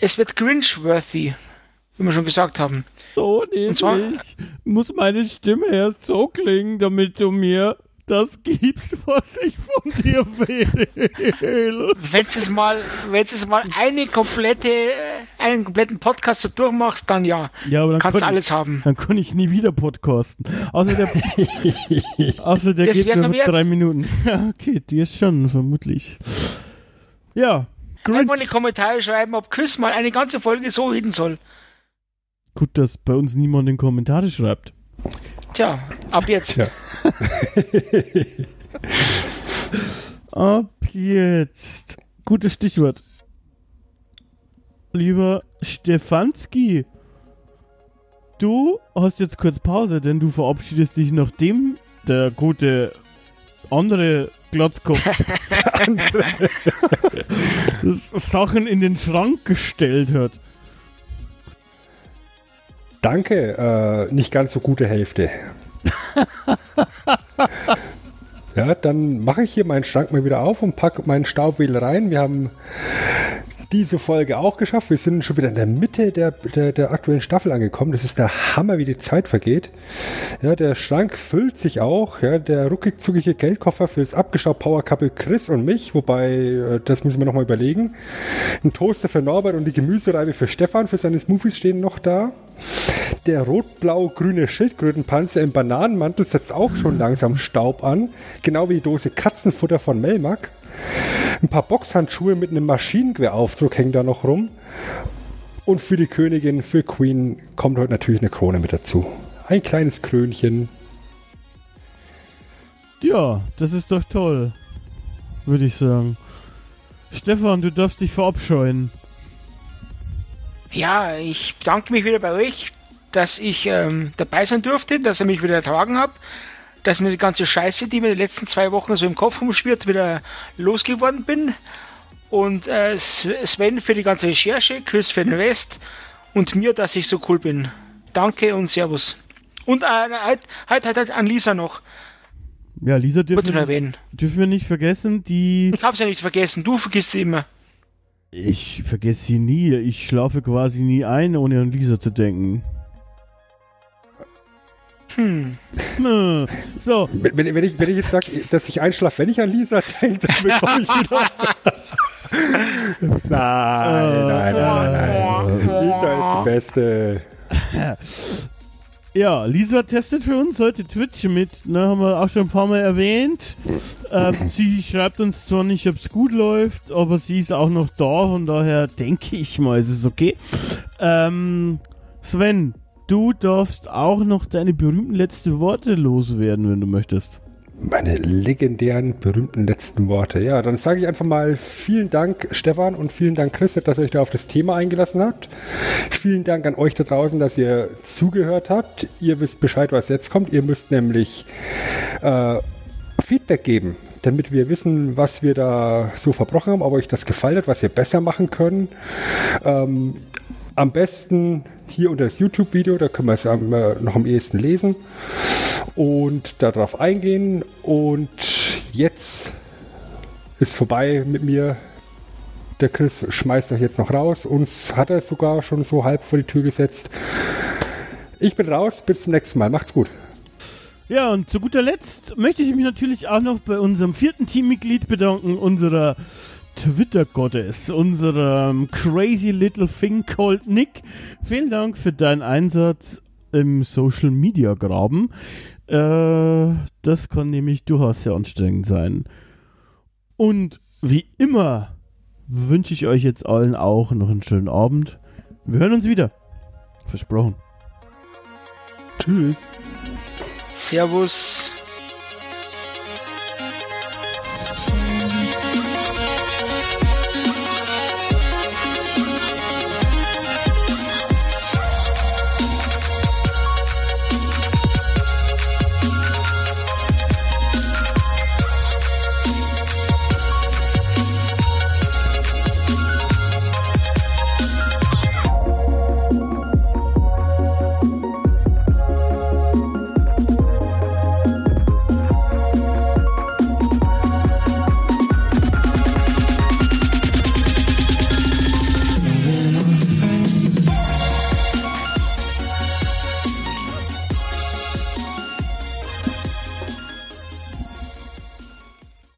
es wird Grinch-worthy, wie wir schon gesagt haben. So nämlich zwar, muss meine Stimme erst so klingen, damit du mir das gibst, was ich von dir will. Wenn du es mal, wenn es mal eine komplette, einen kompletten Podcast so durchmachst, dann ja. Ja, aber dann kannst du alles ich, haben. Dann kann ich nie wieder podcasten. Außer der, [LAUGHS] außer der geht nur drei Minuten. [LAUGHS] Ja, okay, die ist schon, vermutlich. Ja. Einfach in die Kommentare schreiben, ob Chris mal eine ganze Folge so reden soll. Gut, dass bei uns niemand in Kommentare schreibt. Tja, ab jetzt. Tja. [LAUGHS] Ab jetzt. Gutes Stichwort. Lieber Stefanski, du hast jetzt kurz Pause, denn du verabschiedest dich, nachdem der gute andere Glotzkopf [LAUGHS] Sachen in den Schrank gestellt hat. Danke, äh, nicht ganz so gute Hälfte. [LAUGHS] ja, dann mache ich hier meinen Schrank mal wieder auf und packe meinen Staubwedel rein. Wir haben diese Folge auch geschafft. Wir sind schon wieder in der Mitte der, der, der, aktuellen Staffel angekommen. Das ist der Hammer, wie die Zeit vergeht. Ja, der Schrank füllt sich auch. Ja, der ruckig-zuckige Geldkoffer für das Abgeschau Power Couple Chris und mich, wobei, äh, das müssen wir nochmal überlegen. Ein Toaster für Norbert und die Gemüsereibe für Stefan für seine Smoothies stehen noch da. Der rot-blau-grüne Schildkrötenpanzer im Bananenmantel setzt auch schon langsam Staub an. Genau wie die Dose Katzenfutter von Melmac. Ein paar Boxhandschuhe mit einem Maschinengewehraufdruck hängen da noch rum. Und für die Königin, für Queen, kommt heute natürlich eine Krone mit dazu. Ein kleines Krönchen. Ja, das ist doch toll. Würde ich sagen. Stefan, du darfst dich verabscheuen. Ja, ich bedanke mich wieder bei euch, dass ich ähm, dabei sein durfte, dass ihr mich wieder ertragen habt dass mir die ganze Scheiße, die mir in den letzten zwei Wochen so im Kopf rumschwirrt, wieder losgeworden bin. Und äh, Sven für die ganze Recherche, Chris für den Rest und mir, dass ich so cool bin. Danke und Servus. Und äh, halt, halt, halt, halt an Lisa noch. Ja, Lisa dürfen, wir, dürfen wir nicht vergessen, die... Ich hab's ja nicht vergessen, du vergisst sie immer. Ich vergesse sie nie. Ich schlafe quasi nie ein, ohne an Lisa zu denken. Hm. So. Wenn, wenn, ich, wenn ich jetzt sage, dass ich einschlafe, wenn ich an Lisa denke, dann bekomme ich wieder. [LAUGHS] nein, nein, nein, nein, nein. Lisa ist die Beste. Ja, Lisa testet für uns heute Twitch mit, ne, haben wir auch schon ein paar Mal erwähnt. Ähm, sie schreibt uns zwar nicht, ob es gut läuft, aber sie ist auch noch da, von daher denke ich mal, es ist okay. Ähm, Sven, du darfst auch noch deine berühmten letzten Worte loswerden, wenn du möchtest. Meine legendären, berühmten letzten Worte. Ja, dann sage ich einfach mal vielen Dank, Stefan, und vielen Dank, Chris, dass ihr euch da auf das Thema eingelassen habt. Vielen Dank an euch da draußen, dass ihr zugehört habt. Ihr wisst Bescheid, was jetzt kommt. Ihr müsst nämlich äh, Feedback geben, damit wir wissen, was wir da so verbrochen haben, ob euch das gefallen hat, was wir besser machen können. Ähm, am besten hier unter das YouTube-Video, da können wir es noch am ehesten lesen und darauf eingehen. Und jetzt ist vorbei mit mir. Der Chris schmeißt euch jetzt noch raus. Uns hat er sogar schon so halb vor die Tür gesetzt. Ich bin raus. Bis zum nächsten Mal. Macht's gut. Ja, und zu guter Letzt möchte ich mich natürlich auch noch bei unserem vierten Teammitglied bedanken, unserer Twitter-Goddess, unserem crazy little thing called Nick. Vielen Dank für deinen Einsatz im Social Media Graben. Äh, das kann nämlich durchaus sehr anstrengend sein. Und wie immer wünsche ich euch jetzt allen auch noch einen schönen Abend. Wir hören uns wieder. Versprochen. Tschüss. Servus.